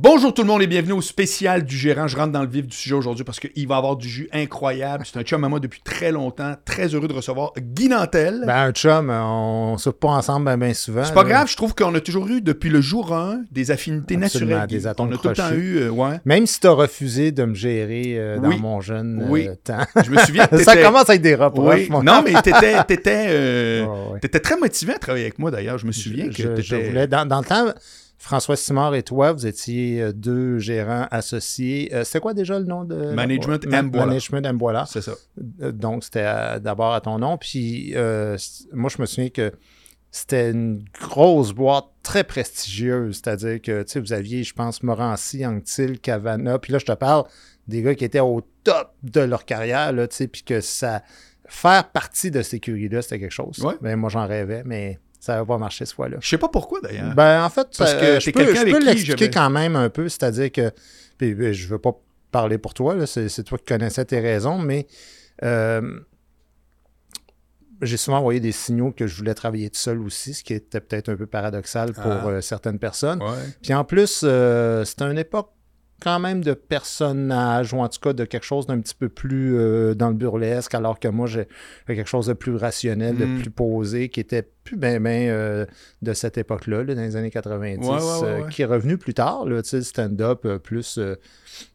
Bonjour tout le monde et bienvenue au spécial du gérant. Je rentre dans le vif du sujet aujourd'hui parce qu'il va avoir du jus incroyable. C'est un chum à moi depuis très longtemps. Très heureux de recevoir Guy Nantel. Ben, un chum, on se pas ensemble bien souvent. c'est pas là. grave, je trouve qu'on a toujours eu depuis le jour 1 des affinités Absolument, naturelles. des on a tout le temps eu, euh, ouais. Même si t'as refusé de me gérer euh, dans Oui. mon jeune Oui. euh, temps. Je me souviens que Ça commence avec des reproches, Oui. mon Non, mais t'étais, t'étais, très motivé à travailler avec moi d'ailleurs. Je me souviens que je, voulais, dans, dans le temps, François Simard et toi, vous étiez euh, deux gérants associés. Euh, c'était quoi déjà le nom de... Management Ma- Mboila. Management Mboila. C'est ça. Euh, Donc, c'était d'abord à ton nom. Puis, euh, moi, je me souviens que c'était une grosse boîte très prestigieuse. C'est-à-dire que, tu sais, vous aviez, je pense, Morancy, Anctil, Cavana. Puis là, je te parle des gars qui étaient au top de leur carrière, là, tu sais, puis que ça... Faire partie de ces curies-là, c'était quelque chose. Ouais. Ben, moi, j'en rêvais, mais ça n'avait pas marché cette fois-là. Je sais pas pourquoi d'ailleurs. Ben, en fait, Parce ça- que euh, je peux, je l'expliquer quand même un peu, c'est-à-dire que, puis, puis, je veux pas parler pour toi, là, c'est toi qui connaissais tes raisons, mais euh, j'ai souvent envoyé des signaux que je voulais travailler tout seul aussi, ce qui était peut-être un peu paradoxal pour Ah. euh, certaines personnes. Ouais. Puis en plus, euh, c'était une époque quand même de personnage, ou en tout cas de quelque chose d'un petit peu plus euh, dans le burlesque, alors que moi, j'ai quelque chose de plus rationnel, Mm. de plus posé, qui était plus bien de cette époque-là, là, dans les années 90, Ouais, ouais, ouais, euh, ouais. qui est revenu plus tard, le stand-up euh, plus euh,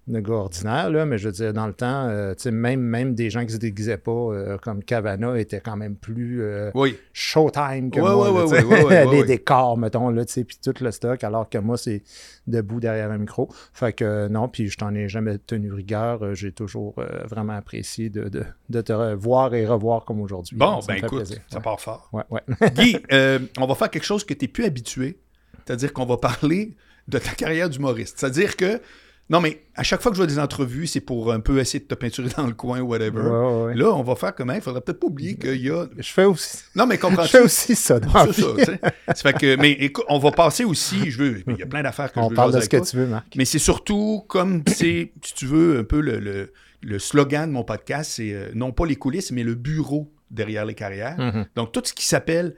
de gars ordinaire, là, mais je veux dire, dans le temps, euh, même, même des gens qui se déguisaient pas, euh, comme Cavana, étaient quand même plus euh, Oui. showtime que moi. là, les décors, mettons, là, puis tout le stock, alors que moi, c'est debout derrière un micro. Fait que euh, non, puis je t'en ai jamais tenu rigueur. Euh, J'ai toujours euh, vraiment apprécié de, de, de te revoir et revoir comme aujourd'hui. Bon, ben écoute, plaisir. ça part fort. Ouais, ouais. Guy, euh, on va faire quelque chose que tu n'es plus habitué. C'est-à-dire qu'on va parler de ta carrière d'humoriste. C'est-à-dire que, non, mais à chaque fois que je vois des entrevues, c'est pour un peu essayer de te peinturer dans le coin ou whatever. Ouais, ouais, ouais. Là, on va faire comment? Il faudrait peut-être pas oublier qu'il y a. Je fais aussi, Non, mais je comprends-tu? fais aussi ça dans ça. Ça fait que, mais écoute, on va passer aussi, je veux, il y a plein d'affaires que je On veux parle jaser de ce que toi. tu veux, Marc. Mais c'est surtout comme c'est, si tu veux, un peu le, le- le slogan de mon podcast, c'est euh, non pas les coulisses, mais le bureau derrière les carrières. Mhm. Donc, tout ce qui s'appelle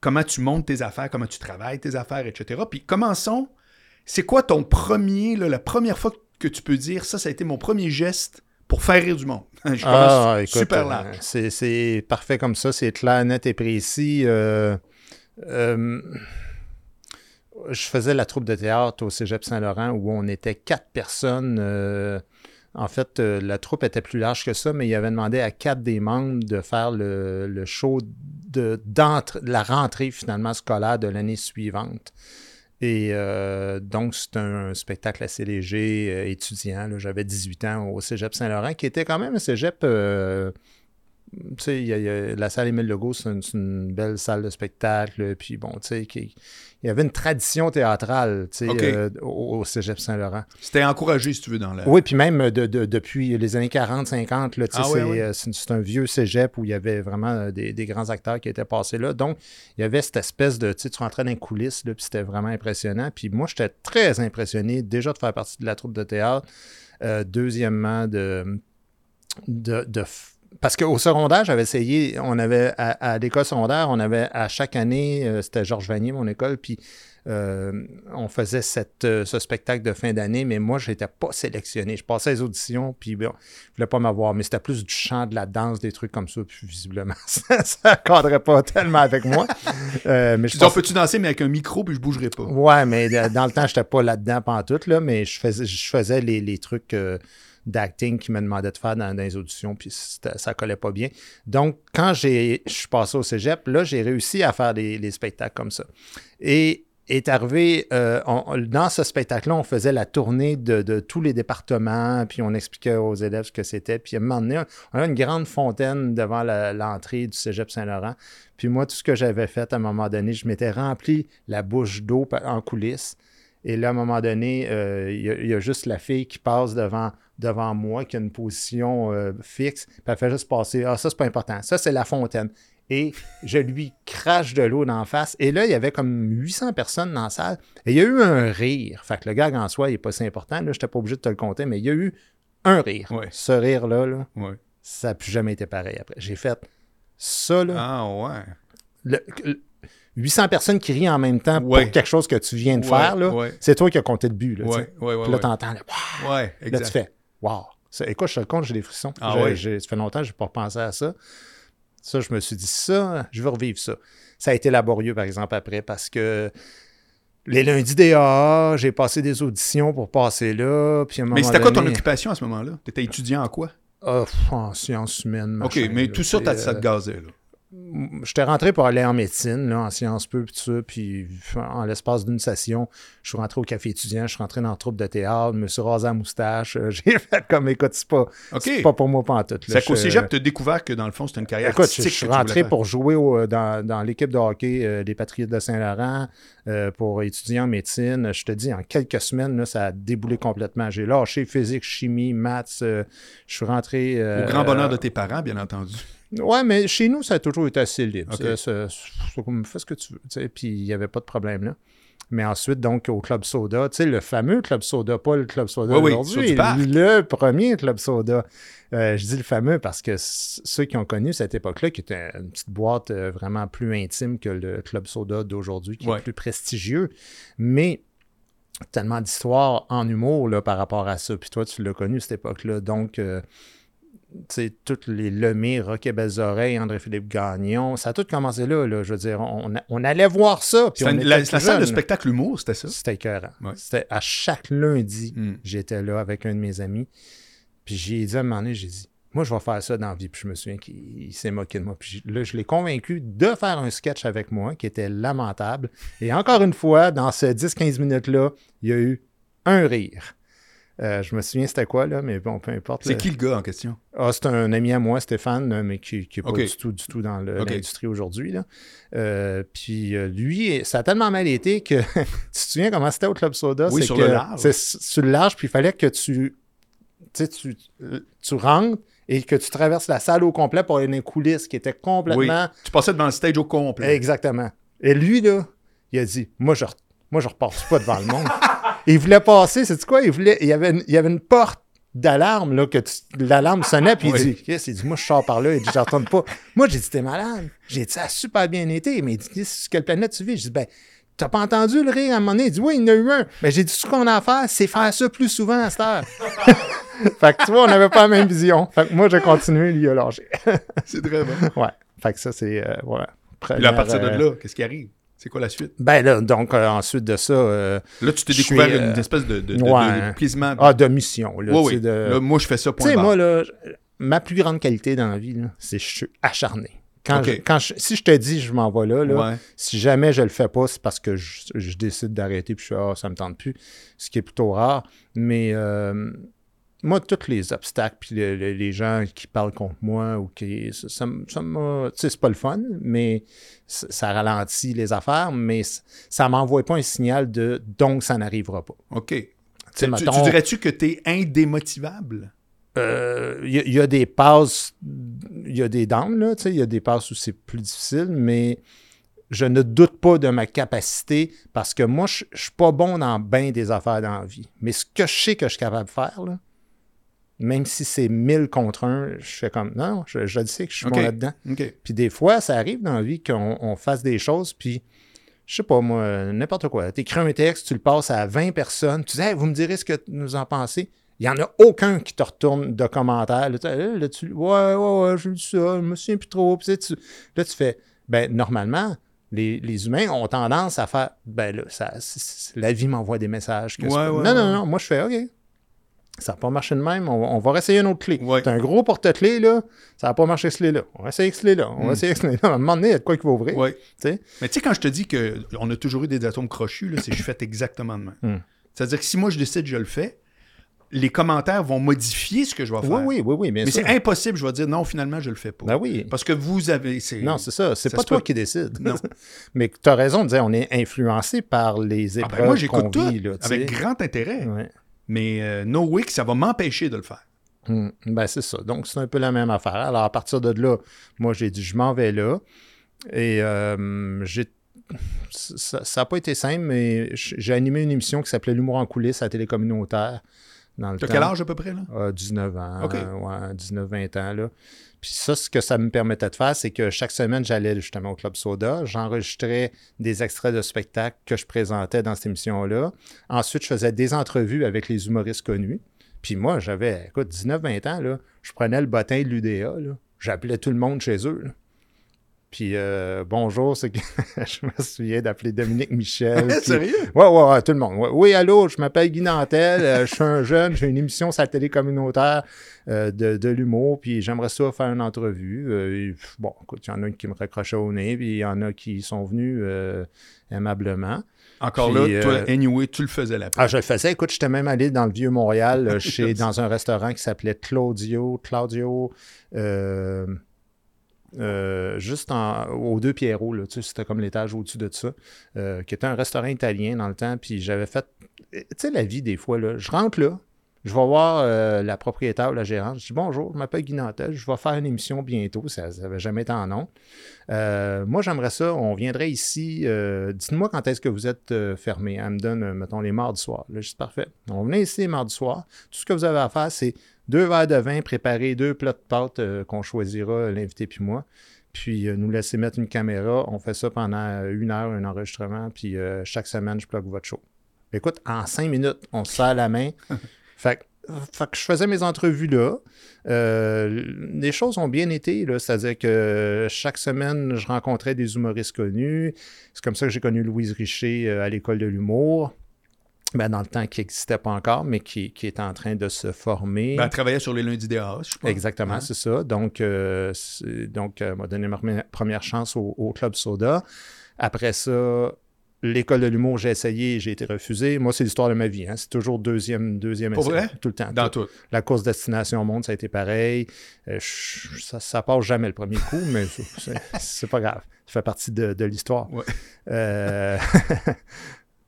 comment tu montes tes affaires, comment tu travailles tes affaires, etc. Puis, commençons. C'est quoi ton premier, là, la première fois que tu peux dire ça, ça a été mon premier geste pour faire rire du monde? Je commence Ah, écoute, super euh, large. c'est- C'est parfait comme ça, c'est clair, net et précis. Euh, euh, je faisais la troupe de théâtre au Cégep Saint-Laurent où on était quatre personnes. euh, en fait, euh, la troupe était plus large que ça, mais il avait demandé à quatre des membres de faire le, le show de, la rentrée finalement scolaire de l'année suivante. Et euh, donc, c'est un spectacle assez léger, euh, étudiant. J'avais 18 ans au Cégep Saint-Laurent, qui était quand même un cégep. y a- la salle Émile Legault, c'est une, une belle salle de spectacle. Puis bon, tu sais, qui- il y avait une tradition théâtrale, euh, au, au Cégep Saint-Laurent. C'était encouragé, si tu veux, dans la. Oui, puis même de- de- depuis les années 40, 50, là, tu sais, Ah c'est, euh, c'est- un vieux cégep où il y avait vraiment euh, des, des grands acteurs qui étaient passés là. Donc, il y avait cette espèce de, tu rentrais dans les coulisses, là, puis c'était vraiment impressionnant. Puis moi, j'étais très impressionné déjà de faire partie de la troupe de théâtre. Euh, deuxièmement, de, de, parce qu'au secondaire, j'avais essayé, on avait, à, à l'école secondaire, on avait à chaque année, euh, c'était Georges Vanier, mon école, puis euh, on faisait cette, euh, ce spectacle de fin d'année, mais moi, je n'étais pas sélectionné. Je passais les auditions, puis bon, je voulais pas m'avoir, mais c'était plus du chant, de la danse, des trucs comme ça, puis visiblement, ça ne cadrait pas tellement avec moi. Euh, mais je Tu dis, on pense- peut-tu danser, mais avec un micro, puis je bougerai pas? Ouais, mais de- dans le temps, j'étais pas là-dedans pantoute, là, mais je faisais, je faisais les, les trucs euh, d'acting qu'ils me demandaient de faire dans, dans les auditions, puis ça collait pas bien. Donc, quand je suis passé au cégep, là, j'ai réussi à faire des, les spectacles comme ça. Et est arrivé, euh, dans ce spectacle-là, on faisait la tournée de, tous les départements, puis on expliquait aux élèves ce que c'était. Puis à un moment donné, on a une grande fontaine devant l'entrée du cégep Saint-Laurent. Puis moi, tout ce que j'avais fait à un moment donné, je m'étais rempli la bouche d'eau en coulisses. Et là, à un moment donné, euh, il y a juste la fille qui passe devant, devant moi, qui a une position euh, fixe, puis elle fait juste passer. Ah, ça, c'est pas important. Ça, c'est la fontaine. Et je lui crache de l'eau d'en face. Et là, il y avait comme 800 personnes dans la salle. Et il y a eu un rire. Fait que le gag en soi, il n'est pas si important. Là, je n'étais pas obligé de te le compter, mais il y a eu un rire. Ouais. Ce rire-là, là, Ouais. ça n'a plus jamais été pareil après. J'ai fait ça, là. Ah, ouais. le- le- 800 personnes qui rient en même temps Ouais. pour quelque chose que tu viens de Ouais, faire, là, ouais. c'est toi qui as compté le but. Là, tu sais. Ouais, ouais, ouais. Puis là, ouais. t'entends, là, Wow! Ouais, Là, tu fais Wow! Ça- écoute, je te le compte, j'ai des frissons. Ah j'ai- ça fait longtemps que je n'ai pas repensé à ça. Ça, je me suis dit, ça, je veux revivre ça. Ça a été laborieux, par exemple, après, parce que les lundis des AA, j'ai passé des auditions pour passer là. Puis à un Mais c'était quoi ton occupation à ce moment-là? Tu étais étudiant en quoi? Ah, en sciences humaines. OK, machin, mais là, tout ça, ça te euh, gazait, là. J'étais rentré pour aller en médecine, là, en sciences peu, puis tout ça, puis en l'espace d'une session, je suis rentré au café étudiant, je suis rentré dans le troupe de théâtre, je me suis rasé la moustache, euh, j'ai fait comme, écoute, c'est pas, OK. c'est pas pour moi pantoute. C'est qu'au cégep, tu as découvert que dans le fond, c'était une carrière Écoute, je, artistique je suis rentré pour jouer au- dans, dans l'équipe de hockey euh, des Patriotes de Saint-Laurent euh, pour étudier en médecine. Je te dis, en quelques semaines, là, ça a déboulé complètement. J'ai lâché physique, chimie, maths. euh, je suis rentré. euh, Au grand bonheur de tes parents, bien entendu. Ouais, mais chez nous, ça a toujours été assez libre. Ça- ça- fais ce que tu veux. tu sais, Puis il n'y avait pas de problème là. Mais ensuite, donc, au Club Soda, tu sais, le fameux Club Soda, pas le Club Soda Oui, aujourd'hui, le premier Club Soda. Euh, je dis le fameux parce que ceux qui ont connu cette époque-là, qui était une petite boîte euh, vraiment plus intime que le Club Soda d'aujourd'hui, qui Ouais. est plus prestigieux, mais tellement d'histoires en humour là, par rapport à ça. Puis toi, tu l'as connu cette époque-là. Donc, euh, tu sais, toutes les Lemire, Rocket Belles Oreilles, André-Philippe Gagnon, ça a tout commencé là, là. Je veux dire, on, on allait voir ça. puis C'était on une- était la, salle de spectacle humour, c'était ça? C'était écœurant. Ouais. C'était à chaque lundi, Hmm. j'étais là avec un de mes amis. Puis j'ai dit à un moment donné, j'ai dit, moi, je vais faire ça dans la vie. Puis je me souviens qu'il il s'est moqué de moi. Puis là, je l'ai convaincu de faire un sketch avec moi qui était lamentable. Et encore une fois, dans ces 10-15 minutes-là, il y a eu un rire. Euh, je me souviens c'était quoi, là, mais bon, peu importe. C'est qui le gars en question? Ah, c'est un ami à moi, Stéphane, euh, mais qui n'est pas du tout, du tout dans l'industrie aujourd'hui. Euh, puis euh, lui, ça a tellement mal été que tu te souviens comment c'était au Club Soda? Oui, sur que- le large. C'est sur le large, puis il fallait que tu, tu, tu, rentres et que tu traverses la salle au complet pour aller dans les coulisses qui étaient Oui. complètement... Tu passais devant le stage au complet. Exactement. Et lui, là, il a dit, moi, je, moi, je repasse pas devant le monde. il voulait passer, c'est quoi? Il, voulait, il, y avait une, il y avait une porte d'alarme, là, que tu- l'alarme sonnait, puis Oui. il dit, il dit, moi, je sors par là, il dit, je retourne pas. Moi, j'ai dit, t'es malade. J'ai dit, ça a super bien été, mais il dit, sur quelle planète tu vis? J'ai dit, ben, t'as pas entendu le rire à un moment donné? Il dit, oui, il y en a eu un. Mais j'ai dit, ce qu'on a à faire, c'est faire ça plus souvent à cette heure. fait que tu vois, on n'avait pas la même vision. Fait que moi, j'ai continué, lui, il a lâché. C'est très bon. ouais. Fait que ça, c'est, euh, ouais. Puis là, à Première, partir de euh, là, qu'est-ce qui arrive? C'est quoi la suite? ben là, donc euh, ensuite de ça, euh, Là, tu t'es découvert suis, une euh, espèce de, de, de, ouais. de- ah, de mission. Là, oui, tu oui. Là, moi, je fais ça Tu point sais, moi, là, ma plus grande qualité dans la vie, c'est que je suis acharné. Quand je- quand je- si je te dis je m'en vais là, là, Ouais. si jamais je le fais pas, c'est parce que je, je décide d'arrêter puis je suis ah, ça me tente plus, ce qui est plutôt rare. Mais euh, moi, tous les obstacles puis le- le- les gens qui parlent contre moi ou qui ça, ça, c'est pas le fun, mais ça, ralentit les affaires, mais ça m'envoie pas un signal de donc ça n'arrivera pas. OK. Tu Tu, dirais-tu que tu es indémotivable? Euh, Il y, a- il y a des passes, il y a des downs, là, tu sais, il y a des passes où c'est plus difficile, mais je ne doute pas de ma capacité parce que moi, je ne suis pas bon dans bien des affaires dans la vie. Mais ce que je sais que je suis capable de faire, là, même si c'est 1000 contre 1, je fais comme, non, je, je le sais que je suis bon là-dedans. Puis des fois, ça arrive dans la vie qu'on on fasse des choses, puis je sais pas, moi, n'importe quoi. Tu écris un texte, tu le passes à 20 personnes, tu dis, Hey, vous me direz ce que vous en pensez. Il n'y en a aucun qui te retourne de commentaires. Là, tu, là, tu- ouais, ouais, ouais, j'ai lu ça, je me souviens plus trop. Puis, tu là, tu fais, ben, normalement, les, les humains ont tendance à faire, ben là, ça, la vie m'envoie des messages. Que Ouais, c'est pas- ouais, non, non, non, moi, je fais, OK. Ça n'a pas marché de même. On, on va réessayer une autre clé. Ouais. C'est un gros porte-clés, là. Ça n'a pas marché ce clé-là. On va essayer ce clé-là. On va Mm. essayer ce clé-là. À un moment donné, il y a de quoi qui va ouvrir. Ouais. Mais tu sais, quand je te dis qu'on a toujours eu des atomes crochus, c'est que je fais exactement de même. Hmm. C'est-à-dire que si moi je décide, je le fais, les commentaires vont modifier ce que je vais faire. Oui, oui, oui, oui, bien Mais c'est impossible, je vais dire non, finalement, je le fais pas. Ben oui. Parce que vous avez. Non, c'est ça. C'est pas toi peut. qui décides. Non. Mais tu as raison de dire on est influencé par les Ah épreuves ben moi, j'écoute tout vit. Là, avec grand intérêt. Ouais. Mais euh, no way que ça va m'empêcher de le faire. Hmm. Ben, c'est ça. Donc, c'est un peu la même affaire. Alors, à partir de là, moi, j'ai dit, je m'en vais là. Et euh, j'ai. Ça n'a pas été simple, mais j'ai animé une émission qui s'appelait L'humour en coulisses à la télé communautaire dans le T'as quel âge à peu près, là? Ah, 19 ans, OK. ouais, 19-20 ans. Là. Puis ça, ce que ça me permettait de faire, c'est que chaque semaine, j'allais justement au Club Soda, j'enregistrais des extraits de spectacles que je présentais dans cette émission-là. Ensuite, je faisais des entrevues avec les humoristes connus. Puis moi, j'avais, écoute, 19-20 ans, là, je prenais le bottin de l'UDA, j'appelais tout le monde chez eux. Puis euh, bonjour, c'est que je me souviens d'appeler Dominique Michel. puis- Sérieux? Ouais, ouais, ouais, tout le monde. Ouais. Oui, allô, je m'appelle Guy Nantel, euh, je suis un jeune, j'ai une émission sur la télé communautaire euh, de, de l'humour, puis j'aimerais ça faire une entrevue. Euh, et, bon, écoute, il y en a qui me raccrochaient au nez, puis il y en a qui sont venus aimablement. Encore Puis, là, toi, anyway, tu le faisais la Ah, je le faisais. Écoute, j'étais même allé dans le vieux Montréal, euh, chez, dans un restaurant qui s'appelait Claudio, Claudio, euh, juste aux deux Pierrots, là, c'était comme l'étage au-dessus de ça, euh, qui était un restaurant italien dans le temps, puis j'avais fait, tu sais, la vie des fois, là, je rentre là, je vais voir euh, la propriétaire ou la gérante, je dis bonjour, je m'appelle Guy Nantel, je vais faire une émission bientôt, ça n'avait jamais été en nom. Moi, j'aimerais ça, on viendrait ici, dites-moi quand est-ce que vous êtes fermé. Elle me donne, mettons, les mardis soirs. Là, je parfait. On venait ici les mardis soirs. Tout ce que vous avez à faire, c'est deux verres de vin, préparer deux plats de pâtes euh, qu'on choisira, euh, l'invité puis moi. Puis euh, nous laisser mettre une caméra. On fait ça pendant une heure, un enregistrement. Puis chaque semaine, je plug votre show. Écoute, en cinq minutes, on se serre la main. fait, que- fait que je faisais mes entrevues là. Euh, les choses ont bien été, c'est-à-dire que chaque semaine, je rencontrais des humoristes connus. C'est comme ça que j'ai connu Louise Richer à l'école de l'humour. Ben, dans le temps qui n'existait pas encore, mais qui, qui est en train de se former. Ben, elle travaillait sur les lundis des je pense. Exactement, Hein? c'est ça. Donc, euh, donc euh, m'a donné ma première- chance au, au Club Soda. Après ça, l'école de l'humour, j'ai essayé, j'ai été refusé. Moi, c'est l'histoire de ma vie. hein. C'est toujours deuxième, deuxième Pour essai, vrai? Tout le temps. Dans Tout- tout. La course Destination Monde, ça a été pareil. Euh, je- ça, ça passe jamais le premier coup, mais c'est- pas grave. Ça fait partie de, de l'histoire. Ouais.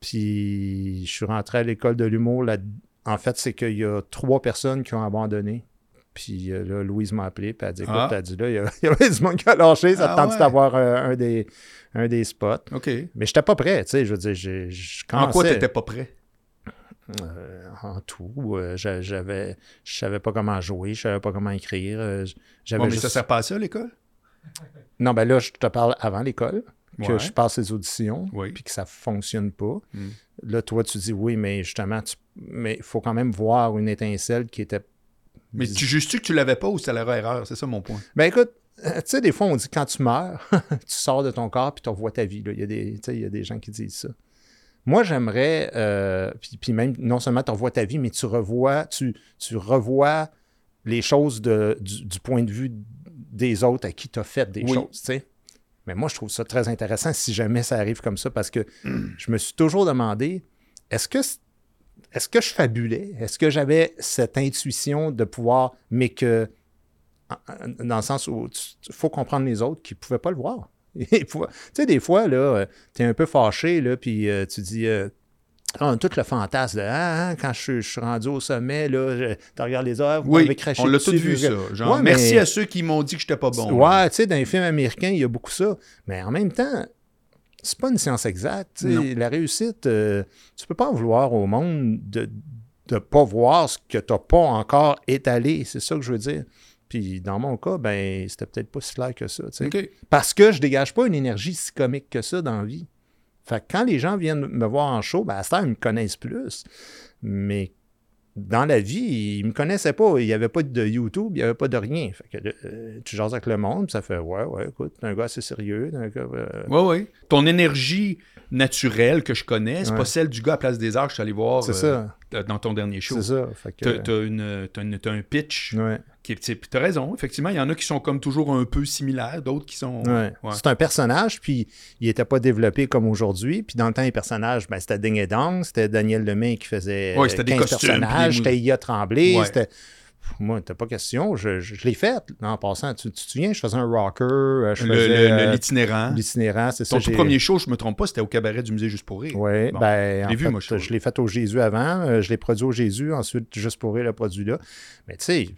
Puis je suis rentré à l'école de l'humour. là- En fait, c'est qu'il y a trois personnes qui ont abandonné. Puis euh, là, Louise m'a appelé, puis elle a dit, écoute, Ah. elle a dit, là, il y, a, il y avait du monde qui a lâché, ça te Ah tente ouais. d'avoir euh, un, des, un des spots? OK. Mais j'étais pas prêt, tu sais, je veux dire, je En quoi t'étais pas prêt? euh, en tout. euh, j'a- j'avais, je savais pas comment jouer, je savais pas comment écrire. euh, j'avais Bon, mais juste- ça sert pas à ça, l'école? Non, ben là, je te parle avant l'école, que Ouais. je passe les auditions, Oui. puis que ça fonctionne pas. Hmm. Là, toi, tu dis oui, mais justement, tu... mais il faut quand même voir une étincelle qui était. Mais tu juges-tu que tu l'avais pas ou c'était leur erreur? C'est ça mon point. Ben écoute, euh, tu sais, des fois, on dit quand tu meurs, tu sors de ton corps puis tu revois ta vie. là. Il, y a des, il y a des gens qui disent ça. Moi, j'aimerais, euh, puis, puis même, non seulement tu revois ta vie, mais tu revois, tu, tu revois les choses de, du, du point de vue des autres à qui tu as fait des Oui. choses, tu sais. Mais moi, je trouve ça très intéressant si jamais ça arrive comme ça parce que je me suis toujours demandé, est-ce que, est-ce que je fabulais? Est-ce que j'avais cette intuition de pouvoir, mais que, dans le sens où il faut comprendre les autres qui ne pouvaient pas le voir. Tu sais, des fois, là, tu es un peu fâché, là, puis euh, tu dis, euh, on a tout le fantasme de Ah, hein, quand je, suis- je suis rendu au sommet, là, tu regardes les heures, vous Oui, m'avez craché on l'a tous vu, ça. Genre, Ouais, mais- merci à ceux qui m'ont dit que j'étais pas bon. Ouais, tu sais, dans les films américains, il y a beaucoup ça. Mais en même temps, c'est pas une science exacte. La réussite, euh, tu peux pas en vouloir au monde de ne pas voir ce que tu n'as pas encore étalé. C'est ça que je veux dire. Puis dans mon cas, ben, c'était peut-être pas si clair que ça. Parce que je dégage pas une énergie si comique que ça dans la vie. Fait que quand les gens viennent me voir en show, ben à ce ils me connaissent plus. Mais dans la vie, ils me connaissaient pas. Il n'y avait pas de YouTube, il n'y avait pas de rien. Fait que euh, tu jases avec le monde, ça fait Ouais, ouais, écoute, t'es un gars assez sérieux. un gars, euh, Oui, oui. Ton énergie naturelle que je connais, c'est Ouais. pas celle du gars à Place des Arts que je suis allé voir C'est euh, ça. dans ton dernier show. C'est ça. Fait que, T'as une- t'as une- t'as un pitch ouais, qui tu T'as raison, effectivement, il y en a qui sont comme toujours un peu similaires, d'autres qui sont. ouais. Ouais. C'est un personnage, puis il n'était pas développé comme aujourd'hui. Puis dans le temps, les personnages, ben, c'était Ding et Dong, c'était Daniel Lemay qui faisait Ouais, c'était euh, des 15 costumes, personnages, c'était Ia Tremblay, c'était... Moi, t'as pas question, je, je, je l'ai fait. En passant, tu, tu te souviens, je faisais un rocker, euh, je faisais euh, L'itinérant. l'itinérant, c'est ça. Ton premier show, je me trompe pas, c'était au cabaret du musée Juste pour rire. Oui, Bon, ben, je l'ai moi, je je l'ai fait au Jésus avant, euh, je l'ai produit au Jésus, ensuite juste pour rire le produit là. Mais tu sais,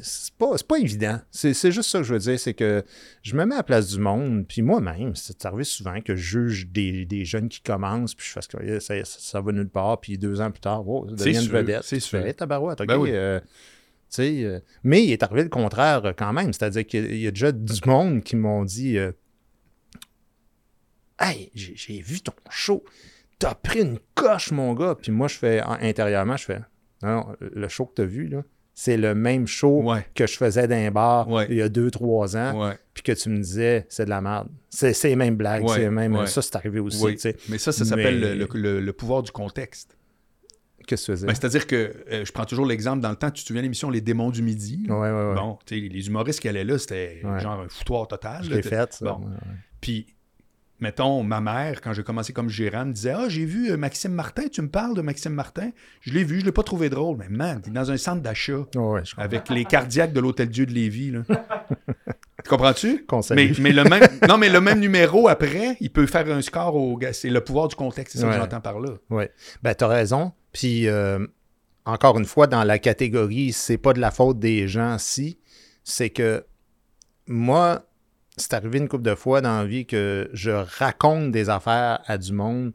c'est pas, c'est pas évident. C'est, c'est juste ça que je veux dire, c'est que je me mets à la place du monde, puis moi-même, c'est arrivé souvent que je juge des, des jeunes qui commencent, puis je fasse que ça, va nulle part, puis deux ans plus tard, wow, ça C'est devient une vedette. c'est fais, sûr. Hey, tabarouette, ok, Ben oui. euh, euh, mais il est arrivé le contraire euh, quand même, c'est-à-dire qu'il y a déjà du monde qui m'ont dit euh, Hey, j'ai, vu ton show, t'as pris une coche, mon gars, puis moi, je fais, en- intérieurement, je fais Non, non, le show que t'as vu, là, c'est le même show Ouais. que je faisais d'un bar Ouais. il y a deux, trois ans, puis que tu me disais, c'est de la merde. C'est, les mêmes blagues, c'est les mêmes. ouais. Ça, c'est arrivé aussi. Mais ça, ça s'appelle Mais- le, le- le pouvoir du contexte. Qu'est-ce que tu faisais? Ben, C'est-à-dire que euh, je prends toujours l'exemple dans le temps, tu te souviens de l'émission Les démons du midi? ouais, ouais, ouais. Bon, les humoristes qui allaient là, c'était genre un foutoir total. je l'ai fait, ça. Bon. Puis, mettons, ma mère, quand j'ai commencé comme gérant, me disait Ah, j'ai vu euh, Maxime Martin, tu me parles de Maxime Martin? Je l'ai vu, je l'ai pas trouvé drôle. Mais man, t'es dans un centre d'achat ouais, avec les cardiaques de l'Hôtel Dieu de Lévis. Là. tu comprends-tu? Mais, mais le même, non, mais le même numéro après, il peut faire un score au gars. C'est le pouvoir du contexte, c'est ça Ouais. que j'entends par là. Oui. Ben, t'as raison. Puis, euh, encore une fois, dans la catégorie, c'est pas de la faute des gens si, c'est que moi, c'est arrivé une couple de fois dans la vie que je raconte des affaires à du monde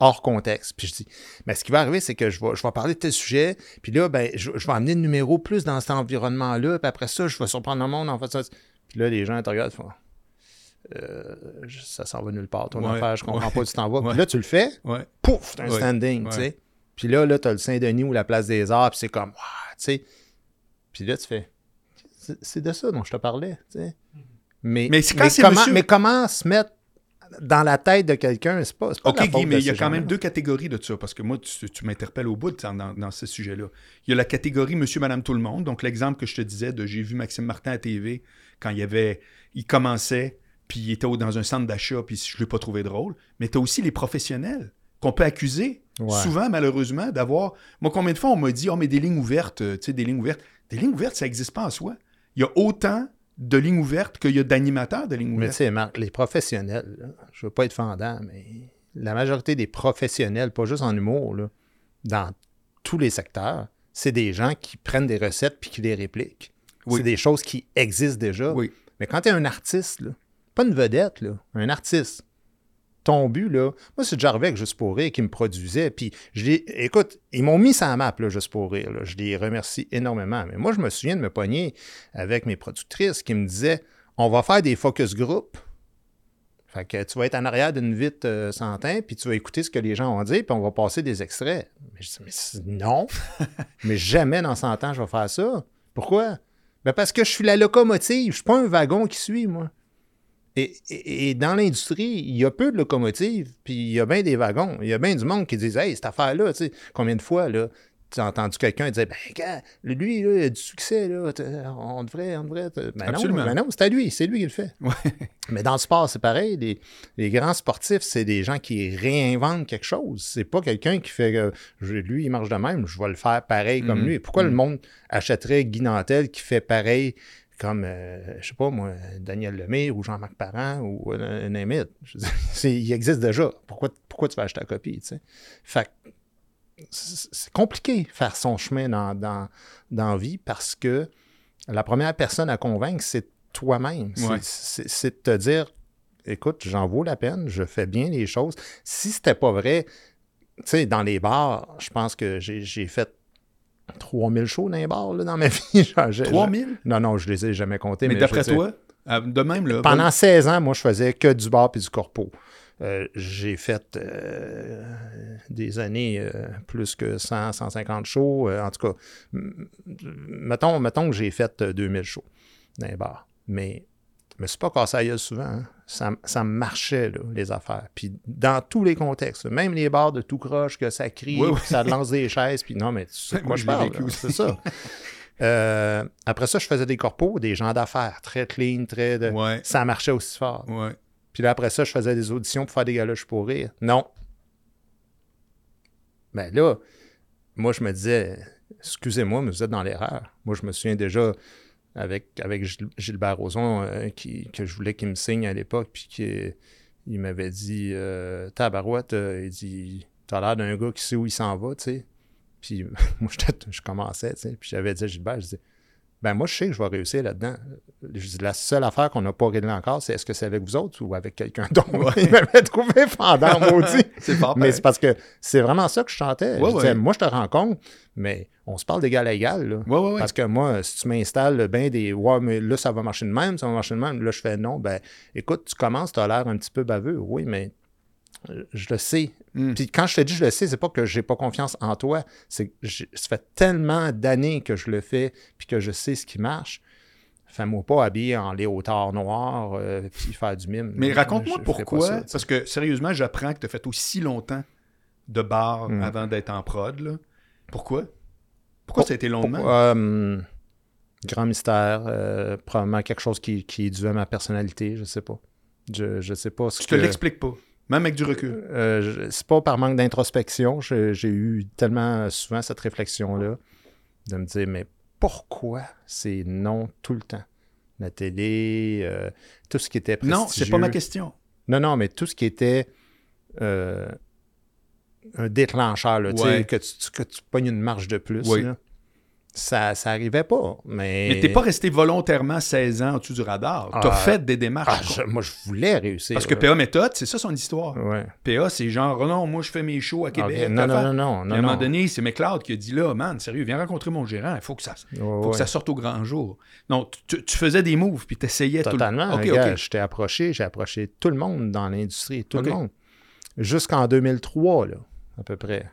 hors contexte. Puis je dis, mais ce qui va arriver, c'est que je vais, je vais parler de tel sujet, puis là, ben, je, je vais amener le numéro plus dans cet environnement-là, puis après ça, je vais surprendre le monde en fait ça. Puis là, les gens te regardent, font, euh, ça s'en va nulle part, ton Ouais, affaire, je comprends ouais. pas, tu t'en vas. Ouais. Puis là, tu le fais, Ouais. pouf, t'as un Ouais, standing, tu sais. Puis là, là, t'as le Saint-Denis ou la Place des Arts, puis c'est comme, Ouah tu sais. Puis là, tu fais, c'est c'est de ça dont je te parlais, tu sais. Mais, Mais comment, monsieur- mais comment se mettre dans la tête de quelqu'un, c'est pas, pas OK, Guy, mais il y a quand même deux catégories de ça, parce que moi, tu, tu m'interpelles au bout dans, dans- dans ce sujet-là. Il y a la catégorie Monsieur, Madame, tout le monde. Donc, l'exemple que je te disais de j'ai vu Maxime Martin à TV quand il y avait, il commençait, puis il était dans un centre d'achat, puis je ne l'ai pas trouvé drôle. Mais tu as aussi les professionnels qu'on peut accuser, Ouais. souvent, malheureusement, d'avoir. Moi, combien de fois on m'a dit, oh, mais des lignes ouvertes, euh, tu sais, des lignes ouvertes. Des lignes ouvertes, ça n'existe pas en soi. Il y a autant de lignes ouvertes qu'il y a d'animateurs de lignes Mais tu sais, Marc, les professionnels, là, je veux pas être fendant, mais la majorité des professionnels, pas juste en humour, là, dans tous les secteurs, c'est des gens qui prennent des recettes puis qui les répliquent. Oui. C'est des choses qui existent déjà. Oui. Mais quand tu es un artiste, là, pas une vedette, là, un artiste, ton but, là, moi, c'est avec Juste pour rire qui me produisait. Puis, je les, écoute, ils m'ont mis ça à map, là, Juste pour rire. là. Je les remercie énormément. Mais moi, je me souviens de me pogner avec mes productrices qui me disaient on va faire des focus group. Fait que tu vas être en arrière d'une vitre euh, sans teint, puis tu vas écouter ce que les gens ont dit, puis on va passer des extraits. Mais je dis, mais non, mais jamais dans 100 ans je vais faire ça. Pourquoi? Ben parce que je suis la locomotive, je suis pas un wagon qui suit, moi. Et, et- et dans l'industrie, il y a peu de locomotives, puis il y a bien des wagons. Il y a bien du monde qui disent Hey, cette affaire-là, tu sais, combien de fois, là, tu as entendu quelqu'un dire Ben, gars, lui, là, il a du succès, là, on devrait, on devrait. Ben non, ben non, c'est à lui, c'est lui qui le fait. Ouais. Mais dans le sport, c'est pareil. Les, les grands sportifs, c'est des gens qui réinventent quelque chose. C'est pas quelqu'un qui fait je- lui, il marche de même, je vais le faire pareil comme Mhm. lui. Pourquoi le Mhm. monde achèterait Guy Nantel qui fait pareil comme, euh, je sais pas moi, Daniel Lemire ou Jean-Marc Parent ou euh, il existe déjà. Pourquoi, pourquoi tu vas acheter la copie? tu sais? Fait c'est compliqué faire son chemin dans, dans, dans la vie parce que la première personne à convaincre, c'est toi-même. C'est- Ouais. C'est c'est de te dire écoute, j'en vaux la peine, je fais bien les choses. Si c'était pas vrai, tu sais, dans les bars, je pense que j'ai fait 3000 shows dans les bars là, dans ma vie. Genre, j'ai- 3000? Non, non, je les ai jamais comptés. Mais, mais d'après toi, euh, de même, là. pendant 16 ans, moi, je faisais que du bar et du corpo. Euh, j'ai fait euh, des années euh, plus que 100, 150 shows. en tout cas, mettons, mettons que j'ai fait euh, 2000 shows dans les bars. Mais je me suis pas cassé gueule souvent. hein. Ça, ça marchait, là, les affaires. Puis dans tous les contextes, même les bars de tout croche, que ça crie, Oui, oui. puis ça lance des chaises. Puis non, mais Moi, je parle. C'est ça. Euh, après ça, je faisais des corpos, des gens d'affaires, très clean, très... De... Ouais, Ça marchait aussi fort. ouais. Puis là, après ça, je faisais des auditions pour faire des galoches pour rire. Non. Ben là, moi, je me disais, excusez-moi, mais vous êtes dans l'erreur. Moi, je me souviens déjà avec, avec Gil- Gilbert Rozon, euh, qui, que je voulais qu'il me signe à l'époque, puis qu'il il m'avait dit, euh, Tabarouette, euh, il dit, t'as l'air d'un gars qui sait où il s'en va, tu sais. Puis moi, j'étais- je commençais, tu sais. Puis j'avais dit à Gilbert, je dis, Ben moi, je sais que je vais réussir là-dedans. La seule affaire qu'on n'a pas réglée encore, c'est est-ce que c'est avec vous autres ou avec quelqu'un d'autre? Il m'avait trouvé fendant, maudit. C'est fort, Mais pareil. c'est parce que c'est vraiment ça que je chantais. Ouais, je disais, moi, je te rencontre, mais on se parle d'égal à égal. Là. Ouais. Parce que moi, si tu m'installes ben des Ouais, mais là, ça va marcher de même, ça va marcher de même. Là, je fais non. Ben, écoute, tu commences, tu as l'air un petit peu baveux. Oui, mais je le sais. Mm. Puis quand je te dis je le sais, c'est pas que j'ai pas confiance en toi. C'est que j'ai- ça fait tellement d'années que je le fais puis que je sais ce qui marche. Fais-moi pas habiller en léotard noir euh, puis faire du mime. Mais Je- raconte-moi je pourquoi. ça, parce que sérieusement, j'apprends que tu as fait aussi longtemps de bar Mm. avant d'être en prod. Là. Pourquoi? Pourquoi Pour- ça a été longuement? Euh, grand mystère. euh, probablement quelque chose qui, qui est dû à ma personnalité, je sais pas. Je, je sais pas ce tu te que- l'expliques pas, même avec du recul. Euh, c'est pas par manque d'introspection. J'ai eu tellement souvent cette réflexion-là de me dire, mais pourquoi c'est non tout le temps? La télé, euh, tout ce qui était Non, c'est pas ma prestigieux. question. Non, non, mais tout ce qui était euh, un déclencheur, là, tu sais, Ouais. que, tu, que tu pognes une marge de plus, Oui. là, ça, ça arrivait pas. Mais, Mais t'es pas resté volontairement 16 ans au-dessus du radar. T'as Ah. fait des démarches. Ah, je- moi, je voulais réussir. Parce que. PA Méthode, c'est ça son histoire. Ouais. PA, c'est genre, oh non, moi je fais mes shows à Québec. Ok, Non, non, non, non, à un moment donné, c'est McLeod qui a dit là, man, sérieux, viens rencontrer mon gérant, il faut que ça, faut ouais. que ça sorte au grand jour. Non, tu, tu faisais des moves, puis t'essayais tout le Totalement. Ok, Regarde, ok. Je t'ai approché, j'ai approché tout le monde dans l'industrie, tout le monde. Jusqu'en 2003, là, à peu près.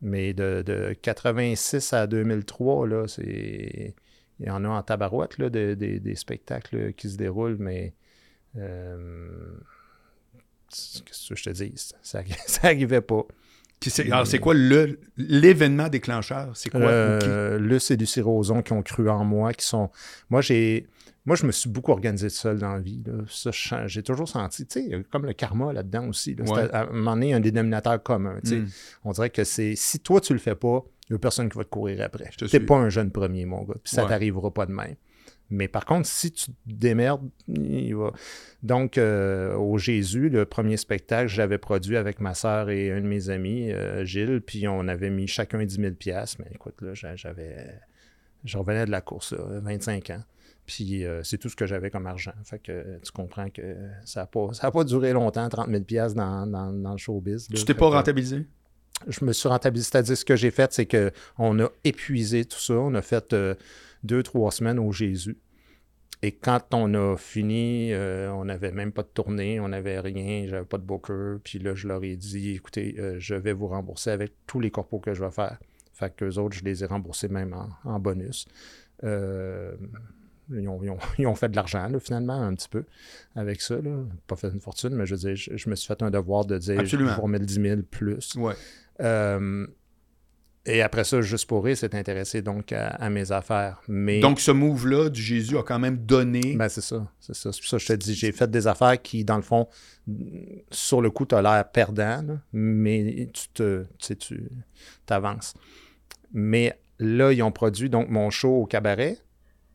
Mais de, de 86 à 2003, là, c'est. Il y en a en tabarouette, là, de- des- des spectacles qui se déroulent, mais. euh, Qu'est-ce que je te dise? Ça, ça arrivait pas. Qui Alors, c'est quoi le- l'événement déclencheur? C'est quoi? ou qui? Euh, Luce et Lucie Roson qui ont cru en moi, qui sont. Moi, j'ai. Moi, je me suis beaucoup organisé seul dans la vie. là. Ça, je- j'ai toujours senti, tu sais, comme le karma là-dedans aussi. là. Ouais. À un moment donné un dénominateur commun. Hmm. On dirait que c'est. Si toi, tu le fais pas, il n'y a personne qui va te courir après. Tu n'es pas un jeune premier, mon gars. Puis ça Ouais. t'arrivera pas de même. Mais par contre, si tu te démerdes, il va. Donc, euh, au Jésus, le premier spectacle, je l'avais produit avec ma sœur et un de mes amis, euh, Gilles, puis on avait mis chacun 10 000 piastres. Mais écoute, là, j'a- j'avais. Je revenais de la course, là, 25 ans. Puis euh, c'est tout ce que j'avais comme argent. Fait que euh, tu comprends que ça n'a pas, ça a pas duré longtemps, 30 000 piastres dans, dans, dans le showbiz. là. Tu t'es pas rentabilisé? je me suis rentabilisé. C'est-à-dire, ce que j'ai fait, c'est qu'on a épuisé tout ça. On a fait euh, deux, trois semaines au Jésus. Et quand on a fini, euh, on n'avait même pas de tournée, on n'avait rien, j'avais pas de booker. Puis là, je leur ai dit, écoutez, euh, je vais vous rembourser avec tous les corpos que je vais faire. Fait que autres, je les ai remboursés même en, en bonus. Euh, ils, ont, ils ont- ils ont fait de l'argent, finalement, un petit peu, avec ça. Là. Pas fait une fortune, mais je veux dire, je, je me suis fait un devoir de dire, je Absolument. vous remets le 10 000 plus. Ouais. Euh, et après ça, Juste pour rire s'est intéressé donc à, à mes affaires. Mais Donc, ce move-là du Jésus a quand même donné. ben, c'est ça. C'est ça. C'est pour ça que je te dis, j'ai fait des affaires qui, dans le fond, sur le coup, tu as l'air perdant, là, mais tu te tu sais, tu avances. Mais là, ils ont produit donc mon show au cabaret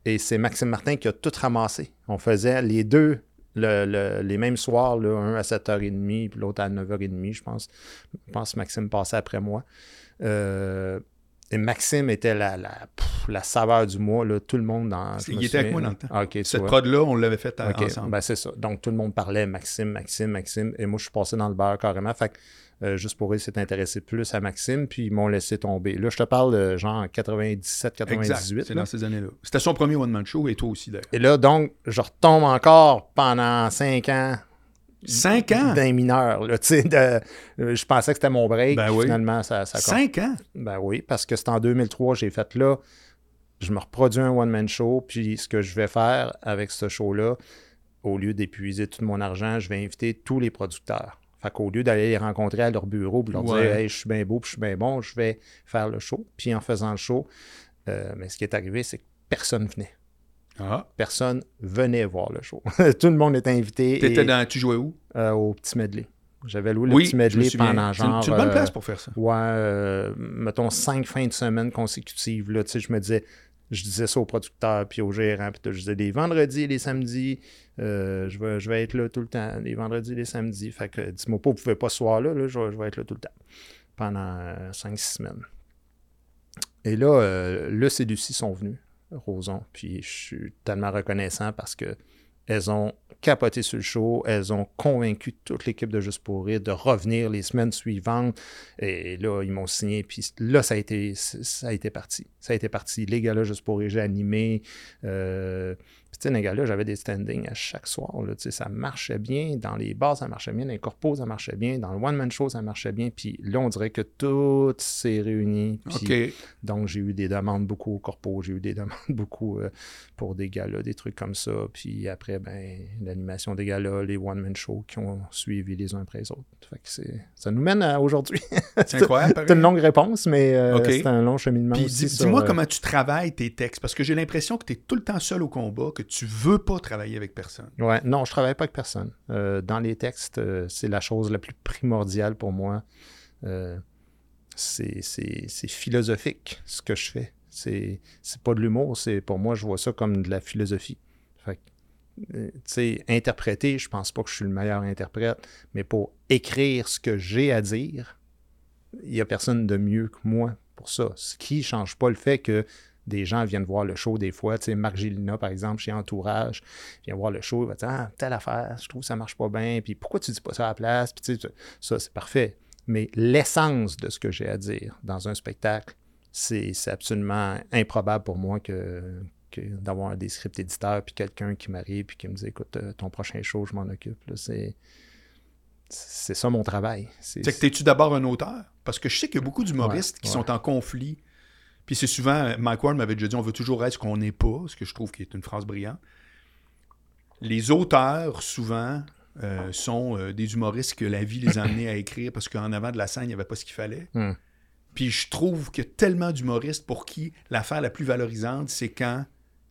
et c'est Maxime Martin qui a tout ramassé. On faisait les deux le- le- les mêmes soirs, là, un à 7h30 puis l'autre à 9h30, je pense. Je pense que Maxime passait après moi. Euh, et Maxime était la, la, pff, la saveur du mois, là, tout le monde dans. Il était avec moi dans le temps. Cette prod-là, on l'avait faite à- OK, ensemble. ben c'est ça. Donc, tout le monde parlait Maxime, Maxime, Maxime. Et moi, je suis passé dans le beurre carrément. Fait que, euh, juste pour eux, s'est intéressé plus à Maxime, puis ils m'ont laissé tomber. Là, je te parle de genre 97, exact. 98. C'est dans ces années-là. C'était son premier one-man show et toi aussi, d'ailleurs. Et là, donc, je retombe encore pendant 5 ans Cinq ans? d'un mineur. Là, tu sais, de- euh, je pensais que c'était mon break. Ben oui. Finalement, ça, ça Cinq ans? Ben oui, parce que c'est en 2003, j'ai fait là, je me reproduis un one-man show, puis ce que je vais faire avec ce show-là, au lieu d'épuiser tout mon argent, je vais inviter tous les producteurs. Fait qu'au lieu d'aller les rencontrer à leur bureau, puis leur Ouais. dire Hey, je suis bien beau, puis je suis bien bon, je vais faire le show. Puis en faisant le show, euh, mais ce qui est arrivé, c'est que personne venait. Ah. Personne venait voir le show. tout le monde était invité T'étais et, dans... Tu jouais où? euh, au petit medley. J'avais loué le oui, petit medley pendant genre. C'est une bonne euh, place pour faire ça. Ouais, euh, mettons cinq fins de semaine consécutives. Là, je me disais, je disais ça au producteur puis au gérant, puis je disais les vendredis et les samedis, euh, je, vais, je vais être là tout le temps, les vendredis et les samedis. Fait que dis-moi pas, vous pouvez pas ce soir-là, là, je, vais, je vais être là tout le temps pendant euh, cinq, six semaines. Et là, euh, Luce et Lucie sont venus Roson. Puis je suis tellement reconnaissant parce que elles ont capoté sur le show, elles ont convaincu toute l'équipe de Juste pour rire de revenir les semaines suivantes. Et là, ils m'ont signé, puis là, ça a été, ça a été parti. Ça a été parti. Les gars-là, Juste pour rire, j'ai animé. Euh, puis, tu sais, gars-là, j'avais des standings à chaque soir. Là, ça marchait bien. Dans les bars, ça marchait bien. Dans les corpos, ça marchait bien. Dans le one-man show, ça marchait bien. Puis là, on dirait que tout s'est réuni. Puis, Donc, j'ai eu des demandes beaucoup au corpo. J'ai eu des demandes beaucoup euh, pour des gars-là, des trucs comme ça. Puis après, ben, l'animation des gars-là, les one-man shows qui ont suivi les uns après les autres. Fait que ça nous mène à aujourd'hui. C'est incroyable. c'est une longue réponse, mais euh, c'est un long cheminement. Puis dis-moi euh, comment tu travailles tes textes. Parce que j'ai l'impression que tu es tout le temps seul au combat, que tu veux pas travailler avec personne. Ouais, non, je travaille pas avec personne. Euh, dans les textes, euh, c'est la chose la plus primordiale pour moi. Euh, c'est philosophique ce que je fais. C'est pas de l'humour, c'est pour moi, je vois ça comme de la philosophie. Fait interpréter, je pense pas que je suis le meilleur interprète, mais pour écrire ce que j'ai à dire, il y a personne de mieux que moi pour ça. Ce qui change pas le fait que des gens viennent voir le show des fois. Tu sais, Marc Gélina, par exemple, chez Entourage, vient voir le show, il va dire Ah, telle affaire, je trouve que ça marche pas bien, puis pourquoi tu dis pas ça à la place? Puis tu sais, ça, c'est parfait. Mais l'essence de ce que j'ai à dire dans un spectacle, c'est absolument improbable pour moi que, d'avoir des scripts éditeurs, puis quelqu'un qui m'arrive, puis qui me dit Écoute, euh, ton prochain show, je m'en occupe. C'est c'est ça mon travail. C'est que t'es-tu d'abord un auteur? Parce que je sais qu'il y a beaucoup d'humoristes qui sont en conflit puis c'est souvent, Mike Ward m'avait déjà dit, on veut toujours être ce qu'on n'est pas, ce que je trouve qui est une phrase brillante. Les auteurs, souvent, euh, sont euh, des humoristes que la vie les a amenés à écrire parce qu'en avant de la scène, il n'y avait pas ce qu'il fallait. Hmm. Puis je trouve qu'il y a tellement d'humoristes pour qui l'affaire la plus valorisante, c'est quand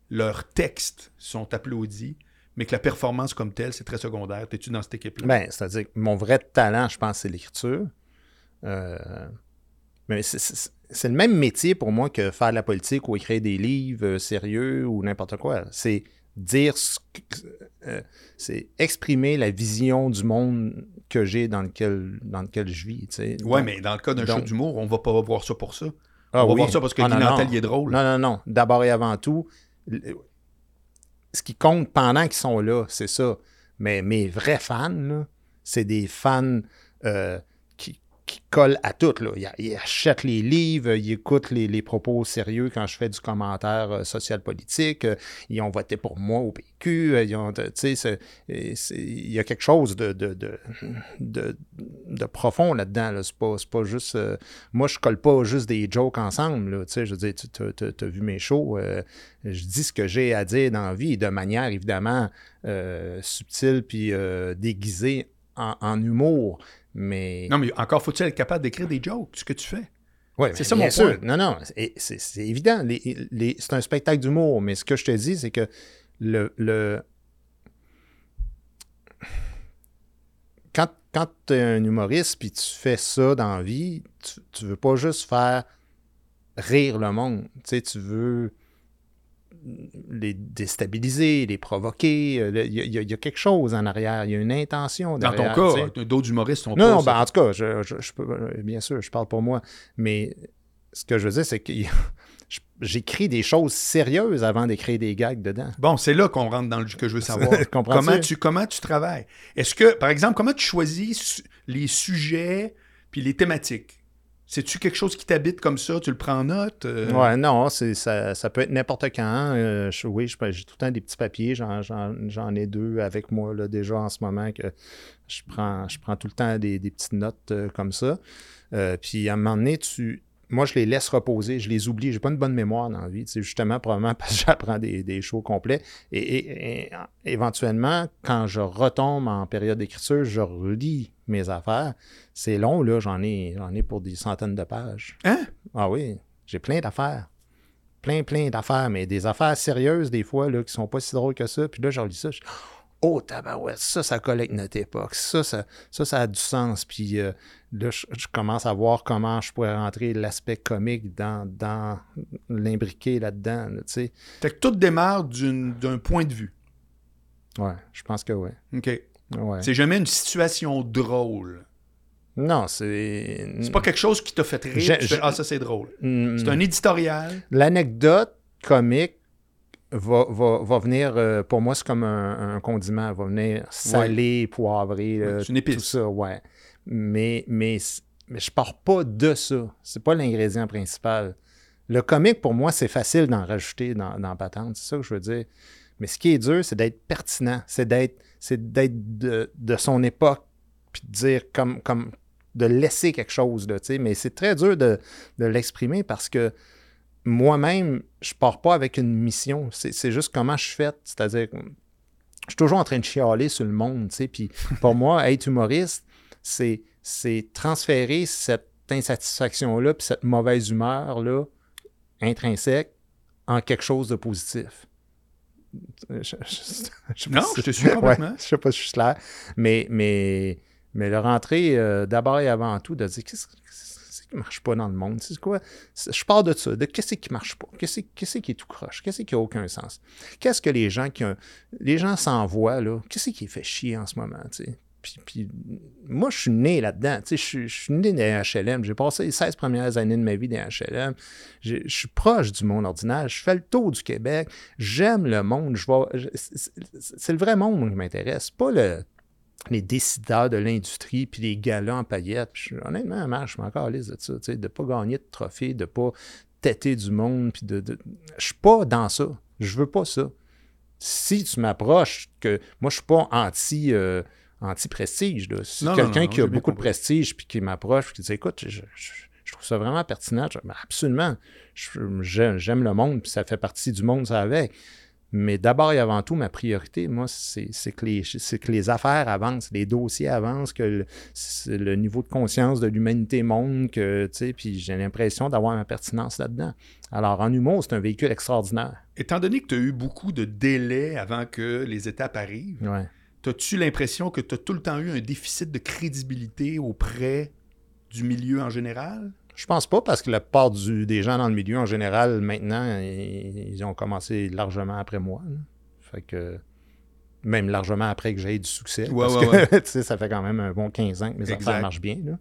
leurs textes sont applaudis, mais que la performance comme telle, c'est très secondaire. T'es-tu dans cette équipe-là? Ben, c'est-à-dire que mon vrai talent, je pense, c'est l'écriture. Euh, mais c'est le même métier pour moi que faire de la politique ou écrire des livres euh, sérieux ou n'importe quoi. C'est dire ce euh, c'est exprimer la vision du monde que j'ai dans lequel dans lequel je vis. Oui, mais dans le cas d'un show d'humour, on va pas voir ça pour ça. Ah on va voir ça parce que ah, est drôle. Non, non, non. D'abord et avant tout, ce qui compte pendant qu'ils sont là, c'est ça. Mais mes vrais fans, c'est des fans euh, qui colle à tout. Là. Il, achète les livres, il écoute les, propos sérieux quand je fais du commentaire euh, social-politique. Euh, ils ont voté pour moi au PQ. Euh, il y a quelque chose de, de, de, profond là-dedans. Là. C'est, pas, pas juste. moi, je colle pas juste des jokes ensemble. Là. Je veux dire, tu as vu mes shows. je dis ce que j'ai à dire dans la vie de manière évidemment subtile puis déguisée en humour. Mais... Non, mais encore faut-il être capable d'écrire des jokes, ce que tu fais. Oui, c'est ça mon point. Non, non, c'est évident. c'est un spectacle d'humour, mais ce que je te dis, c'est que le, le... Quand, quand tu es un humoriste puis tu fais ça dans la vie, tu, tu veux pas juste faire rire le monde. Tu sais, tu veux les déstabiliser, les provoquer. Euh, il y, a quelque chose en arrière. Il y a une intention derrière. Dans ton cas, d'autres humoristes sont Non, non ben, en tout cas, je, peux, euh, bien sûr, je parle pour moi. Mais ce que je veux dire, c'est que j'écris des choses sérieuses avant d'écrire des gags dedans. Bon, c'est là qu'on rentre dans le que je veux savoir. comment, tu, comment tu travailles? Est-ce que, par exemple, comment tu choisis les sujets puis les thématiques? C'est-tu quelque chose qui t'habite comme ça? Tu le prends en note? Euh? Ouais, non, ça, ça peut être n'importe quand. Euh, oui, j'ai tout le temps des petits papiers. J'en ai deux avec moi là, déjà en ce moment que je prends, je prends tout le temps des, petites notes euh, comme ça. puis à un moment donné, tu, moi, je les laisse reposer, je les oublie. J'ai pas une bonne mémoire dans la vie. C'est justement probablement parce que j'apprends des, des, shows complets. Et, éventuellement, quand je retombe en période d'écriture, je relis mes affaires. C'est long, là, j'en ai, j'en ai pour des centaines de pages. Hein? Ah oui, j'ai plein d'affaires. Plein, plein d'affaires, mais des affaires sérieuses, des fois, là, qui sont pas si drôles que ça. Puis là, je relis ça. Je... Oh, tabarouette, ça, ça collecte notre époque. Ça, ça, ça, a du sens. Puis euh, là, je, commence à voir comment je pourrais rentrer l'aspect comique dans, dans l'imbriqué là-dedans. sais. Fait que tout démarre d'un point de vue. Ouais, je pense que oui. OK. C'est jamais une situation drôle. Non, c'est. C'est pas quelque chose qui t'a fait rire. ah, ça, c'est drôle. Mm. c'est un éditorial. L'anecdote comique va, va, va venir, euh, pour moi, c'est comme un, un condiment. Va venir Ouais, euh, c'est une épice. tout ça, ouais. Mais, mais, mais je pars pas de ça. C'est pas l'ingrédient principal. Le comique, pour moi, c'est facile d'en rajouter dans, dans patente. C'est ça que je veux dire. Mais ce qui est dur, c'est d'être pertinent. C'est d'être, c'est d'être de, de son époque. Puis de dire comme, comme de laisser quelque chose. Là, tu sais. mais c'est très dur de, de l'exprimer parce que moi-même, je pars pas avec une mission. C'est, c'est juste comment je suis fait. C'est-à-dire, je suis toujours en train de chialer sur le monde. tu sais. Puis pour moi, être humoriste, c'est, c'est transférer cette insatisfaction-là, puis cette mauvaise humeur-là, intrinsèque, en quelque chose de positif. Je, Non, si- je te suis complètement. Ouais, je sais pas si je suis clair. Mais, mais, mais le rentrer euh, d'abord et avant tout, de dire qu'est-ce qui marche pas dans le monde? C'est quoi? Je pars de ça, de qu'est-ce qui marche pas? Qu'est-ce qui est tout croche? Qu'est-ce qui a aucun sens? Qu'est-ce que les gens qui ont. Les gens s'envoient, là? Qu'est-ce qui fait chier en ce moment? Puis, moi, je suis né là-dedans. tu sais, Je suis, né dans HLM. J'ai passé les 16 premières années de ma vie dans HLM. Je suis proche du monde ordinaire. Je fais le tour du Québec. J'aime le monde. Je vais, c'est- le vrai monde qui m'intéresse, pas le, les décideurs de l'industrie puis les galas en paillettes. Honnêtement, je suis encore à l'aise de ça, de ne pas gagner de trophée, de ne pas têter du monde. Puis de. Je suis pas dans ça. Je veux pas ça. Si tu m'approches, que moi, je suis pas anti. euh, anti-prestige. quelqu'un qui a beaucoup de prestige puis qui m'approche qui dit écoute, je, je- je trouve ça vraiment pertinent. Je- absolument. J'aime le monde puis ça fait partie du monde, ça avec. Mais d'abord et avant tout, ma priorité, moi, c'est que, que les affaires avancent, les dossiers avancent, que le, niveau de conscience de l'humanité monte, que, tu sais, puis j'ai l'impression d'avoir ma pertinence là-dedans. Alors, en humour, c'est un véhicule extraordinaire. Étant donné que tu as eu beaucoup de délais avant que les étapes arrivent, Ouais. As-tu l'impression que tu as tout le temps eu un déficit de crédibilité auprès du milieu en général? Je pense pas parce que la plupart du- des gens dans le milieu en général, maintenant, ils, ils ont commencé largement après moi. là. Fait que même largement après que j'ai eu du succès. Ouais, parce ouais, que, ça fait quand même un bon 15 ans que mes Exact. affaires marchent bien. Là.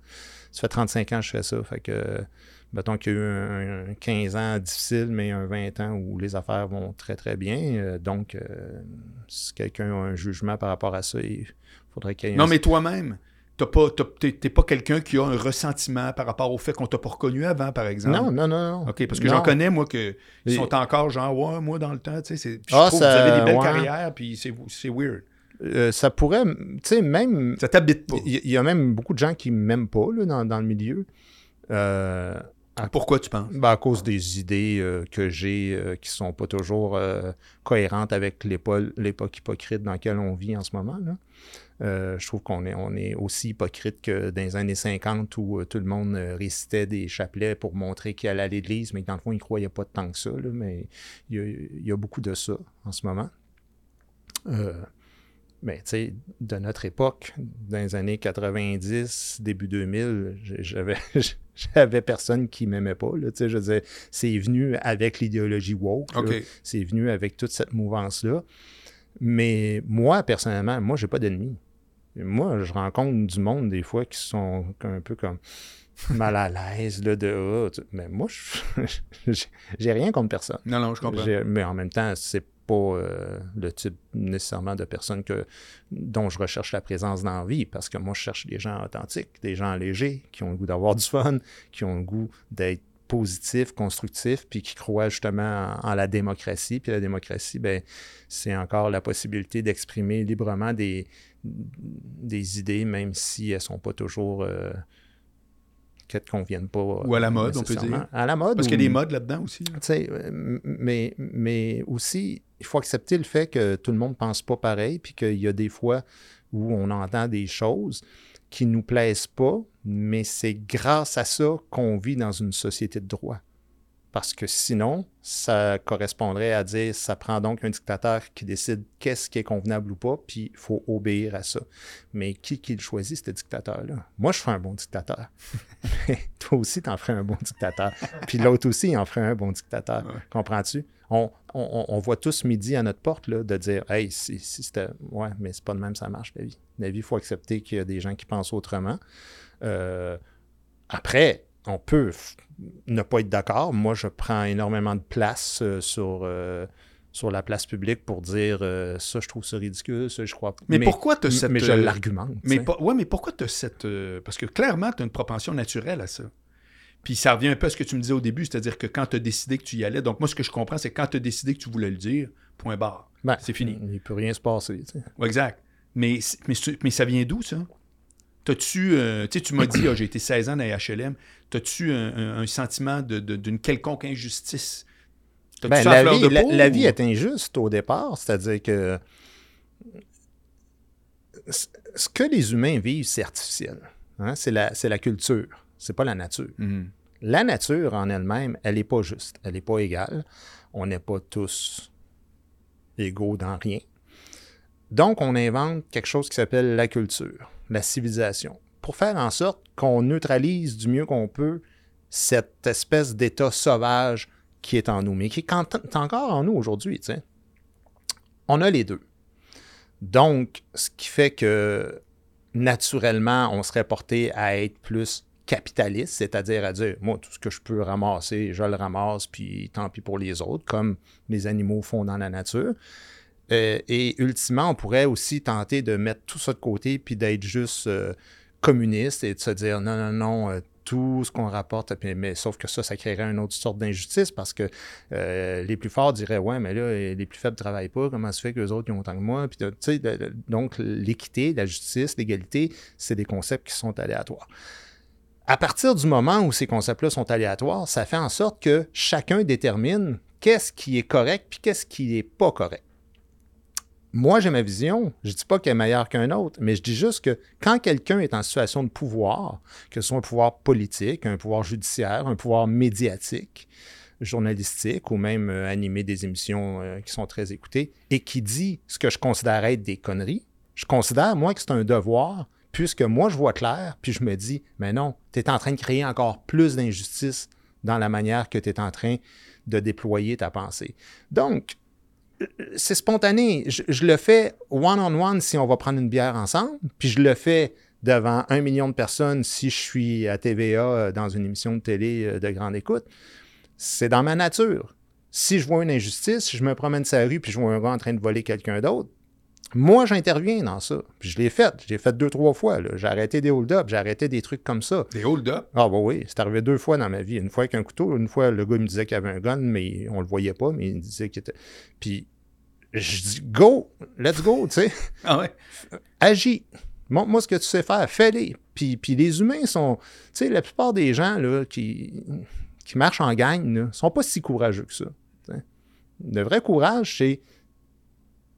Ça fait 35 ans que je fais ça. Fait que, mettons qu'il y a eu un, un 15 ans difficile, mais un 20 ans où les affaires vont très, très bien. Euh, donc, euh, si quelqu'un a un jugement par rapport à ça, il faudrait qu'il y ait Non, un- mais toi-même, pas, t'es t'es pas quelqu'un qui a un ressentiment par rapport au fait qu'on t'a pas reconnu avant, par exemple? Non, non, non, non. OK, parce que j'en connais, moi, que ils Et- sont encore genre, ouais, moi, dans le temps, tu sais, je Ah, trouve ça- que vous avez des belles ouais. carrières, puis c'est c'est weird. Euh, ça pourrait, tu sais, même Ça t'habite pas. Il y, il y a même beaucoup de gens qui m'aiment pas là, dans, dans le milieu. Euh, Pourquoi tu penses? ben, à cause des idées euh, que j'ai euh, qui sont pas toujours euh, cohérentes avec l'épo- l'époque hypocrite dans laquelle on vit en ce moment. là. Je trouve qu'on est, on est aussi hypocrite que dans les années 50 où tout le monde récitait des chapelets pour montrer qu'il allait à l'église, mais que dans le fond, il ne croyait pas tant que ça. là. mais il y, a, il y a beaucoup de ça en ce moment. Mais tu sais, de notre époque, dans les années 90, début 2000, j'ai- j'avais, j'avais personne qui m'aimait pas. Là, je veux dire, c'est venu avec l'idéologie woke. C'est venu avec toute cette mouvance-là. Mais moi, personnellement, moi, j'ai pas d'ennemis. Moi, je rencontre du monde des fois qui sont un peu comme mal à l'aise, là, de tu- Mais moi, je- j'ai- rien contre personne. Non, non, je comprends. Mais en même temps, c'est pas euh, le type nécessairement de personne que, dont je recherche la présence dans la vie, parce que moi, je cherche des gens authentiques, des gens légers, qui ont le goût d'avoir du fun, qui ont le goût d'être positifs, constructifs, puis qui croient justement en, la démocratie. Puis la démocratie, ben, c'est encore la possibilité d'exprimer librement des, des idées, même si elles sont pas toujours... euh, te conviennent pas. Ou à la mode, on peut dire. À la mode. Parce qu'il y a des modes là-dedans aussi. euh, mais, mais aussi, il faut accepter le fait que tout le monde ne pense pas pareil, puis qu'il y a des fois où on entend des choses qui ne nous plaisent pas, mais c'est grâce à ça qu'on vit dans une société de droit. Parce que sinon, ça correspondrait à dire ça prend donc un dictateur qui décide qu'est-ce qui est convenable ou pas, puis il faut obéir à ça. Mais qui, qui le choisit, ce dictateur-là? Moi, je ferais un bon dictateur. Toi aussi, tu en ferais un bon dictateur. Puis l'autre aussi, il en ferait un bon dictateur. Ouais. Comprends-tu? On, on- on voit tous midi à notre porte là, de dire Hey, si, si c'était. Ouais, mais c'est pas de même, ça marche, la vie. La vie, il faut accepter qu'il y a des gens qui pensent autrement. Euh, après, on peut ne pas être d'accord. Moi, je prends énormément de place euh, sur, euh, sur la place publique pour dire euh, ça, je trouve ça ridicule, ça, je crois pas. Mais, pourquoi tu as cette. Mais je l'argumente. Mais, ouais, mais pourquoi tu as cette. parce que clairement, tu as une propension naturelle à ça. Puis ça revient un peu à ce que tu me disais au début, c'est-à-dire que quand tu as décidé que tu y allais, donc moi, ce que je comprends, c'est quand tu as décidé que tu voulais le dire, point barre. Ben, c'est fini. Il ne peut rien se passer. tu sais. Ouais, exact. Mais ça vient d'où, ça? T'as-tu, euh, tu sais, tu m'as dit, ah, j'ai été 16 ans dans les HLM. T'as-tu un, un- un sentiment de- de- d'une quelconque injustice? Ben, la, vie, de la, peau, la ou- vie est injuste au départ, c'est-à-dire que ce que les humains vivent, c'est artificiel. hein, C'est la, c'est la culture, c'est pas la nature. Mhm. La nature en elle-même, elle n'est pas juste, elle n'est pas égale. On n'est pas tous égaux dans rien. Donc, on invente quelque chose qui s'appelle la culture, la civilisation, pour faire en sorte qu'on neutralise du mieux qu'on peut cette espèce d'état sauvage qui est en nous, mais qui est encore en nous aujourd'hui. On a les deux. Donc, ce qui fait que naturellement, on serait porté à être plus capitaliste, c'est-à-dire à dire, moi, tout ce que je peux ramasser, je le ramasse, puis tant pis pour les autres, comme les animaux font dans la nature. Euh, et ultimement, on pourrait aussi tenter de mettre tout ça de côté, puis d'être juste euh, communiste et de se dire, non, non, non, euh, tout ce qu'on rapporte, mais sauf que ça, ça créerait une autre sorte d'injustice parce que les plus forts diraient, ouais, mais là, les plus faibles ne travaillent pas, comment se fait que les autres ont autant que moi? Puis, donc, l'équité, la justice, l'égalité, c'est des concepts qui sont aléatoires. À partir du moment où ces concepts-là sont aléatoires, ça fait en sorte que chacun détermine qu'est-ce qui est correct puis qu'est-ce qui n'est pas correct. Moi, j'ai ma vision. Je ne dis pas qu'elle est meilleure qu'un autre, mais je dis juste que quand quelqu'un est en situation de pouvoir, que ce soit un pouvoir politique, un pouvoir judiciaire, un pouvoir médiatique, journalistique ou même euh, animer des émissions euh, qui sont très écoutées, et qui dit ce que je considère être des conneries, je considère, moi, que c'est un devoir, puisque moi, je vois clair, puis je me dis, mais non, tu es en train de créer encore plus d'injustice dans la manière que tu es en train de déployer ta pensée. Donc, c'est spontané. Je, le fais one-on-one si on va prendre une bière ensemble, puis je le fais devant un million de personnes si je suis à TVA euh, dans une émission de télé euh, de grande écoute. C'est dans ma nature. Si je vois une injustice, je me promène sur la rue puis je vois un gars en train de voler quelqu'un d'autre, moi, j'interviens dans ça. Puis je l'ai fait. Je l'ai fait deux, trois fois. là. J'ai arrêté des hold-up, j'ai arrêté des trucs comme ça. Des hold-up. Ah, bah oui, c'est arrivé deux fois dans ma vie. Une fois avec un couteau, une fois, le gars me disait qu'il avait un gun, mais on le voyait pas, mais il me disait qu'il était. Puis, je dis, go, let's go, tu sais, Ah ouais. agis. Montre-moi ce que tu sais faire, fais-les. Puis, puis les humains sont. Tu sais, la plupart des gens là, qui, qui marchent en gang ne sont pas si courageux que ça. Le vrai courage, c'est.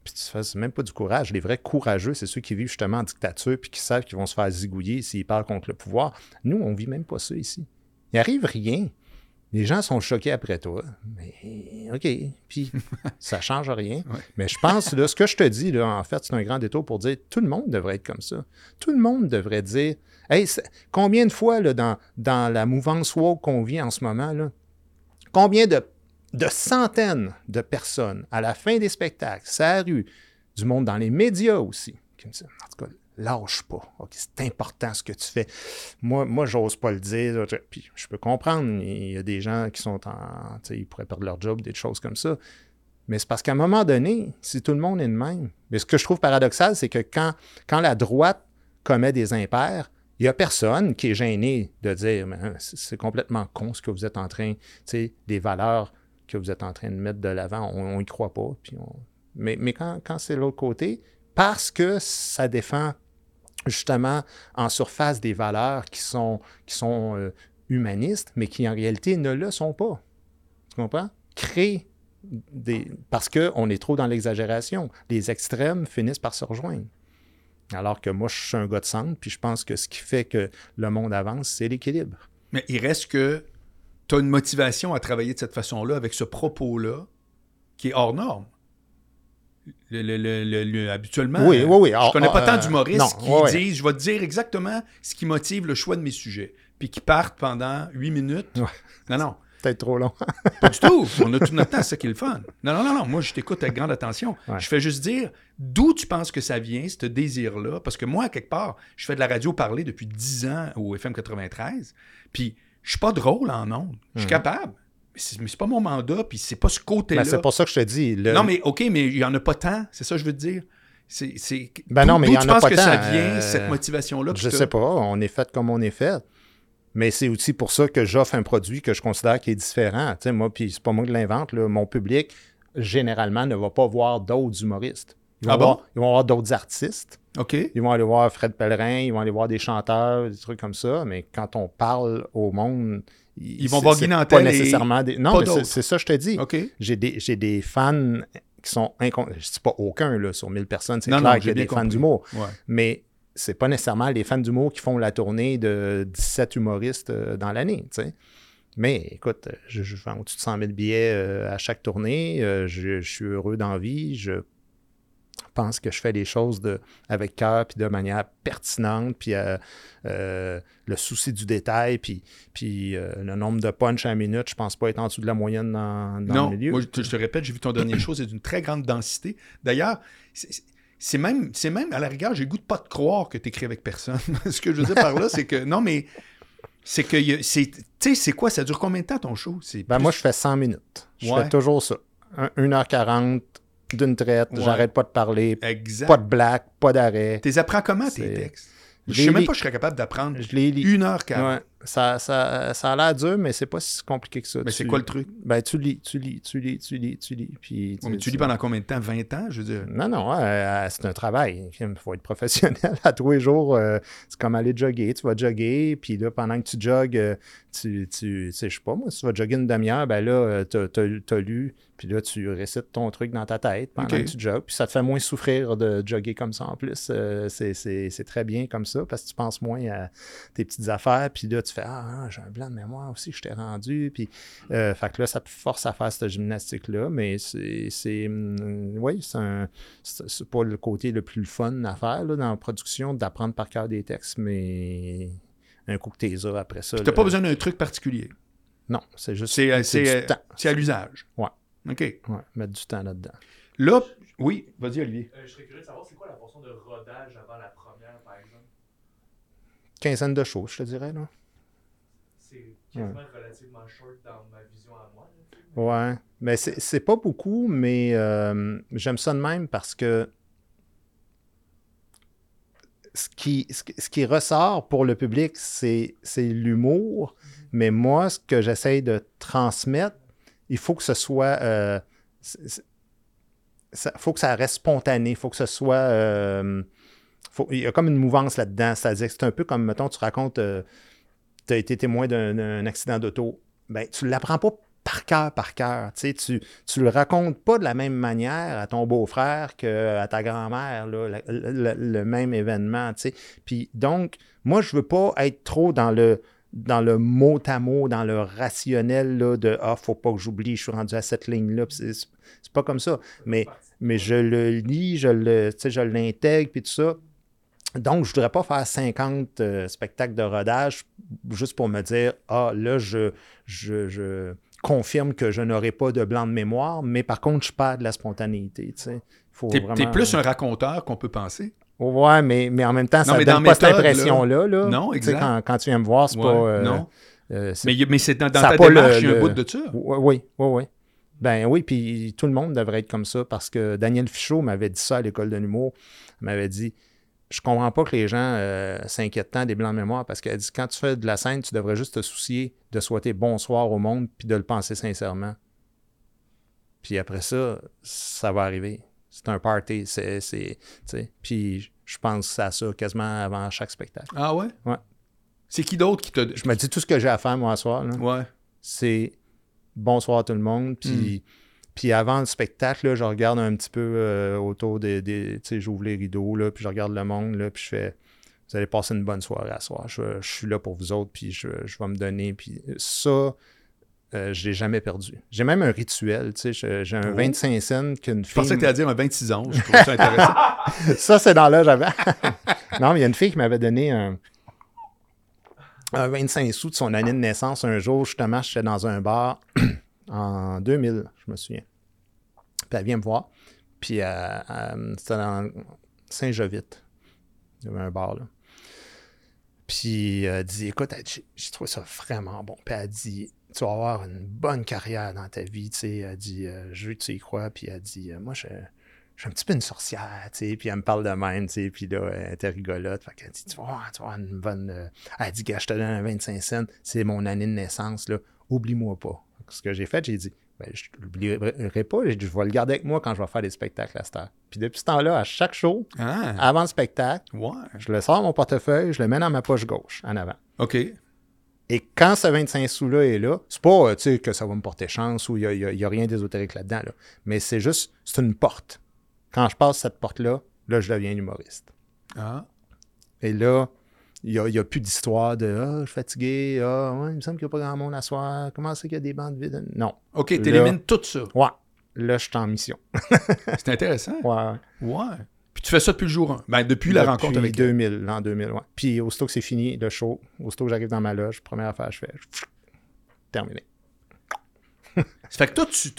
Puis tu fais- c'est même pas du courage. Les vrais courageux, c'est ceux qui vivent justement en dictature puis qui savent qu'ils vont se faire zigouiller s'ils parlent contre le pouvoir. Nous, on vit même pas ça ici. Il arrive rien. Les gens sont choqués après toi. Mais OK. Puis ça change rien. Ouais. Mais je pense, là, ce que je te dis, là, en fait, c'est un grand détour pour dire tout le monde devrait être comme ça. Tout le monde devrait dire Hey, combien de fois là, dans, dans la mouvance woke qu'on vit en ce moment, là, combien de, de centaines de personnes à la fin des spectacles, ça rue, du monde dans les médias aussi, qui me disent En tout cas, lâche pas. C'est important ce que tu fais. Moi, moi j'ose pas le dire. Puis je peux comprendre, il y a des gens qui sont en. Ils pourraient perdre leur job, des choses comme ça. Mais c'est parce qu'à un moment donné, si tout le monde est de même, mais ce que je trouve paradoxal, c'est que quand, quand la droite commet des impairs, il n'y a personne qui est gêné de dire hein, c'est complètement con ce que vous êtes en train, des valeurs que vous êtes en train de mettre de l'avant, on n'y croit pas. Puis on... Mais, mais quand, quand c'est l'autre côté, parce que ça défend justement en surface des valeurs qui sont, qui sont euh, humanistes, mais qui en réalité ne le sont pas. Tu comprends? Créer des. Parce qu'on est trop dans l'exagération. Les extrêmes finissent par se rejoindre. Alors que moi, je suis un gars de centre, puis je pense que ce qui fait que le monde avance, c'est l'équilibre. Mais il reste que tu as une motivation à travailler de cette façon-là, avec ce propos-là, qui est hors norme. Le- le- le- le- le- habituellement, Oui, oui, oui. je Ah, connais pas ah, tant euh, d'humoristes qui ouais. disent, je vais te dire exactement ce qui motive le choix de mes sujets, puis qui partent pendant huit minutes. Ouais. Non, non, Peut-être trop long. pas du tout. On a tout notre temps, c'est ça qui est le fun. Non, non, non, non. Moi, je t'écoute avec grande attention. Ouais. Je fais juste dire d'où tu penses que ça vient, ce désir-là. Parce que moi, à quelque part, je fais de la radio parler depuis 10 ans au FM 93. Puis, je suis pas drôle en ondes. Je suis Mhm. capable. mais c'est pas mon mandat, puis c'est pas ce côté-là. Ben, c'est pour ça que je te dis. le- Non, mais OK, mais il y en a pas tant, c'est ça que je veux te dire? C'est. Ben non, mais d'où il y tu en a penses pas que tant, ça vient, euh, cette motivation-là? Je sais pas, on est fait comme on est fait. Mais c'est aussi pour ça que j'offre un produit que je considère qui est différent. Moi, puis c'est pas moi qui l'invente, mon public, généralement, ne va pas voir d'autres humoristes. Ils vont, Ah bon? voir, ils vont voir d'autres artistes. OK. Ils vont aller voir Fred Pellerin, ils vont aller voir des chanteurs, des trucs comme ça. Mais quand on parle au monde, Ils vont voir Guy pas nécessairement des... Non, mais c'est- ça je te dis. OK. J'ai des, des fans qui sont incon... Je dis pas aucun, là, sur 1000 personnes, c'est clair qu'il y a des fans d'humour. Ouais. Mais c'est pas nécessairement les fans d'humour qui font la tournée de 17 humoristes euh, dans l'année, tu sais. Mais écoute, je, je vends au-dessus de 100 000 billets euh, à chaque tournée. euh, je, je suis heureux dans la vie. Je pense que je fais les choses de, avec cœur puis de manière pertinente. Puis euh, euh, le souci du détail, puis, puis euh, le nombre de punch à la minute, je pense pas être en dessous de la moyenne dans, dans Non, le milieu. moi, je te, je te répète, j'ai vu ton dernier show, c'est d'une très grande densité. D'ailleurs, c'est- même, c'est même, à la rigueur, j'ai le goût de pas te croire que tu écris avec personne. Ce que je veux dire par là, c'est que, non, mais, c'est que, tu sais, c'est quoi, ça dure combien de temps ton show? Ben, plus- moi, je fais 100 minutes. Je Ouais. fais toujours ça. Un- 1h40 d'une traite, Ouais. j'arrête pas de parler, Exact. pas de blague, pas d'arrêt. T'es apprends comment tes textes? Je sais les même pas je serais capable d'apprendre Je les lis. une heure quarante. Ouais. Ça, ça, ça a l'air dur, mais c'est pas si compliqué que ça. Mais Tu- c'est quoi le truc? Ben, tu lis, tu lis, tu lis, tu lis, tu lis. Puis, Ouais, mais tu lis pendant combien de temps? 20 ans? Je veux dire? Non, non, euh, c'est un travail. Il faut être professionnel. À tous les jours, euh, c'est comme aller jogger. Tu vas jogger, puis là, pendant que tu jogues, euh, tu, tu, tu sais, je sais pas, moi, si tu vas jogger une demi-heure, ben là, t'as, t'as lu, puis là, tu récites ton truc dans ta tête pendant que tu jogues, puis ça te fait moins souffrir de jogger comme ça en plus. Euh, c'est, très bien comme ça, parce que tu penses moins à tes petites affaires, puis là, tu fais Ah, ah, j'ai un blanc de mémoire aussi je t'ai rendu, puis euh, fait que là, ça te force à faire cette gymnastique-là, mais c'est, hum, oui, c'est pas le côté le plus fun à faire là, dans la production, d'apprendre par cœur des textes, mais un coup que t'es après ça. T'as là, pas besoin d'un truc particulier. Non, c'est juste C'est, euh, c'est à l'usage. Ouais. OK. Ouais, mettre du temps là-dedans. Là, oui, vas-y, Olivier. Euh, je serais curieux de savoir c'est quoi la portion de rodage avant la première, par exemple? Quinzaine de choses, je te dirais. Là. C'est quasiment relativement short dans ma vision à moi. là. Ouais. Mais c'est c'est pas beaucoup, mais euh, j'aime ça de même parce que ce qui, ce, qui- ce qui ressort pour le public, c'est c'est l'humour. Mais moi, ce que j'essaye de transmettre, il faut que ce soit. euh, faut que ça reste spontané. Il faut que ce soit. euh, il y a comme une mouvance là-dedans. C'est-à-dire que c'est un peu comme, mettons, tu racontes. tu as été témoin d'un accident d'auto. Ben, tu ne l'apprends pas par cœur, par cœur. Tu tu le racontes pas de la même manière à ton beau-frère qu'à ta grand-mère, le, le- même événement. tu sais. Puis donc, moi, je veux pas être trop dans le dans le mot à mot, dans le rationnel là, de Ah, faut pas que j'oublie, je suis rendu à cette ligne-là. C'est pas comme ça. Mais, mais je le lis, je le, je l'intègre, puis tout ça. Donc, je voudrais pas faire 50 euh, spectacles de rodage juste pour me dire Ah, là, je, je, je confirme que je n'aurai pas de blanc de mémoire, mais par contre, je perds de la spontanéité. Tu sais. T'es, vraiment- plus un raconteur qu'on peut penser. Ouais, mais, mais en même temps, ça ne dans donne pas cette méthode, impression-là. Là. Non, exact. Quand, quand tu viens me voir, c'est Ouais, pas. euh, non. euh, Mais, mais c'est dans, dans Ça ta démarche, il y a un bout de ça. Oui, oui, oui, oui. Ben oui, puis tout le monde devrait être comme ça parce que Daniel Fichot m'avait dit ça à l'école de l'humour. Il m'avait dit Je comprends pas que les gens euh, s'inquiètent tant des blancs de mémoire parce qu'elle dit quand tu fais de la scène, tu devrais juste te soucier de souhaiter bonsoir au monde puis de le penser sincèrement. Puis après ça, ça va arriver. C'est un party. C'est. Puis je pense à ça quasiment avant chaque spectacle. Ah ouais? Ouais. C'est qui d'autre qui t'a. Je me dis tout ce que j'ai à faire moi ce soir. Là Ouais. c'est bonsoir tout le monde. Puis, puis avant le spectacle, là, je regarde un petit peu euh, autour des. des tu sais, j'ouvre les rideaux, là, puis je regarde le monde, là, puis je fais. Vous allez passer une bonne soirée à soir. Je, je suis là pour vous autres, puis je, je vais me donner. Puis ça, euh, je l'ai jamais perdu. J'ai même un rituel, tu sais. je- J'ai un Oh. 25 cents qu'une Je fille. pensais que t'allais dire un 26 ans. Je trouve ça intéressant. ça, c'est dans l'âge avant. non, mais il y a une fille qui m'avait donné un, un 25 sous de son année de naissance un jour. Justement, j'étais dans un bar en 2000, je me souviens. Puis elle vient me voir. Puis euh, euh, c'était dans Saint-Jovite. Il y avait un bar là. Puis elle dit Écoute, j'ai trouvé ça vraiment bon. Puis elle dit tu vas avoir une bonne carrière dans ta vie, tu sais. Elle dit, euh, je veux que tu y crois. Puis elle dit, euh, moi, je, je suis un petit peu une sorcière, tu sais. Puis elle me parle de même, tu sais. Puis là, elle était rigolote. Fait qu'elle dit, tu vas avoir, tu vas avoir une bonne. euh, Elle dit, gars, je te donne un 25 cents. C'est mon année de naissance, là. Oublie-moi pas. Ce que j'ai fait, j'ai dit, ben, je l'oublierai pas. J'ai dit, je vais le garder avec moi quand je vais faire des spectacles à cette heure. Puis depuis ce temps-là, à chaque show, Ah, avant le spectacle, je le sors mon portefeuille, je le mets dans ma poche gauche, en avant. OK. Et quand ce 25 sous-là est là, c'est pas euh, tu sais, que ça va me porter chance ou il n'y a, rien d'ésotérique là-dedans. là. Mais c'est juste, c'est une porte. Quand je passe cette porte-là, là, je deviens humoriste. Ah. Et là, il n'y a, il y a plus d'histoire de Ah, je suis fatigué, ah, ouais, il me semble qu'il n'y a pas grand monde à soir, comment c'est qu'il y a des bandes vides? Non. OK, Là- t'élimines tout ça. Ouais. Là, je suis en mission. C'est intéressant. Ouais. Ouais. Puis tu fais ça depuis le jour 1. Ben, depuis la rencontre avec elle. 2000, l'an 2000, ouais. Puis aussitôt que c'est fini, le show, aussitôt que j'arrive dans ma loge, première affaire, je fais terminé. Ça fait que toi, tu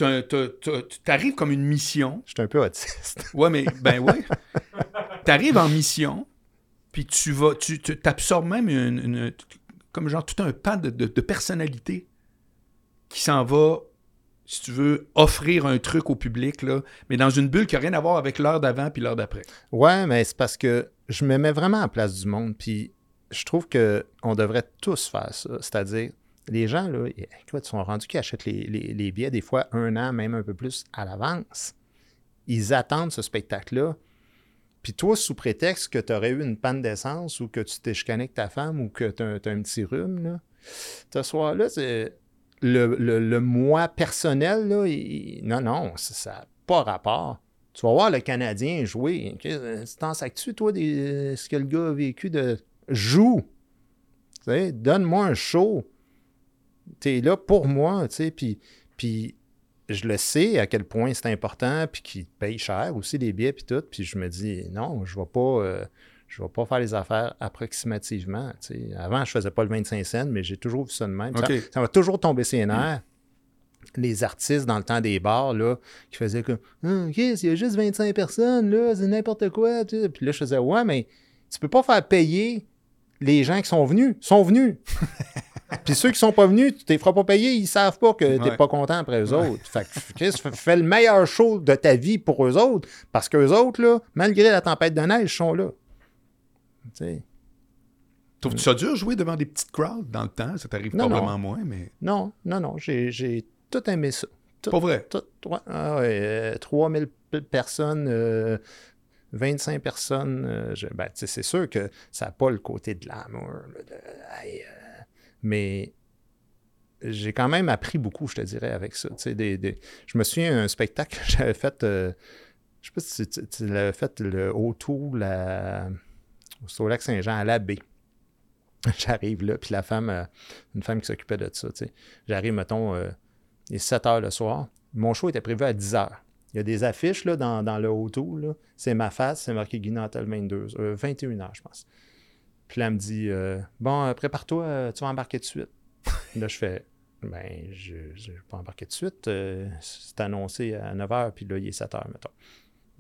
tu t'arrives comme une mission. Je suis un peu autiste. Ouais, mais ben ouais. T'arrives en mission, puis tu vas, tu tu- t'absorbes même une, une- comme genre tout un pan de, de- de personnalité qui s'en va, si tu veux, offrir un truc au public, mais dans une bulle qui n'a rien à voir avec l'heure d'avant puis l'heure d'après. Ouais, mais c'est parce que je me mets vraiment à la place du monde, puis je trouve qu'on devrait tous faire ça. C'est-à-dire, les gens, là, écoute, ils sont rendus qui achètent les, billets des fois un an, même un peu plus à l'avance. Ils attendent ce spectacle-là. Puis toi, sous prétexte que tu aurais eu une panne d'essence ou que tu t'es chicané avec ta femme ou que tu as, un petit rhume, là, ce soir-là, c'est le, moi personnel, là, non, non, ça- n'a pas rapport. Tu vas voir le Canadien jouer. Euh, Tu t'en sacs-tu, toi, des, ce que le gars a vécu de. Joue! Tu donne-moi un show. T'es là pour moi, tu puis, puis je le sais à quel point c'est important, puis qu'il paye cher aussi les billets, puis tout, puis je me dis, non, je vais pas... euh, je vais pas faire les affaires approximativement. tu. Avant, je faisais pas le 25 cents, mais j'ai toujours vu ça de même. Ça- m'a toujours tombé ses nerfs. Les artistes dans le temps des bars, là, qui faisaient comme Ah, OK, il y a juste 25 personnes, là, c'est n'importe quoi. tu. Puis là, je faisais Ouais, mais tu peux pas faire payer les gens qui sont venus. Ils sont venus. Puis ceux qui sont pas venus, tu les feras pas payer, ils savent pas que t'es Ouais. pas content après eux autres. Fait que Chris, fais- fais le meilleur show de ta vie pour eux autres, parce qu'eux autres, là, malgré la tempête de neige, sont là. Tu sais. Trouves-tu ça dur jouer devant des petites crowds dans le temps? Ça t'arrive Non, probablement non. moins, mais Non, non, non, j'ai j'ai tout aimé ça. Tout, pas vrai? tout, ouais, ah ouais, euh, 3000 personnes, euh, 25 personnes. euh, je- ben, c'est sûr que ça n'a pas le côté de l'amour. euh, mais j'ai quand même appris beaucoup, je te dirais, avec ça. des- des- je me souviens d'un spectacle que j'avais fait. euh, je sais pas si tu, tu l'avais fait le autour la, au lac Saint-Jean à la baie. J'arrive là, puis la femme, euh, une femme qui s'occupait de ça, tu sais. J'arrive, mettons, euh, il est 7 heures le soir. Mon show était prévu à 10 heures. Il y a des affiches là, dans, dans le auto. là. C'est ma face, c'est marqué Guy Nantel 22, euh, 21 heures, je pense. Puis là, elle me dit euh, Bon, prépare-toi, tu vas embarquer tout de suite. là, je fais Ben, je ne vais pas embarquer tout de suite. c'est annoncé à 9 heures, puis là, il est 7 heures, mettons.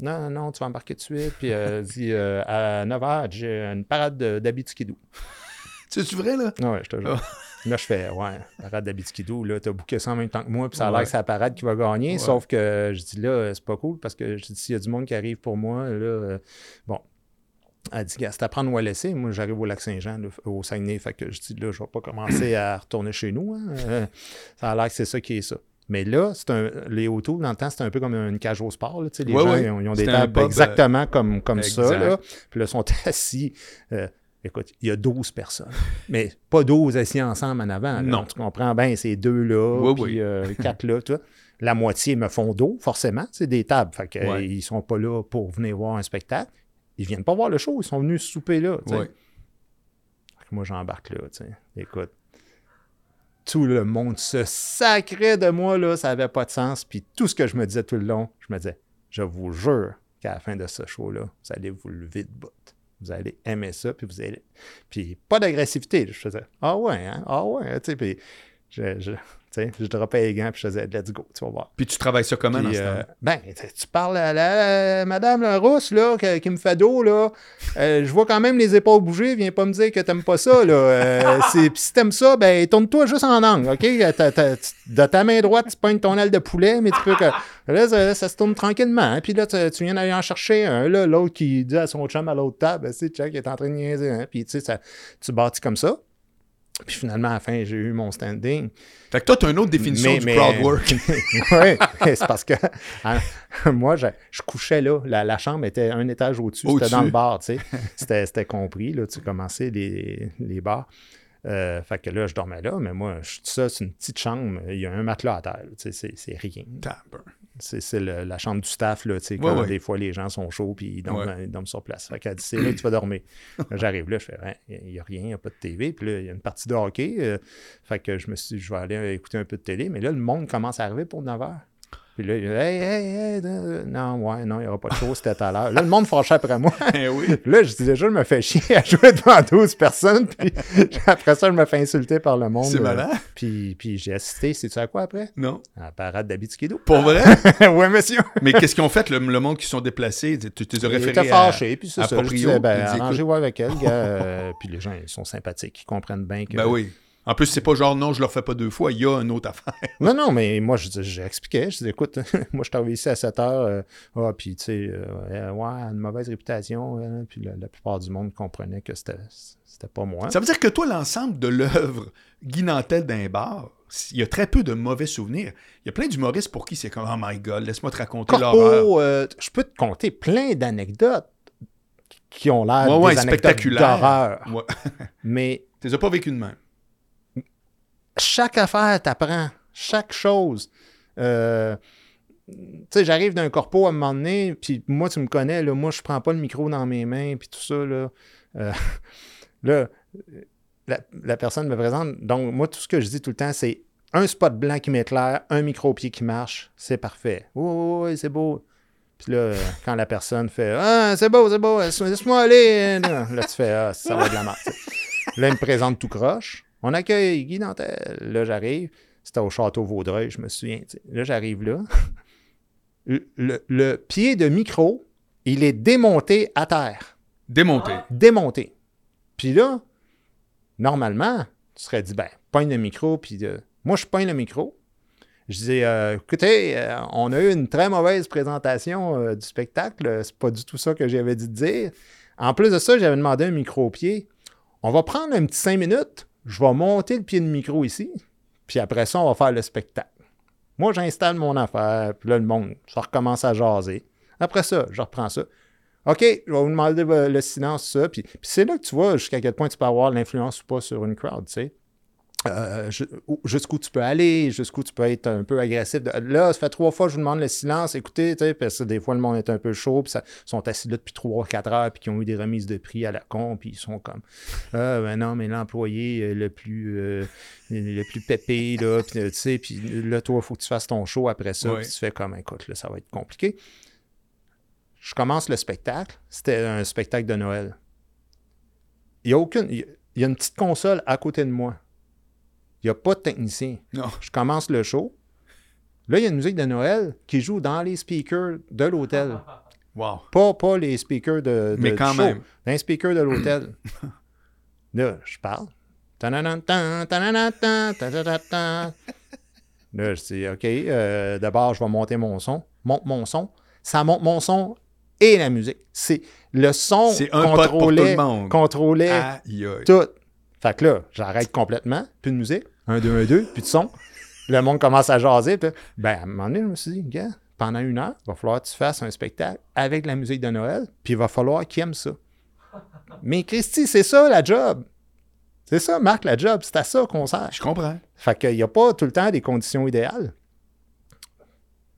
Non, non, non, tu vas embarquer tout de suite. Puis euh, elle dit euh, À 9 heures, j'ai une parade de- d'Abitiskidou. C'est-tu vrai, là? Ouais, je te jure. Là, je fais, ouais, parade d'Abitiskidou, là, t'as booké ça en même temps que moi, puis ça a l'air que c'est la parade qui va gagner, Ouais. sauf que je dis là, c'est pas cool, parce que je dis, s'il y a du monde qui arrive pour moi, là, euh, bon. Elle dit, c'est à prendre ou à laisser. Moi, j'arrive au lac Saint-Jean, là, au Saguenay, fait que je dis, là, je vais pas commencer à retourner chez nous. hein. Euh, ça a l'air que c'est ça qui est ça. Mais là, c'est un, les autos, dans le temps, c'était un peu comme une cage au sport. Là, les Ouais, gens, ouais. ils ont, ils ont des tables pub, euh, exactement comme, comme ça. Là. Puis là, ils sont assis. euh, écoute, il y a 12 personnes. Mais pas 12 assis ensemble en avant. là. Non. Tu comprends bien, c'est deux là, Oui, puis oui. euh, quatre là, tu vois. La moitié me font dos, forcément. C'est des tables. Fait que, Ouais. sont pas là pour venir voir un spectacle. Ils viennent pas voir le show, ils sont venus souper là. Moi, j'embarque là, tu sais. Écoute. Tout le monde se sacrait de moi, là, ça avait pas de sens. Puis tout ce que je me disais tout le long, je me disais, je vous jure qu'à la fin de ce show-là, vous allez vous lever de bout. Vous allez aimer ça, puis vous allez. Puis pas d'agressivité. Je faisais, ah ouais, hein? Ah ouais, hein? Puis Je, je, je droppais les gants puis je faisais let's go, tu vas voir. Puis tu travailles ça comment dans ce euh, temps ben, tu parles à la, madame la rousse, là, qui, qui me fait dos, là. Euh, je vois quand même les épaules bouger. Viens pas me dire que t'aimes pas ça, là. Euh, Puis si t'aimes ça, ben, tourne-toi juste en angle, OK? Tu- de ta main droite, tu pognes ton aile de poulet, mais tu peux que. Là, ça, ça se tourne tranquillement. hein. Puis là, tu, tu viens d'aller en chercher un, là, l'autre qui dit à son chum à l'autre table, ben, c'est Chuck, il est en train de niaiser, hein. Puis, tu sais, ça- tu bâtis comme ça. Puis finalement, à la fin, j'ai eu mon standing. Fait que toi, tu as une autre définition Mais- du mais- crowd work. oui, c'est parce que hein, moi, je, je couchais là. La, la chambre était un étage au-dessus. Au-dessus. C'était dans le bar, tu sais. C'était, c'était compris, là. Tu commençais les, les bars. Euh, fait que là, je dormais là, mais moi, je suis c'est une petite chambre. Il y a un matelas à terre. tu sais, C'est, c'est rien. Tabarnak. C'est, la chambre du staff, là, tu sais, quand Ouais, ouais. des fois les gens sont chauds puis ils dorment, Ouais. ils dorment sur place. Fait qu'elle dit, c'est là que tu vas dormir. J'arrive là, je fais, Ouais, il n'y a rien, il n'y a pas de TV. Puis là, il y a une partie de hockey. euh, fait que je me suis dit, je vais aller écouter un peu de télé. Mais là, le monde commence à arriver pour 9 heures. Puis là, il dit, hey, hey, hey, non, ouais, non, il n'y aura pas de show, c'était à l'heure. Là, le monde fâchait après moi. Eh oui. Là, je dis déjà, je me fais chier à jouer devant 12 personnes. Puis après ça, je me fais insulter par le monde. C'est euh, malin. Puis, puis j'ai assisté, sais-tu à quoi après? Non. À la parade d'Abitikido. Pour vrai? ouais, monsieur. Mais qu'est-ce qu'ils ont fait, le, le monde qui sont déplacés? Tu tu les as Il référés était à- fâché, puis c'est ça. Je Proprio, disais, ben, arrangez-vous avec elle, gars. euh, puis les gens, ils sont sympathiques, ils comprennent bien que... Ben oui. En plus, c'est pas genre, non, je le refais pas deux fois, il y a une autre affaire. Non, non, mais moi, je j'expliquais. Je disais, écoute, moi, je suis arrivé ici à 7 heures. euh, ah, puis, tu sais, euh, ouais, une mauvaise réputation. euh, puis la, la plupart du monde comprenait que c'était pas moi. Ça veut dire que toi, l'ensemble de l'œuvre Guy Nantel d'un bar, il y a très peu de mauvais souvenirs. Il y a plein d'humoristes pour qui c'est comme, oh my god, laisse-moi te raconter l'horreur. Euh, je peux te compter plein d'anecdotes qui ont l'air Ouais, ouais, des anecdotes spectaculaires. d'horreur. Ouais. Mais Tu les as pas vécu de même? Chaque affaire t'apprend, chaque chose. Euh, tu sais, j'arrive d'un corpo à un moment donné, puis moi, tu me connais, là, moi, je prends pas le micro dans mes mains, puis tout ça, là. Euh, là, la, personne me présente, donc moi, tout ce que je dis tout le temps, c'est un spot blanc qui m'éclaire, un micro-pied qui marche, c'est parfait. Oui, oui, oui, c'est beau. Puis là, quand la personne fait Ah, c'est beau, c'est beau, laisse- laisse-moi aller. Là, tu fais Ah, ça va de la merde. Là, il me présente tout croche. On accueille Guy Nantel. Là, j'arrive. C'était au château Vaudreuil, je me souviens. Là, j'arrive là. Le, le- le pied de micro, il est démonté à terre. Démonté. Démonté. Puis là, normalement, tu serais dit, ben, pogne le micro, puis euh, moi, je pogne le micro. Je dis, euh, écoutez, euh, on a eu une très mauvaise présentation du spectacle. C'est pas du tout ça que j'avais dit de dire. En plus de ça, j'avais demandé un micro-pied. On va prendre un petit cinq minutes. Je vais monter le pied de micro ici. Puis après ça, on va faire le spectacle. Moi, j'installe mon affaire. Puis là, le monde, ça recommence à jaser. Après ça, je reprends ça. OK, je vais vous demander le silence, ça. Puis, puis c'est là que tu vois jusqu'à quel point tu peux avoir l'influence ou pas sur une crowd, tu sais. Euh, ju- où- jusqu'où tu peux aller, jusqu'où tu peux être un peu agressif. Là, ça fait trois fois que je vous demande le silence. Écoutez, parce que des fois, le monde est un peu chaud, puis ça- ils sont assis là depuis trois, quatre heures, puis qui ont eu des remises de prix à la con, puis ils sont comme Ah, ben non, mais l'employé euh, le plus euh, le plus pépé, là, puis tu sais, puis là, toi, il faut que tu fasses ton show après ça, puis tu fais comme écoute, là, ça va être compliqué. Je commence le spectacle. C'était un spectacle de Noël. Il y a aucune. Il y a une petite console à côté de moi. Il n'y a pas de technicien. Non. Je commence le show. Là, il y a une musique de Noël qui joue dans les speakers de l'hôtel. Wow. Pas, pas les speakers de, de Mais quand show, même. Dans les speakers de l'hôtel. là, je parle. Là, je dis, OK, euh, d'abord, je vais monter mon son. Monte mon son. Ça monte mon son et la musique. C'est le son contrôlait, monde. contrôlait tout. Fait que là, j'arrête complètement. Plus de musique. Un, deux, un, deux. Plus de son. Le monde commence à jaser. Puis, ben, à un moment donné, je me suis dit, gars, pendant une heure, il va falloir que tu fasses un spectacle avec la musique de Noël. Puis il va falloir qu'ils aiment ça. Mais Christy, c'est ça la job. C'est ça, Marc, la job. C'est à ça qu'on sert. Je comprends. Fait qu'il n'y a pas tout le temps des conditions idéales.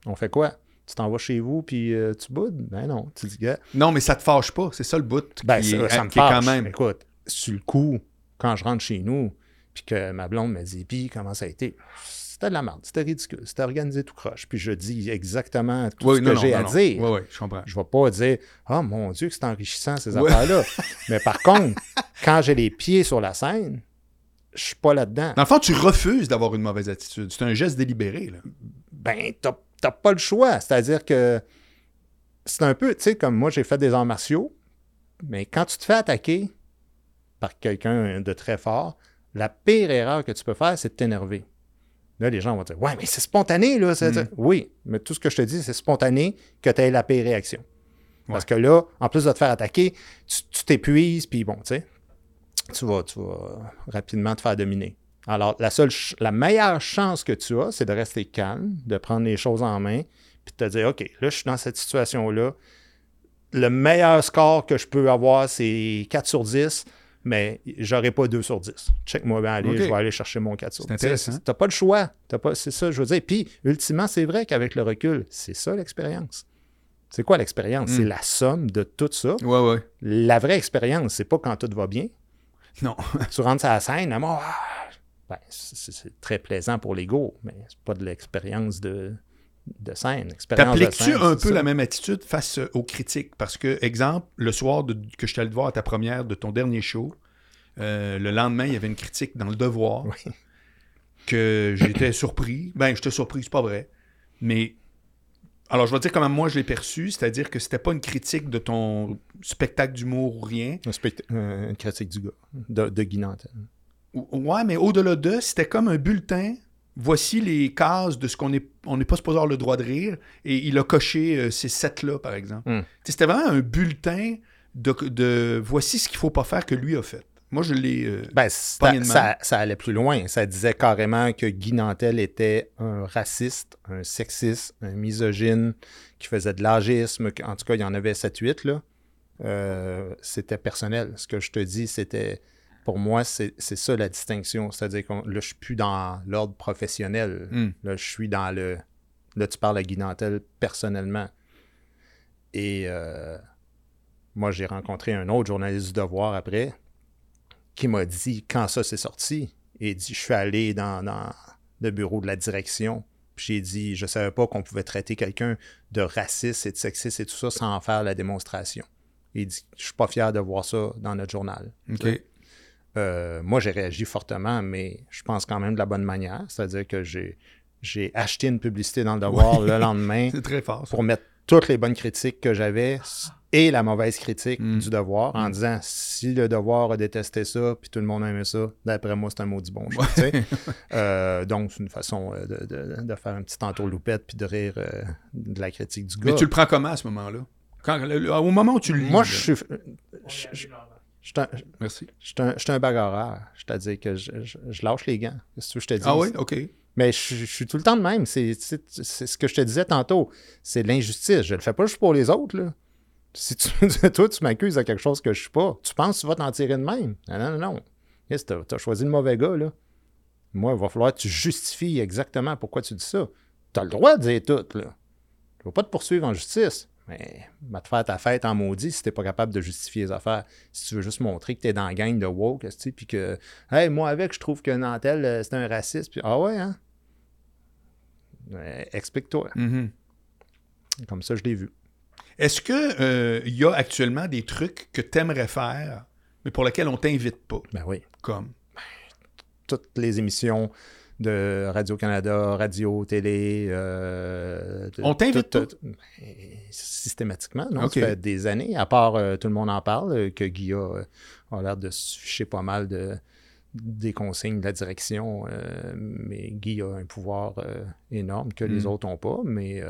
On fait quoi? Tu t'en vas chez vous puis euh, tu boudes? Ben non. Tu dis, gars, Non, mais ça te fâche pas. C'est ça le bout ben, qui, ça, est, ça me qui est quand fâche. même. Écoute, sur le coup, quand je rentre chez nous, puis que ma blonde me dit, puis comment ça a été? C'était de la merde, c'était ridicule, c'était organisé tout croche. Puis je dis exactement tout Oui, ce non, que j'ai à non. dire. Oui, oui, je comprends. Je ne vais pas dire Ah mon Dieu, que c'est enrichissant ces affaires-là. Mais par contre, quand j'ai les pieds sur la scène, je suis pas là-dedans. Dans le fond, tu refuses d'avoir une mauvaise attitude. C'est un geste délibéré. Là. Ben, t'as pas le choix. C'est-à-dire que c'est un peu, tu sais, comme moi, j'ai fait des arts martiaux, mais quand tu te fais attaquer par quelqu'un de très fort, la pire erreur que tu peux faire, c'est de t'énerver. Là, les gens vont dire Ouais, mais c'est spontané, là. c'est- Mm. Oui, mais tout ce que je te dis, c'est spontané que tu aies la pire réaction. Parce que là, en plus de te faire attaquer, tu t'épuises, puis bon, tu sais, tu vas, tu vas rapidement te faire dominer. Alors, la seule, la meilleure chance que tu as, c'est de rester calme, de prendre les choses en main, puis de te dire, OK, là, je suis dans cette situation-là. Le meilleur score que je peux avoir, c'est 4 sur 10, mais j'aurai pas 2 sur 10. Check-moi bien aller, je vais aller chercher mon 4 sur C'est 10. intéressant. Tu n'as pas le choix. T'as c'est ça, je veux dire. Puis, ultimement, c'est vrai qu'avec le recul, c'est ça l'expérience. C'est quoi l'expérience? Mm. C'est la somme de tout ça. Ouais, ouais. La vraie expérience, c'est pas quand tout va bien. Non. tu rentres à la scène, ah, moi, ah, ben, c'est très plaisant pour l'ego, mais c'est pas de l'expérience de, de scène. De T'appliques-tu un peu ça. la même attitude face euh, aux critiques? Parce que, exemple, le soir de- que je suis allé te voir à ta première de ton dernier show, euh, le lendemain, il y avait une critique dans Le Devoir Oui. que j'étais surpris. Ben, j'étais surpris, c'est pas vrai. Mais, alors, je vais te dire comment moi je l'ai perçu, c'est-à-dire que c'était pas une critique de ton spectacle d'humour ou rien. Un euh, une critique du gars, de, de Guy Nantel. Ouais, mais au-delà de, c'était comme un bulletin. Voici les cases de ce qu'on n'est on n'est pas supposé avoir le droit de rire. Et il a coché euh, ces sept-là, par exemple. Hmm. C'était vraiment un bulletin de, de voici ce qu'il faut pas faire que lui a fait. Moi, je l'ai. euh, Ben, ça allait plus loin. Ça disait carrément que Guy Nantel était un raciste, un sexiste, un misogyne, qui faisait de l'agisme. En tout cas, il y en avait 7-8, là. Euh, c'était personnel. Ce que je te dis, c'était... Pour moi, c'est ça la distinction. C'est-à-dire que là, je suis plus dans l'ordre professionnel. hmm. Là, je suis dans le... Là, tu parles à Guy Nantel personnellement. Et euh, moi, j'ai rencontré un autre journaliste du Devoir après qui m'a dit, quand ça s'est sorti, il dit, je suis allé dans, dans le bureau de la direction, puis j'ai dit, je savais pas qu'on pouvait traiter quelqu'un de raciste et de sexiste et tout ça sans en faire la démonstration. Il dit, je suis pas fier de voir ça dans notre journal. Euh, moi, j'ai réagi fortement, mais je pense quand même de la bonne manière. C'est-à-dire que j'ai, j'ai acheté une publicité dans le devoir le lendemain C'est très fort. ça. pour mettre toutes les bonnes critiques que j'avais et la mauvaise critique Mm. du devoir en disant si le devoir a détesté ça puis tout le monde a aimé ça, d'après moi, c'est un maudit bon sais. Euh, donc, c'est une façon euh, de, de- de faire un petit entourloupette puis de rire euh, de la critique du gars. Mais tu le prends comment à ce moment-là? Quand, le- le- au moment où tu le lis. Moi, je suis. Je je-. Je suis un- Merci. je suis un, je suis un bagarreur. C'est-à-dire que je, je- je lâche les gants. Tu veux que je te dise? Ah oui? OK. Mais je, je suis tout le temps de même. C'est c'est- c'est ce que je te disais tantôt. C'est l'injustice. Je le fais pas juste pour les autres. Là. Si tu, toi, tu m'accuses de quelque chose que je suis pas, tu penses que tu vas t'en tirer de même? Non, non, non. t'as as choisi le mauvais gars, là. Moi, il va falloir que tu justifies exactement pourquoi tu dis ça. Tu as le droit de dire tout, là. Je ne vais pas te poursuivre en justice. Mais va te faire ta fête en maudit si t'es pas capable de justifier les affaires. Si tu veux juste montrer que t'es dans la gang de woke, puis que Hey, moi avec, je trouve que Nantel, euh, c'est un raciste. Puis, ah ouais, hein? Euh, Explique-toi. Mhm. Comme ça, je l'ai vu. Est-ce que euh, il y a actuellement des trucs que tu aimerais faire, mais pour lesquels on t'invite pas? Ben oui. Comme? Toutes les émissions de Radio-Canada, radio, télé. euh, de- On t'invite tout- ben, Systématiquement, non? Ça fait des années, à part euh, tout le monde en parle, euh, que Guilla euh, a l'air de se ficher pas mal de, des consignes de la direction. mais Guy a un pouvoir énorme que les Mm. autres n'ont pas. Mais.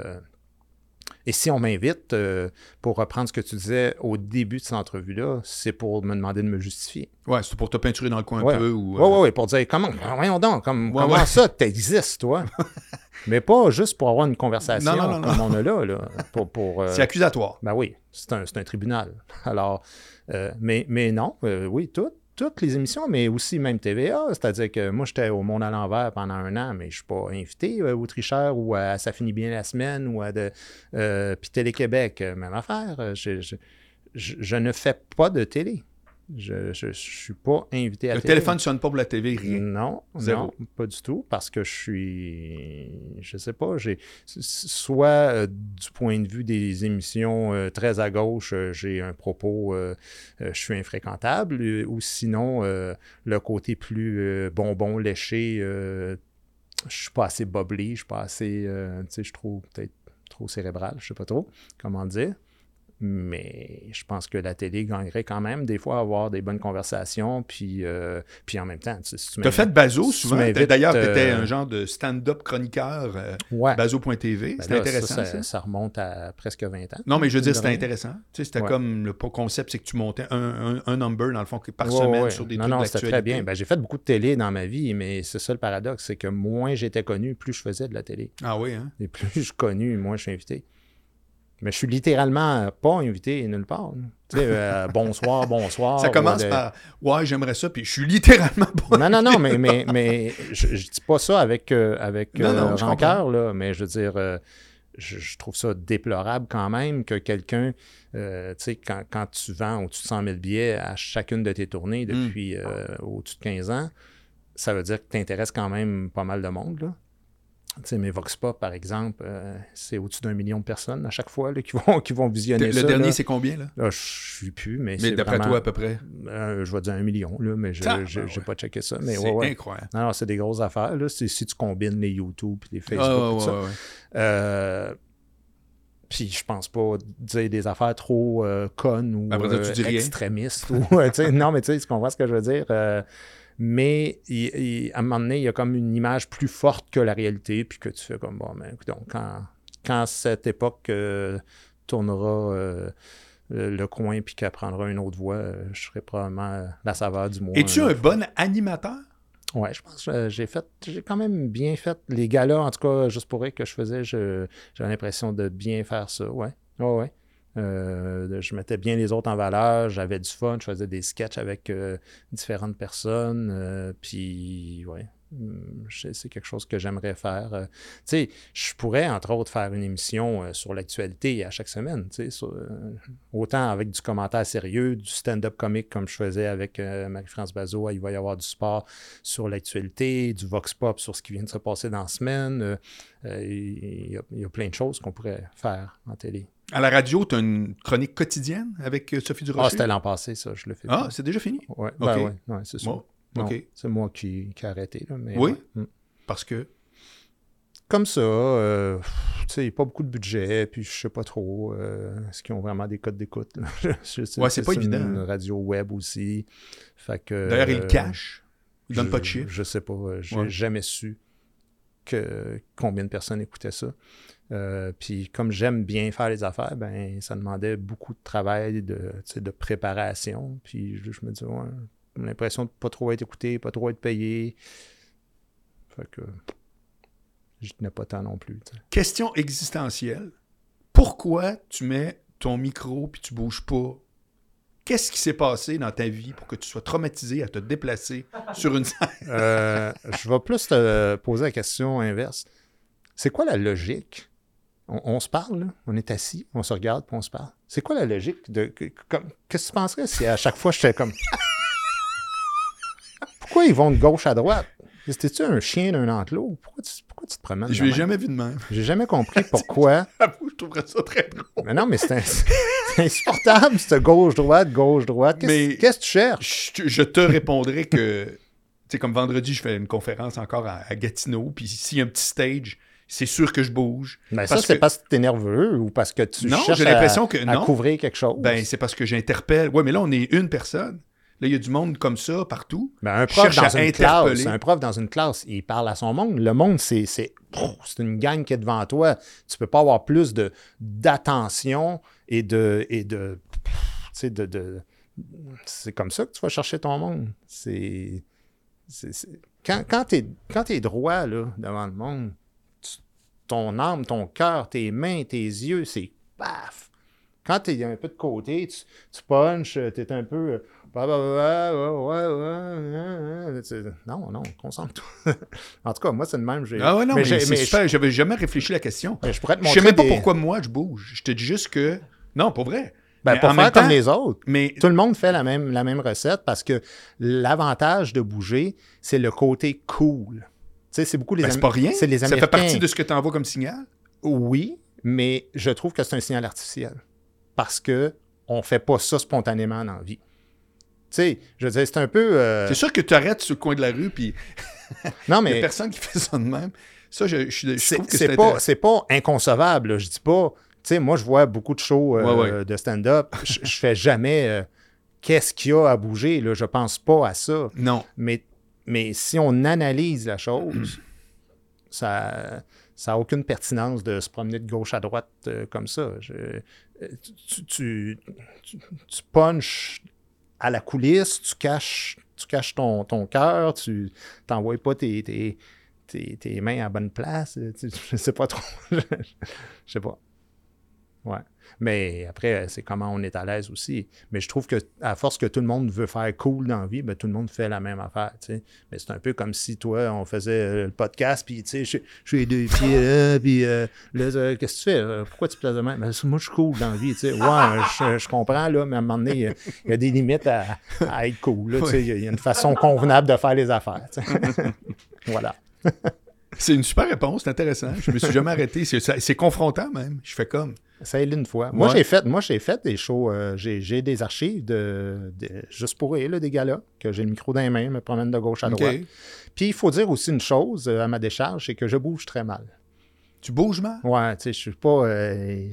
Euh, et si on m'invite, euh, pour reprendre ce que tu disais au début de cette entrevue-là, c'est pour me demander de me justifier. Ouais, c'est pour te peinturer dans le coin Ouais. un peu ou. Oui, euh, oui, oui, pour dire comment, voyons donc, comme, Ouais, comment ouais. ça t'existes, toi? Mais pas juste pour avoir une conversation Non, non, non, comme on a là, là. Pour, pour, euh, C'est accusatoire. ben oui, c'est un, un tribunal. Alors, euh, mais, mais non, euh, oui, toutes, toutes les émissions, mais aussi même TVA. C'est-à-dire que moi, j'étais au Monde à l'envers pendant un an, mais je ne suis pas invité euh, au Tricheur ou à Ça finit bien la semaine ou à de. Euh, puis Télé-Québec, euh, même affaire. Je ne fais pas de télé. Je, je, je suis pas invité à Le télé. téléphone ne sonne pas pour la TV, rien. Non, Zéro. non, pas du tout, parce que je suis, je sais pas, j'ai soit euh, du point de vue des émissions euh, très à gauche, euh, j'ai un propos, je suis infréquentable, ou sinon le côté plus bonbon léché, je suis pas assez boblé, je suis pas assez, tu sais, je trouve peut-être trop cérébral, je sais pas trop comment dire. Mais je pense que la télé gagnerait quand même des fois à avoir des bonnes conversations, puis, euh, puis en même temps, tu sais, si tu Tu as fait Bazo si souvent? D'ailleurs, tu étais euh, un genre de stand-up chroniqueur, euh, Ouais. Bazo.tv. Ben C'était intéressant, ça, ça. ça, ça remonte à presque 20 ans. Non, mais je veux dire, c'était intéressant. Tu sais, c'était Ouais. comme le concept, c'est que tu montais un, un, un number, dans le fond, par Ouais, semaine sur des non, trucs non, c'était très bien. Ben, j'ai fait beaucoup de télé dans ma vie, mais c'est ça le paradoxe, c'est que moins j'étais connu, plus je faisais de la télé. Ah oui, hein? Et plus je suis connu, moins je suis invité. Mais je suis littéralement pas invité nulle part. là. Tu sais, euh, bonsoir, bonsoir. Ça commence par Ouais, j'aimerais ça, puis je suis littéralement pas. Non, non, non, mais, mais, mais je, je dis pas ça avec, euh, avec Non, non, euh, rancœur, là, mais je veux dire, euh, je, je trouve ça déplorable quand même que quelqu'un, tu sais, quand, quand tu vends au-dessus de 100 000 billets à chacune de tes tournées Mm. depuis au-dessus de 15 ans, ça veut dire que tu intéresses quand même pas mal de monde, là. Tu sais, mais Vox Pop, par exemple, euh, c'est au-dessus d'un million de personnes à chaque fois là, qui, vont, qui vont visionner Le ça. dernier, c'est combien, là? Là, je suis plus, mais, Mais d'après toi, à peu près? euh, je vais dire un million, là, mais je Ah, n'ai ben ouais. pas checké ça. Mais C'est ouais, incroyable. Non, non, c'est des grosses affaires. Là. Si tu combines les YouTube et les Facebook Ah, et ouais, tout ça. Euh, puis je pense pas dire des affaires trop euh, connes ou Après euh, extrémistes. ou, non, mais tu sais, tu comprends ce que je veux dire. euh, mais il- il- à un moment donné, il y a comme une image plus forte que la réalité, puis que tu fais comme, bon, mais donc, quand, quand cette époque euh, tournera euh, le, le coin, puis qu'elle prendra une autre voie, euh, je serai probablement la saveur du mois. Es-tu hein. un bon animateur? Ouais, je pense que j'ai fait, j'ai quand même bien fait les galas, en tout cas, juste pour que je faisais, j'avais l'impression de bien faire ça, ouais. Ouais, ouais. Euh, je mettais bien les autres en valeur, j'avais du fun, je faisais des sketchs avec euh, différentes personnes, euh, puis ouais, je- c'est quelque chose que j'aimerais faire. Tu sais, je pourrais, entre autres, faire une émission sur l'actualité à chaque semaine, tu sais, autant avec du commentaire sérieux, du stand-up comique comme je faisais avec Marie-France Bazot, il va y avoir du sport sur l'actualité, du vox pop sur ce qui vient de se passer dans la semaine. Il y a plein de choses qu'on pourrait faire en télé. À la radio, tu as une chronique quotidienne avec euh, Sophie Durocher? Ah, c'était l'an passé, ça, je le fais. Ah, c'est déjà fini? ouais, ben ouais, ouais, c'est ça. Bon. C'est moi qui, qui ai arrêté. Là, mais Oui? ouais. Mm. Parce que... Comme ça, euh, tu sais, pas beaucoup de budget, puis je sais pas trop. euh, Est-ce qu'ils ont vraiment des codes d'écoute? Ouais, c'est pas évident, une hein. radio web aussi. Fait que, D'ailleurs, il euh, cache. Il donne je- pas de chiffres. Je sais pas. euh, J'ai Ouais. jamais su que combien de personnes écoutaient ça. Euh, puis comme j'aime bien faire les affaires, ben ça demandait beaucoup de travail, de, préparation. Puis je, je me dis, ouais, j'ai l'impression de pas trop être écouté, pas trop être payé. Fait que je tenais pas tant non plus. Question existentielle. Pourquoi tu mets ton micro puis tu bouges pas? Qu'est-ce qui s'est passé dans ta vie pour que tu sois traumatisé à te déplacer sur une scène? Euh, je vais plus te poser la question inverse. C'est quoi la logique? On, on se parle, là, on est assis, on se regarde, puis on se parle. C'est quoi la logique de. Qu'est-ce que tu penserais si à chaque fois j'étais comme. Pourquoi ils vont de gauche à droite? C'était-tu un chien d'un enclos? Pourquoi tu, pourquoi tu te promènes? Je l'ai jamais vu de même. J'ai jamais compris pourquoi. Je trouverais ça très drôle. Mais non, mais c'est insupportable, cette gauche-droite, gauche-droite. Qu'est-ce Mais- qu'est-ce que tu cherches? Je, je te répondrai que, tu sais, comme vendredi, je fais une conférence encore à, à Gatineau, puis s'il y a un petit stage, c'est sûr que je bouge. Ben, ça, c'est que- parce que t'es nerveux ou parce que tu Non, cherches l'impression que à non. couvrir quelque chose? Ben, c'est parce que j'interpelle. Ouais, mais là, on est une personne. Là, il y a du monde comme ça partout. Ben, un prof dans une classe, un prof dans une classe, il parle à son monde. Le monde, c'est c'est c'est une gang qui est devant toi. Tu peux pas avoir plus de d'attention et de et de tu sais de, de- c'est comme ça que tu vas chercher ton monde. C'est quand quand t'es quand t'es droit là devant le monde, tu- ton âme, ton cœur, tes mains, tes yeux, c'est paf. Quand t'es un peu de côté, tu, tu punches, t'es un peu euh, ouais, ouais, ouais. C'est- Non, non, concentre-toi. en tout cas, moi, c'est le même. j'ai- Ah ouais, non, mais, je-. J'avais jamais réfléchi à la question. mais je pourrais te Je montrer sais même pas des- pourquoi moi je bouge. Je te dis juste que. Non, pas vrai. Ben, pour faire même comme temps- les autres. Mais Tout le monde fait la même, la même recette parce que l'avantage de bouger, c'est le côté cool. Sais, c'est beaucoup les ben, c'est pas rien. C'est les Ça Américains. fait partie de ce que tu envoies comme signal? Oui, mais je trouve que c'est un signal artificiel. Parce que on fait pas ça spontanément dans la vie. Tu sais, je veux dire, c'est un peu. euh, C'est sûr que tu arrêtes sur le coin de la rue, puis Non, il n'y a mais personne qui fait ça de même. Ça, je, je, je c'est trouve que c'est pas, c'est pas inconcevable. là. Je dis pas. Tu sais, moi, je vois beaucoup de shows euh, Ouais, ouais. de stand-up. Je je fais jamais. euh, Qu'est-ce qu'il y a à bouger? Là? Je pense pas à ça. Non. Mais, mais si on analyse la chose, ça ça n'a aucune pertinence de se promener de gauche à droite euh, comme ça. Tu, punches à la coulisse, tu caches, tu caches ton, ton cœur, tu n'envoies pas tes, tes, tes, tes mains à bonne place. je sais pas trop. je sais pas. Ouais. Mais après, c'est comment on est à l'aise aussi. Mais je trouve que à force que tout le monde veut faire cool dans la vie, ben, tout le monde fait la même affaire. Mais c'est un peu comme si toi, on faisait euh, le podcast, puis je je suis les deux pieds là, puis euh, euh, qu'est-ce que tu fais? Pourquoi tu places de même? Ben, moi, je suis cool dans la vie. tu sais. Ouais, je, comprends, là, mais à un moment donné, il y a- des limites à, être cool. Il y y a une façon convenable de faire les affaires. voilà. C'est une super réponse, c'est intéressant. Je me suis jamais arrêté. C'est confrontant même. Je fais comme. Ça une fois. Moi, Ouais. j'ai fait, moi, j'ai fait des shows. euh, j'ai, des archives de, de- juste pour rire, là, des gars-là, que j'ai le micro dans les mains, me promène de gauche à droite. Puis il faut dire aussi une chose euh, à ma décharge, c'est que je bouge très mal. Tu bouges, man? Ouais, tu sais, je suis pas. euh,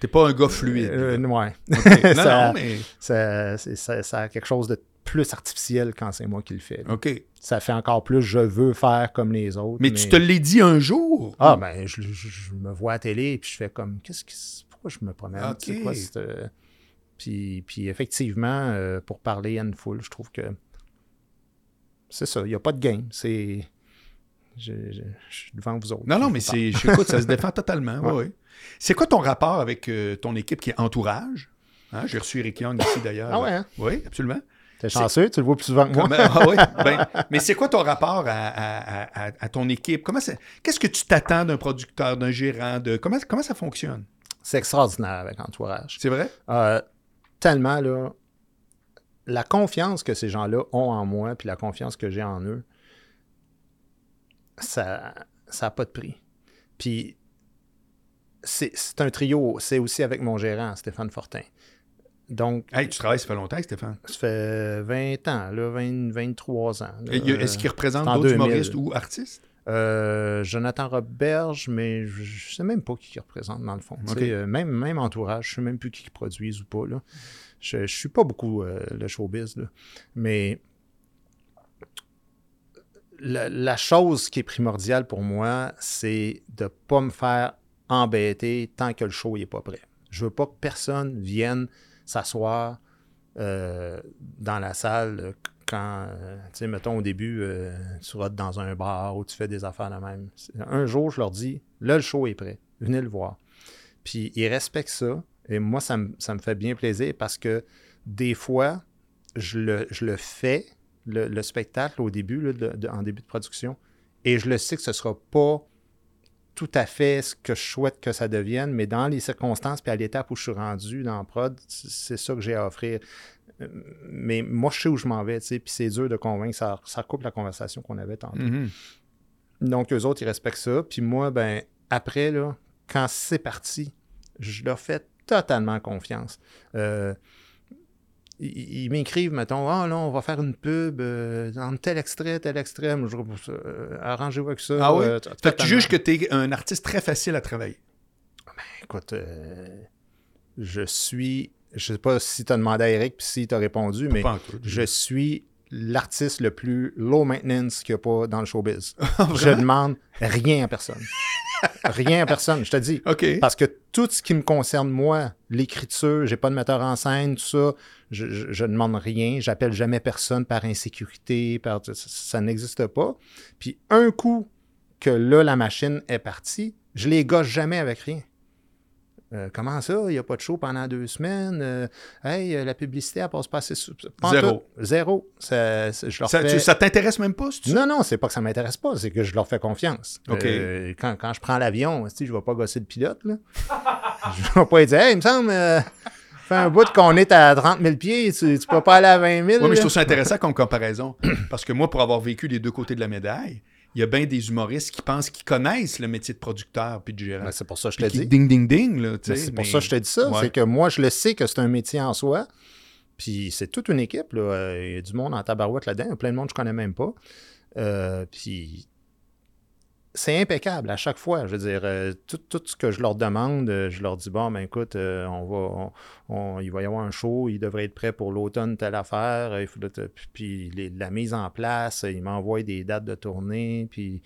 T'es pas un gars fluide. euh, ouais. Non, ça- non, mais. Ça, ça- ça a quelque chose de plus artificiel quand c'est moi qui le fais. là. OK. Ça fait encore plus je veux faire comme les autres. Mais, tu te l'es dit un jour? Ah, ben, je, je- je me vois à la télé et puis je fais comme, qu'est-ce qui. Pourquoi je me promène? Ok. C'est quoi cette, euh, Puis, puis effectivement, euh, pour parler à une foule, je trouve que c'est ça, il n'y a pas de game. C'est. Je, je- je suis devant vous autres. Non, non, mais c'est, j'écoute, ça se défend totalement. Ouais, Ouais. ouais. C'est quoi ton rapport avec euh, ton équipe qui est entourage? Hein, J'ai reçu Eric Young ici d'ailleurs. Ah ouais, hein? Oui, absolument. T'es chanceux, tu le vois plus souvent que moi. Ah ben, mais c'est quoi ton rapport à, à- à- à- à ton équipe? Comment qu'est-ce que tu t'attends d'un producteur, d'un gérant? De, comment, comment ça fonctionne? C'est extraordinaire avec Entourage. C'est vrai? Euh, tellement, là, la confiance que ces gens-là ont en moi, puis la confiance que j'ai en eux, ça n'a pas de prix. Puis, c'est un trio. C'est aussi avec mon gérant, Stéphane Fortin. Donc, Hey, tu travailles, ça fait longtemps, Stéphane. ça fait 20 ans, là, 20, 23 ans. Est-ce qu'il représente en d'autres 2000. humoristes ou artistes? Euh, Jonathan Roberge, mais je, je sais même pas qui qui représente dans le fond. Euh, même, même entourage, je sais même plus qui produisent ou pas. Là. Je, je suis pas beaucoup euh, le showbiz, là. mais la, la chose qui est primordiale pour moi, c'est de pas me faire embêter tant que le show n'est pas prêt. Je veux pas que personne vienne s'asseoir euh, dans la salle euh, quand, euh, tu sais, mettons au début, tu vas dans un bar ou tu fais des affaires de même. Un jour, je leur dis, là, le show est prêt, venez le voir. Puis ils respectent ça, et moi, ça me, fait bien plaisir parce que des fois, je le, je le fais, le, le spectacle au début, en début de production, et je le sais que ce ne sera pas tout à fait ce que je souhaite que ça devienne, mais dans les circonstances puis à l'étape où je suis rendu dans la prod, c'est ça que j'ai à offrir. Euh, Mais moi, je sais où je m'en vais, tu sais, puis c'est dur de convaincre, ça, ça coupe la conversation qu'on avait tantôt. Mhm. Donc, eux autres, ils respectent ça. Puis moi, ben, après, là, quand c'est parti, je leur fais totalement confiance. Euh, ils ils m'écrivent, mettons, ah là, on va faire une pub euh, dans tel extrait, tel extrait. Je. Euh, Arrangez-vous avec ça. Ah oui? euh, Fait que tu juges que tu es un artiste très facile à travailler. Écoute, euh, je suis. Je sais pas si tu as demandé à Eric puis si tu as répondu, mais en je suis l'artiste le plus low maintenance qu'il n'y a pas dans le showbiz. Ah, je demande rien à personne. rien à personne, je te dis. Parce que tout ce qui me concerne, moi, l'écriture, j'ai pas de metteur en scène, tout ça, je, je, je demande rien. J'appelle jamais personne par insécurité, par ça, ça n'existe pas. Puis un coup que là, la machine est partie, je les gâche jamais avec rien. Euh, comment ça? Il n'y a pas de show pendant deux semaines? Euh, hey, euh, la publicité, elle passe pas assez... pas Zéro. tout. Zéro. Ça, ça- je leur Ça, fais- ça t'intéresse même pas, si tu non, non, c'est pas que ça m'intéresse pas, c'est que je leur fais confiance. Quand, quand je prends l'avion, je vais pas gosser le pilote. Là. je vais pas dire, hey, il me semble, fait un bout qu'on est à 30 000 pieds, tu, tu peux pas aller à 20 000. Oui, mais je trouve ça intéressant comme comparaison. Parce que moi, pour avoir vécu les deux côtés de la médaille, il y a bien des humoristes qui pensent qu'ils connaissent le métier de producteur puis de gérant. Ben, c'est pour ça que je te dis. ding ding ding là, Ben, c'est pour mais- ça que je te dis ça. Ouais. C'est que moi, je le sais que c'est un métier en soi. Puis c'est toute une équipe. là. Euh, Il y a du monde en tabarouette là-dedans. Il y a plein de monde que je connais même pas. Euh, puis c'est impeccable à chaque fois. Je veux dire, euh, tout, tout ce que je leur demande, euh, je leur dis bon, ben écoute, euh, on va, il va y avoir un show, il devrait être prêt pour l'automne, telle affaire. Il puis- la mise en place, ils m'envoient des dates de tournée, puis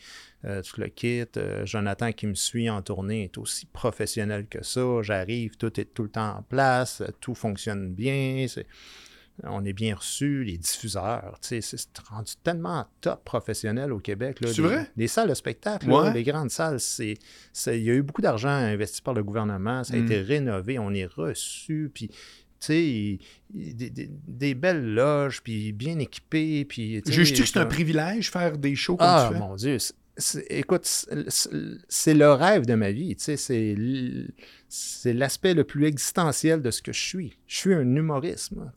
tu le. Euh, Jonathan qui me suit en tournée est aussi professionnel que ça. J'arrive, tout est tout le temps en place, tout fonctionne bien. c'est- On est bien reçu, les diffuseurs, c'est rendu tellement top professionnel au Québec. là. C'est Les- vrai? Les salles de spectacle, là, les grandes salles, c'est, il y a eu beaucoup d'argent investi par le gouvernement, ça a Mm. été rénové, on est reçu, puis des, des- des belles loges, puis bien équipées, puis... Juges-tu que c'est un privilège faire des shows comme ah, tu fais? mon Dieu. écoute, c'est- le rêve de ma vie. tu sais, C'est l'aspect le plus existentiel de ce que je suis. Je suis un humoriste. moi.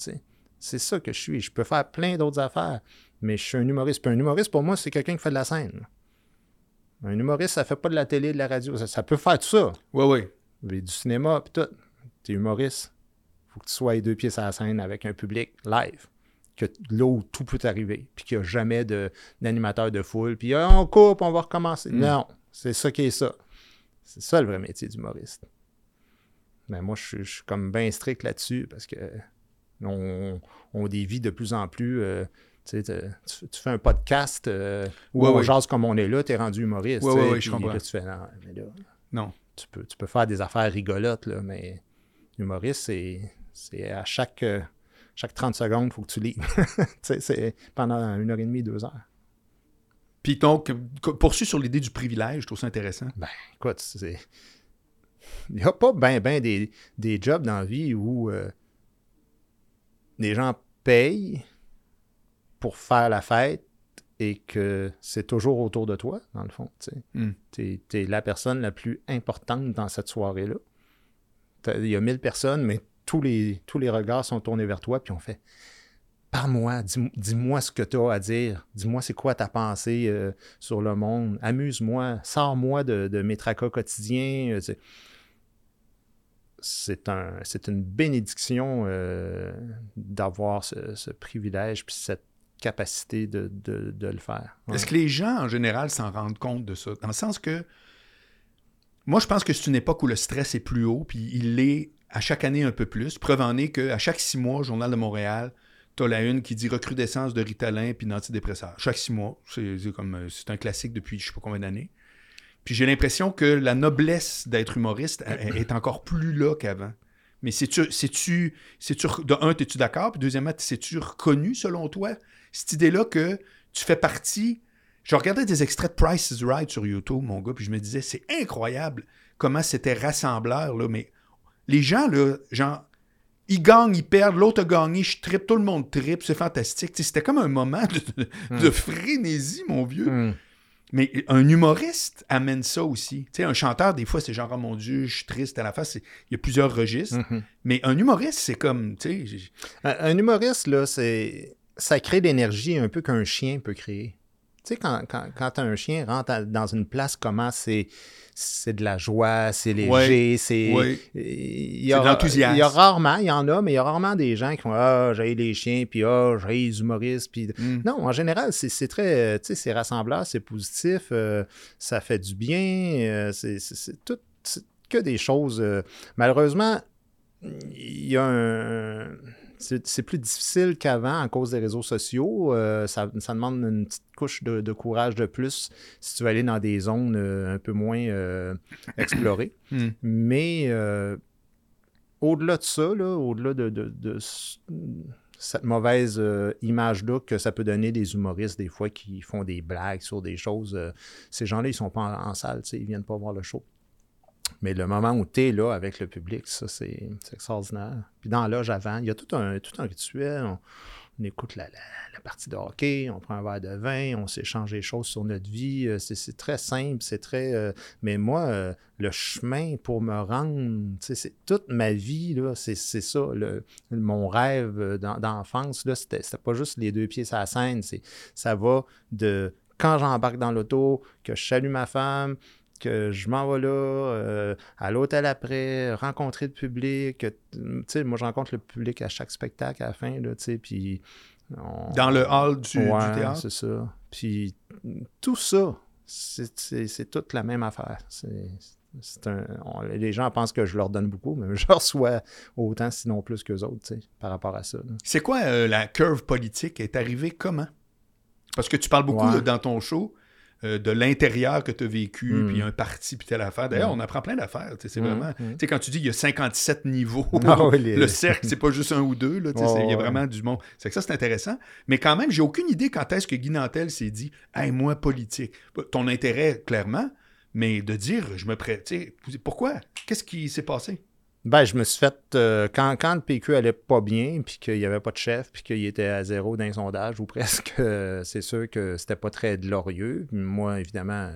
C'est ça que je suis. Je peux faire plein d'autres affaires, mais je suis un humoriste. Puis un humoriste, pour moi, c'est quelqu'un qui fait de la scène. Un humoriste, ça fait pas de la télé, de la radio. Ça, ça peut faire tout ça. Oui, oui. Mais du cinéma, puis tout. T'es humoriste. faut que tu sois les deux pieds sur la scène avec un public live. Que là où tout peut arriver. Puis qu'il n'y a jamais d'animateur de, foule. Puis Ah, on coupe, on va recommencer. Mm. Non, c'est ça qui est ça. C'est ça le vrai métier d'humoriste. Mais moi, je suis comme bien strict là-dessus parce que on, on dévie de plus en plus. euh, tu, tu- tu fais un podcast euh, où Ouais, on ouais. jase comme on est là, t'es rendu humoriste. Tu ouais, ouais, je comprends. là, tu fais non, mais là, Non. tu peux, tu peux faire des affaires rigolotes, là, mais humoriste, c'est, c'est à chaque, euh, chaque 30 secondes, il faut que tu lis. Tu c'est pendant une heure et demie, deux heures. Puis donc, poursuis sur l'idée du privilège, je trouve ça intéressant. Ben, écoute, c'est. Il n'y a pas ben, ben des, des jobs dans la vie où euh, les gens payent pour faire la fête et que c'est toujours autour de toi, dans le fond. Tu. Mm. T'es, t'es la personne la plus importante dans cette soirée-là. Il y a 1000 personnes, mais tous les, tous les regards sont tournés vers toi, puis on fait Parle-moi, dis- dis-moi ce que tu as à dire, dis-moi c'est quoi ta pensée euh, sur le monde, amuse-moi, sors-moi de, de mes tracas quotidiens. euh, c'est- un, une bénédiction euh, d'avoir ce, privilège puis cette capacité de, le faire. Est-ce que les gens, en général, s'en rendent compte de ça? Dans le sens que, moi, je pense que c'est une époque où le stress est plus haut, puis il l'est à chaque année un peu plus. Preuve en est qu'à chaque six mois, Journal de Montréal, t'as la une qui dit recrudescence de Ritalin puis d'antidépresseurs. Chaque six mois. C'est c'est comme euh, c'est un classique depuis je sais pas combien d'années. Puis j'ai l'impression que la noblesse d'être humoriste est est encore plus là qu'avant. Mais c'est-tu, c'est-tu, c'est-tu, de un, es-tu d'accord? Puis deuxièmement, c'est-tu reconnu selon toi, cette idée-là que tu fais partie? Je regardais des extraits de Price is Right sur YouTube, mon gars, puis je me disais, c'est incroyable comment c'était rassembleur, là, mais les gens, là, genre, ils gagnent, ils perdent, l'autre a gagné, je tripe, tout le monde tripe, c'est fantastique. C'était comme un moment de, de- de frénésie, mon vieux. Hmm. Mais un humoriste amène ça aussi. Tu sais, un chanteur, des fois, c'est genre, oh mon Dieu, je suis triste à la face. Il y a plusieurs registres. Mhm. Mais un humoriste, c'est comme, tu sais, j'ai- Un, un humoriste, là, c'est. Ça crée l'énergie un peu qu'un chien peut créer. Tu sais, quand, quand, quand un chien rentre à- dans une place, comment c'est. C'est de la joie, c'est léger, Ouais, c'est. ouais. Il y, C'est a, de l'enthousiasme. il y a rarement, il y en a, mais il y a rarement des gens qui font Ah, j'ai les chiens, puis Ah, j'ai les humoristes, puis. Hmm. Non, en général, c'est c'est très. euh, Tu sais, c'est rassembleur, c'est positif, euh, ça fait du bien, euh, c'est tout. c'est que des choses. euh, malheureusement, il y a un. C'est plus difficile qu'avant à cause des réseaux sociaux. Euh, ça, ça demande une petite couche de, de courage de plus si tu veux aller dans des zones euh, un peu moins euh, explorées. Hmm. Mais au-delà de ça, là, au-delà de, de- de s- cette mauvaise euh, image-là que ça peut donner des humoristes des fois qui font des blagues sur des choses, euh, ces gens-là, ils sont pas en, en salle, ils viennent pas voir le show. Mais le moment où tu es là avec le public, ça, c'est extraordinaire. Puis dans l'âge avant, il y a tout un, tout un rituel. On, écoute la, la- partie de hockey, on prend un verre de vin, on s'échange des choses sur notre vie. euh, C'est très simple, c'est très. euh, mais moi, euh, le chemin pour me rendre, c'est toute ma vie, c'est ça. le- mon rêve d'en- d'enfance, c'était pas juste les deux pieds sur la scène. Ça va de quand j'embarque dans l'auto, que je salue ma femme, que je m'en vais là, euh, à l'hôtel après, rencontrer le public. Tu sais, moi, je rencontre le public à chaque spectacle à la fin, là, tu sais, puis... on- Dans le hall du, théâtre? c'est ça. Puis tout ça, c'est- toute la même affaire. C'est c'est un, on- les gens pensent que je leur donne beaucoup, mais je reçois autant, sinon plus qu'eux autres, tu sais, par rapport à ça. C'est quoi euh, la curve politique? est arrivée comment? Parce que tu parles beaucoup Ouais. là, dans ton show euh, de l'intérieur que tu as vécu, Mm. puis un parti, puis telle affaire. D'ailleurs, Mm. on apprend plein d'affaires. C'est Mm, vraiment... Tu sais, quand tu dis qu'il y a 57 niveaux, Ah les- le cercle, c'est pas juste un ou deux. Il y a ouais. vraiment du monde. C'est que ça, c'est intéressant. Mais quand même, j'ai aucune idée quand est-ce que Guy Nantel s'est dit « Hey, moi, politique. » Ton intérêt, clairement, mais de dire « Je me prête. » Pourquoi? Qu'est-ce qui s'est passé? Ben, je me suis fait. euh, quand, le PQ allait pas bien, puis qu'il n'y avait pas de chef, puis qu'il était à zéro d'un sondage, ou presque, euh, c'est sûr que c'était pas très glorieux. Moi, évidemment,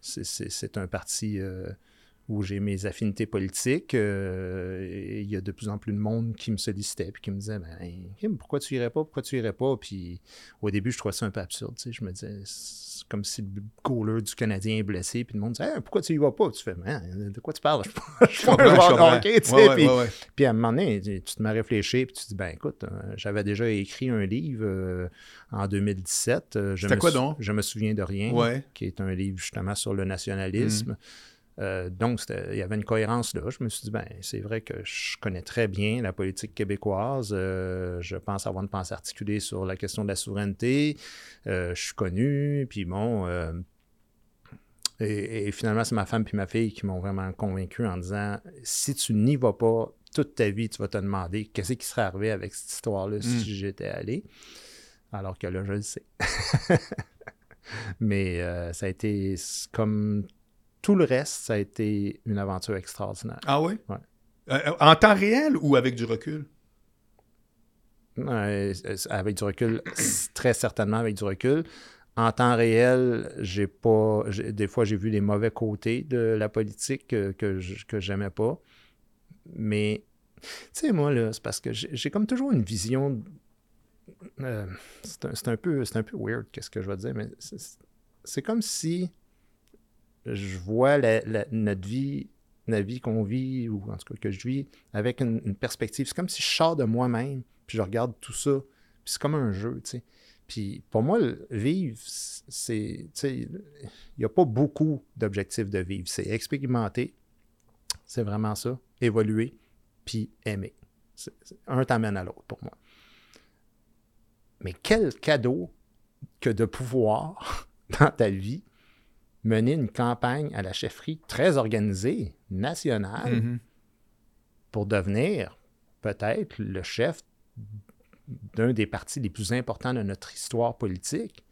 c'est- un parti euh, où j'ai mes affinités politiques. et il y a de plus en plus de monde qui me sollicitait, puis qui me disait ben, Kim, pourquoi tu irais pas? Pourquoi tu irais pas Puis au début, je trouvais ça un peu absurde. Je me disais C'est comme si le goaler du Canadien est blessé, puis le monde Hey, pourquoi tu y vas pas? Tu fais Man, De quoi tu parles? Je suis pas- un joueur hockey, tu sais, puis- à un moment donné, tu te mets à réfléchir, puis tu te dis, ben écoute, euh, j'avais déjà écrit un livre euh, en 2017. euh, je me quoi donc? Je me souviens de rien, Ouais. qui est un livre justement sur le Mm. Euh, donc, il y avait une cohérence là. Je me suis dit, ben, c'est vrai que je connais très bien la politique québécoise. Euh, je pense avoir une pensée articulée sur la question de la souveraineté. Euh, je suis connu. Puis bon, et, et finalement, c'est ma femme puis ma fille qui m'ont vraiment convaincu en disant si tu n'y vas pas toute ta vie, tu vas te demander qu'est-ce qui serait arrivé avec cette histoire-là Mm. si j'étais allé. Alors que là, je le sais. Mais ça a été comme tout le reste, ça a été une aventure extraordinaire. Ah oui? Ouais. Euh, en temps réel ou avec du recul? Euh, avec du recul, très certainement avec du recul. En temps réel, j'ai pas. Des fois, j'ai vu les mauvais côtés de la politique que, que, j'aimais pas. Mais, tu sais, moi, là, c'est parce que j'ai comme toujours une vision. euh, c'est un, un peu, c'est un peu weird, qu'est-ce que je vais dire, mais c'est- c'est comme si je vois notre vie, la vie qu'on vit, ou en tout cas que je vis, avec une, perspective. C'est comme si je sors de moi-même, puis je regarde tout ça, puis c'est comme un jeu, tu sais. Puis pour moi, vivre, c'est, tu sais, il n'y a pas beaucoup d'objectifs de vivre. C'est expérimenter, c'est vraiment ça, évoluer, puis aimer. Un t'amène à l'autre pour moi. Mais quel cadeau que de pouvoir, dans ta vie, mener une campagne à la chefferie très organisée, nationale, Mhm. pour devenir peut-être le chef d'un des partis les plus importants de notre histoire politique.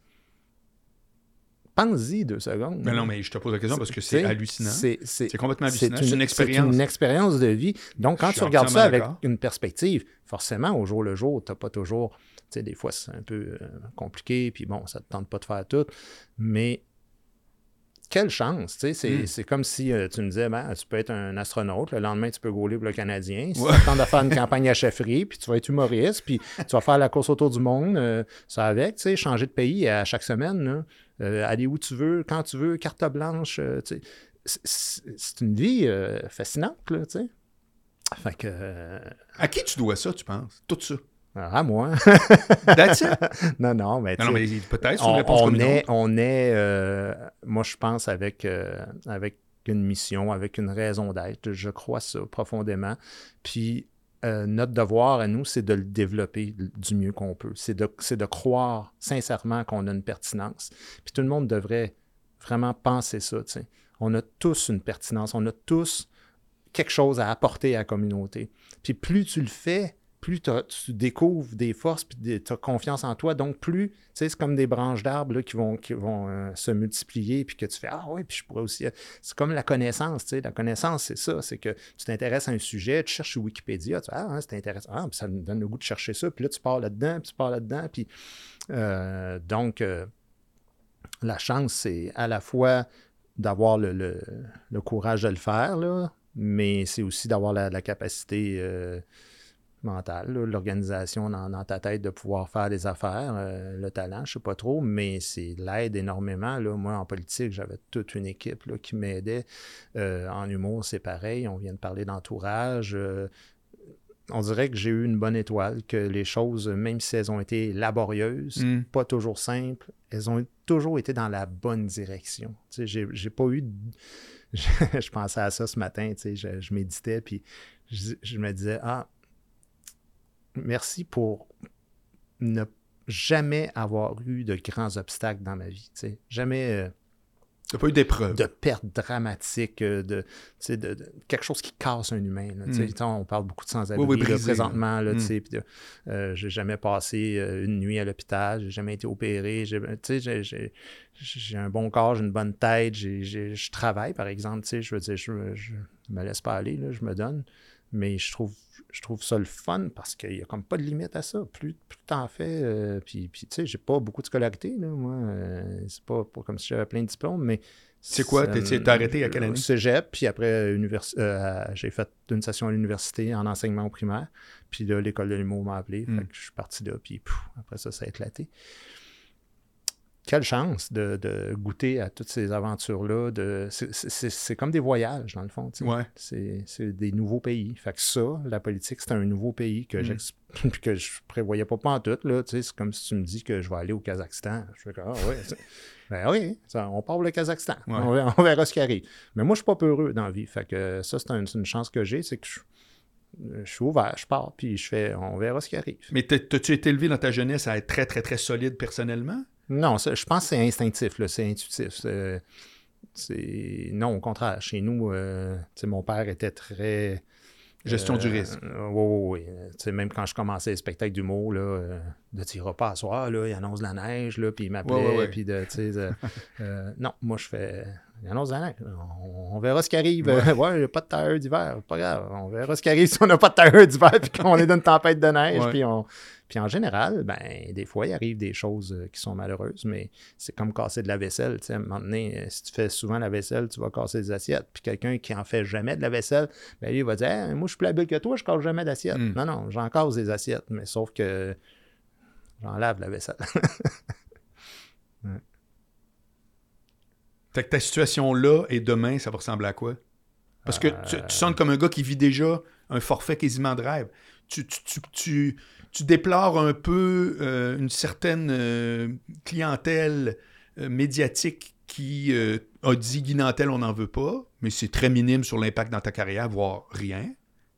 Pense-y deux secondes. Mais non, mais je te pose la question parce que c'est hallucinant. C'est complètement hallucinant. C'est une C'est expérience. une expérience de vie. Donc, quand Je tu regardes ça avec une perspective, forcément, au jour le jour, tu n'as pas toujours. Tu sais, des fois, c'est un peu euh, compliqué, puis bon, ça ne te tente pas de faire tout. Mais quelle chance, tu sais. C'est Mm. c'est comme si euh, tu me disais, ben, tu peux être un astronaute, le lendemain, tu peux gauler pour le Canadien. Si Ouais. tu de faire une campagne à chefferie, puis tu vas être humoriste, puis tu vas faire la course autour du monde, euh, ça avec, tu sais, changer de pays à chaque semaine, là. Euh, aller où tu veux, quand tu veux, carte blanche, tu sais. C'est- une vie fascinante, là, tu sais. Fait que, À qui tu dois ça, tu penses? Tout ça? À moi. That's it? non, non, mais, Non, mais peut-être, on, on est, on est euh, moi je pense avec, euh, avec une mission, avec une raison d'être. Je crois ça profondément. Puis euh, notre devoir à nous, c'est de le développer du mieux qu'on peut. C'est de, de croire sincèrement qu'on a une pertinence. Puis tout le monde devrait vraiment penser ça. On a tous une pertinence, on a tous quelque chose à apporter à la communauté. Puis plus tu le fais, plus tu découvres des forces, puis tu as confiance en toi. Donc, plus, tu sais, c'est comme des branches d'arbres qui vont, qui vont euh, se multiplier, puis que tu fais Ah ouais, puis je pourrais aussi. C'est comme la connaissance, tu sais. La connaissance, c'est ça. C'est que tu t'intéresses à un sujet, tu cherches sur Wikipédia, tu fais Ah, hein, c'est intéressant. Ah, puis ça me donne le goût de chercher ça. Puis là, tu pars là-dedans, puis tu pars là-dedans. Puis euh, donc, euh, la chance, c'est à la fois d'avoir le, le- courage de le faire, là, mais c'est aussi d'avoir la capacité mentale, là, l'organisation dans, dans ta tête de pouvoir faire des affaires, euh, le talent, je sais pas trop, mais c'est l'aide énormément. Là. Moi, en politique, j'avais toute une équipe là, qui m'aidait. Euh, en humour, c'est pareil. On vient de parler d'entourage. euh, on dirait que j'ai eu une bonne étoile, que les choses, même si elles ont été laborieuses, Mm. pas toujours simples, elles ont toujours été dans la bonne direction. Tu sais, j'ai, j'ai pas eu. de- Je, je pensais à ça ce matin, tu sais, je, je méditais, puis je, je me disais, ah, merci pour ne jamais avoir eu de grands obstacles dans ma vie. Jamais. euh, pas eu d'épreuve. de perte dramatique, euh, de, de, de- quelque chose qui casse un humain. là. Mm. On parle beaucoup de sans-abri Oui, oui, présentement. Là, Mm. euh, j'ai jamais passé euh, une nuit à l'hôpital, j'ai jamais été opéré. j'ai- un bon corps, j'ai une bonne tête, je travaille, par exemple. Je veux dire, je, je me laisse pas aller, là, je me donne. Mais je trouve, je trouve ça le fun parce qu'il n'y a comme pas de limite à ça. Plus, plus t'en fais, euh, puis, puis tu sais, j'ai pas beaucoup de scolarité, là, moi. euh, c'est pas, pas comme si j'avais plein de diplômes, mais... C'est quoi? T'es- euh, arrêté à quelle année? Cégep, puis après, univers- euh, j'ai fait une session à l'université en enseignement au primaire. Puis là, l'école de l'humour m'a appelé. Mm. Fait que je suis parti là, puis après ça, ça a éclaté. Quelle chance de, de goûter à toutes ces aventures-là. c'est- comme des voyages, dans le fond. Ouais. C'est des nouveaux pays. Fait que ça, la politique, c'est un nouveau pays que Mm. que je prévoyais pas en tout. C'est comme si tu me dis que je vais aller au Kazakhstan. Je fais comme, ah ouais. Ben oui, ça, on part pour le Kazakhstan. Ouais. On, verra, on verra ce qui arrive. Mais moi, je suis pas peureux dans la vie. Fait que ça, c'est un- c'est une chance que j'ai, c'est que je, je suis ouvert, je pars, puis je fais, on verra ce qui arrive. Mais t'as- t'as-tu été élevé dans ta jeunesse à être très, très, très solide personnellement? Non, ça, je pense que c'est instinctif, c'est intuitif. Non, au contraire, chez nous, euh, mon père était très... Gestion du Euh, risque. Oui, oui, oui. Sais, même quand je commençais les spectacles d'humour, là, euh, de tu iras pas à soir, là, il annonce de la neige, là, puis il m'appelait, puis de, euh, non, moi, je fais, il annonce la neige, on, on verra ce qui arrive. Ouais, ouais il n'y a pas de tailleur d'hiver, pas grave, on verra ce qui arrive si on n'a pas de tailleur d'hiver, puis qu'on est dans une tempête de neige, puis on... Puis en général, ben, des fois, il arrive des choses euh, qui sont malheureuses, mais c'est comme casser de la vaisselle. À un moment donné, euh, si tu fais souvent la vaisselle, tu vas casser des assiettes. Puis quelqu'un qui en fait jamais de la vaisselle, ben, lui, il va dire Hey, Moi, je suis plus habile que toi, je casse jamais d'assiette. Mm. Non, non, j'en casse des assiettes, mais sauf que j'en lave la vaisselle. Fait que ta situation là et demain, ça va ressembler à quoi? Parce que tu, tu sonnes comme un gars qui vit déjà un forfait quasiment de rêve. Tu, tu, tu, tu, déplores un peu euh, une certaine euh, clientèle euh, médiatique qui a dit Guy Nantel, on n'en veut pas, mais c'est très minime sur l'impact dans ta carrière, voire rien.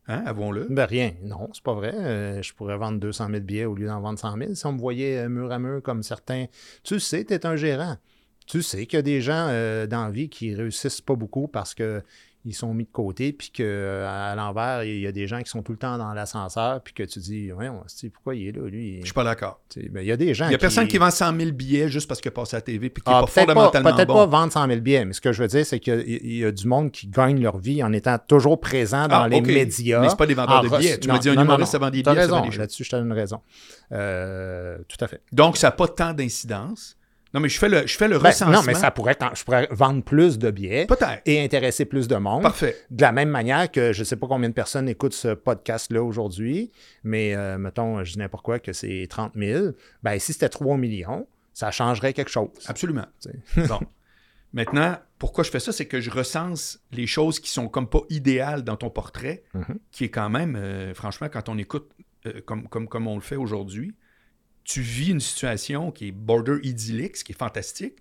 Hein, avouons-le. ben rien, non, c'est pas vrai. Je pourrais vendre 200 000 billets au lieu d'en vendre 100 000 si on me voyait mur à mur comme certains. Tu sais, tu es un gérant. Tu sais qu'il y a des gens euh, dans la vie qui réussissent pas beaucoup parce que ils sont mis de côté, puis qu'à l'envers, il y a des gens qui sont tout le temps dans l'ascenseur, puis que tu dis, c'est- pourquoi il est là, lui? Je suis pas d'accord. Ben, il y a des gens Il n'y a personne qui vend 100 000 billets juste parce qu'il a passé à la TV puis qui n'est Ah, pas fondamentalement peut-être bon. pas vendre 100 000 billets, mais ce que je veux dire, c'est qu'il y y, a du monde qui gagne leur vie en étant toujours présent dans Ah, les médias. Mais c'est pas des vendeurs en de billets. Tu non, m'as dit un non, humoriste, non. ça vend des billets, raison, là-dessus, je te donne raison. Euh, tout à fait. Donc, ça n'a pas tant d'incidence. Non, mais je fais le, je fais le Ben, recensement. non, mais ça pourrait, être- je pourrais vendre plus de billets Peut-être. et intéresser plus de monde. Parfait. De la même manière que je ne sais pas combien de personnes écoutent ce podcast-là aujourd'hui, mais euh, mettons, je dis n'importe quoi que c'est 30 000. Ben, si c'était 3 millions, ça changerait quelque chose. Absolument. Bon. Maintenant, pourquoi je fais ça, c'est que je recense les choses qui sont comme pas idéales dans ton portrait, Mhm. qui est quand même, euh, franchement, quand on écoute euh, comme, comme, comme on le fait aujourd'hui, tu vis une situation qui est border idyllique, ce qui est fantastique.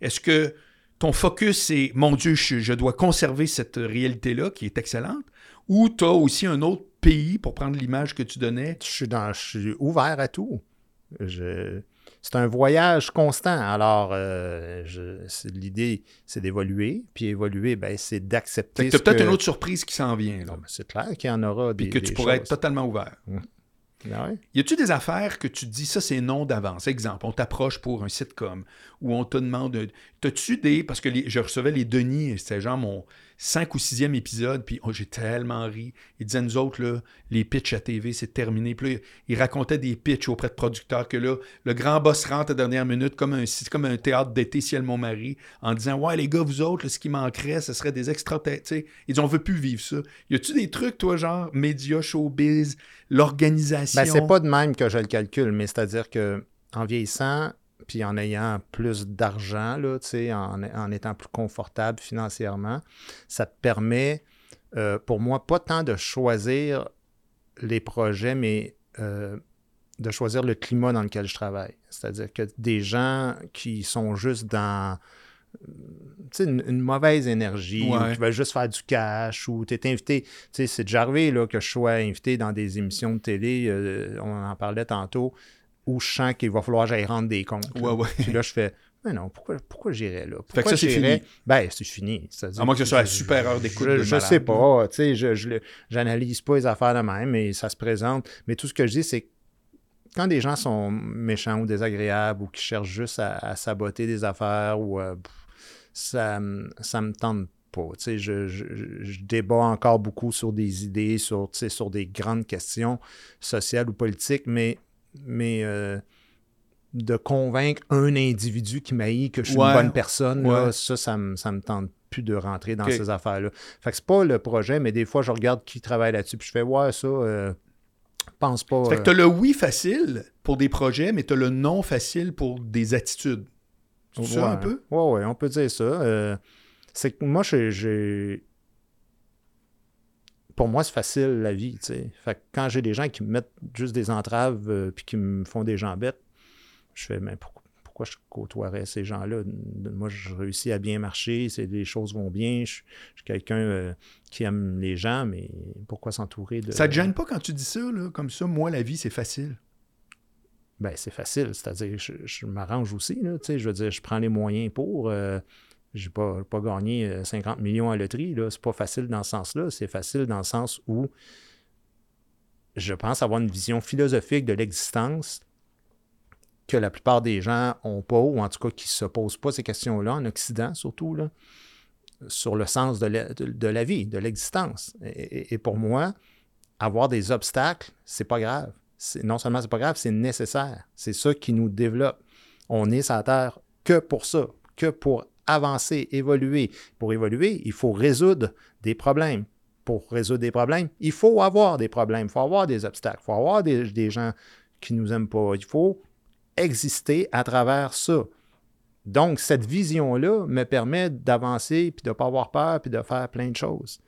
Est-ce que ton focus c'est mon Dieu, je, je dois conserver cette réalité-là qui est excellente, ou tu as aussi un autre pays pour prendre l'image que tu donnais? je suis, dans, je suis ouvert à tout. Je, c'est un voyage constant. Alors, euh, l'idée, c'est d'évoluer. Puis évoluer, ben, c'est d'accepter. t'as ce peut-être que- une autre surprise qui s'en vient. Non, mais c'est clair qu'il y en aura des. Puis que tu des pourrais être totalement ouvert. Ouais? Y a-tu des affaires que tu dis, ça c'est non d'avance? Exemple, on t'approche pour un sitcom ou on te demande. T'as-tu des. Parce que je recevais les Denis, c'était genre mon 5 ou 6e épisode, puis oh, j'ai tellement ri. Ils disaient, nous autres, les pitchs à TV, c'est terminé. Puis là, ils racontaient des pitchs auprès de producteurs que là, le grand boss rentre à dernière minute comme un, comme un théâtre d'été, ciel mon mari, en disant, ouais, les gars, vous autres, ce qui manquerait, ce serait des extra. Ils ont veut plus vivre ça. Y a-tu des trucs, toi, genre, médias, showbiz, l'organisation? Ben, c'est pas de même que je le calcule, mais c'est-à-dire que en vieillissant, puis en ayant plus d'argent, en, en étant plus confortable financièrement, ça te permet, euh, pour moi, pas tant de choisir les projets, mais euh, de choisir le climat dans lequel je travaille. C'est-à-dire que des gens qui sont juste dans euh, une, une mauvaise énergie, Ouais. ou qui veulent juste faire du cash, ou tu es invité, c'est déjà arrivé là, que je sois invité dans des émissions de télé, euh, on en parlait tantôt, où je sens qu'il va falloir que j'aille rendre des comptes. là. Ouais. Puis là, je fais, mais non, pourquoi, pourquoi j'irais là? Fait que Pourquoi ça, c'est fini. Ben, c'est fini. À moins que ce soit la super heure d'écoute Je, de je sais pas, tu sais, je, je j'analyse pas les affaires de même, mais ça se présente. Mais tout ce que je dis, c'est que quand des gens sont méchants ou désagréables ou qui cherchent juste à, à saboter des affaires ou euh, ça, ça me tente pas. Tu sais, je, je, je débat encore beaucoup sur des idées, sur, tu sais, sur des grandes questions sociales ou politiques, mais, mais euh, de convaincre un individu qui m'haït que je suis Ouais. une bonne personne, là, ça, ça me, ça me tente plus de rentrer dans ces affaires-là. Fait que c'est pas le projet, mais des fois, je regarde qui travaille là-dessus, puis je fais, ouais, ça, euh, pense pas. Fait que euh, t'as le oui facile pour des projets, mais t'as le non facile pour des attitudes. C'est ça un peu? Ouais, ouais, on peut dire ça. Euh, c'est que moi, j'ai. Pour moi, c'est facile la vie, tu sais. Fait que quand j'ai des gens qui me mettent juste des entraves euh, puis qui me font des jambettes, je fais, mais pourquoi, pourquoi je côtoierais ces gens-là? Moi, je réussis à bien marcher, les choses vont bien, je, je suis quelqu'un euh, qui aime les gens, mais pourquoi s'entourer de. Ça te gêne pas quand tu dis ça, là? Comme ça, moi, la vie, c'est facile. Ben, c'est facile. C'est-à-dire, je, je m'arrange aussi. Là, je veux dire, je prends les moyens pour. Euh, j'ai pas, pas gagné euh, 50 millions à loterie. C'est pas facile dans ce sens-là. C'est facile dans le sens où je pense avoir une vision philosophique de l'existence que la plupart des gens ont pas, ou en tout cas qui ne se posent pas ces questions-là, en Occident surtout, là, sur le sens de la, de- la vie, de l'existence. Et, pour moi, avoir des obstacles, c'est pas grave. Non seulement c'est pas grave, c'est nécessaire. C'est ça qui nous développe. On est sur la Terre que pour ça, que pour avancer, évoluer. Pour évoluer, il faut résoudre des problèmes. Pour résoudre des problèmes, il faut avoir des problèmes, il faut avoir des obstacles, il faut avoir des, gens qui nous aiment pas. Il faut exister à travers ça. Donc, cette vision-là me permet d'avancer, puis de ne pas avoir peur, puis de faire plein de choses.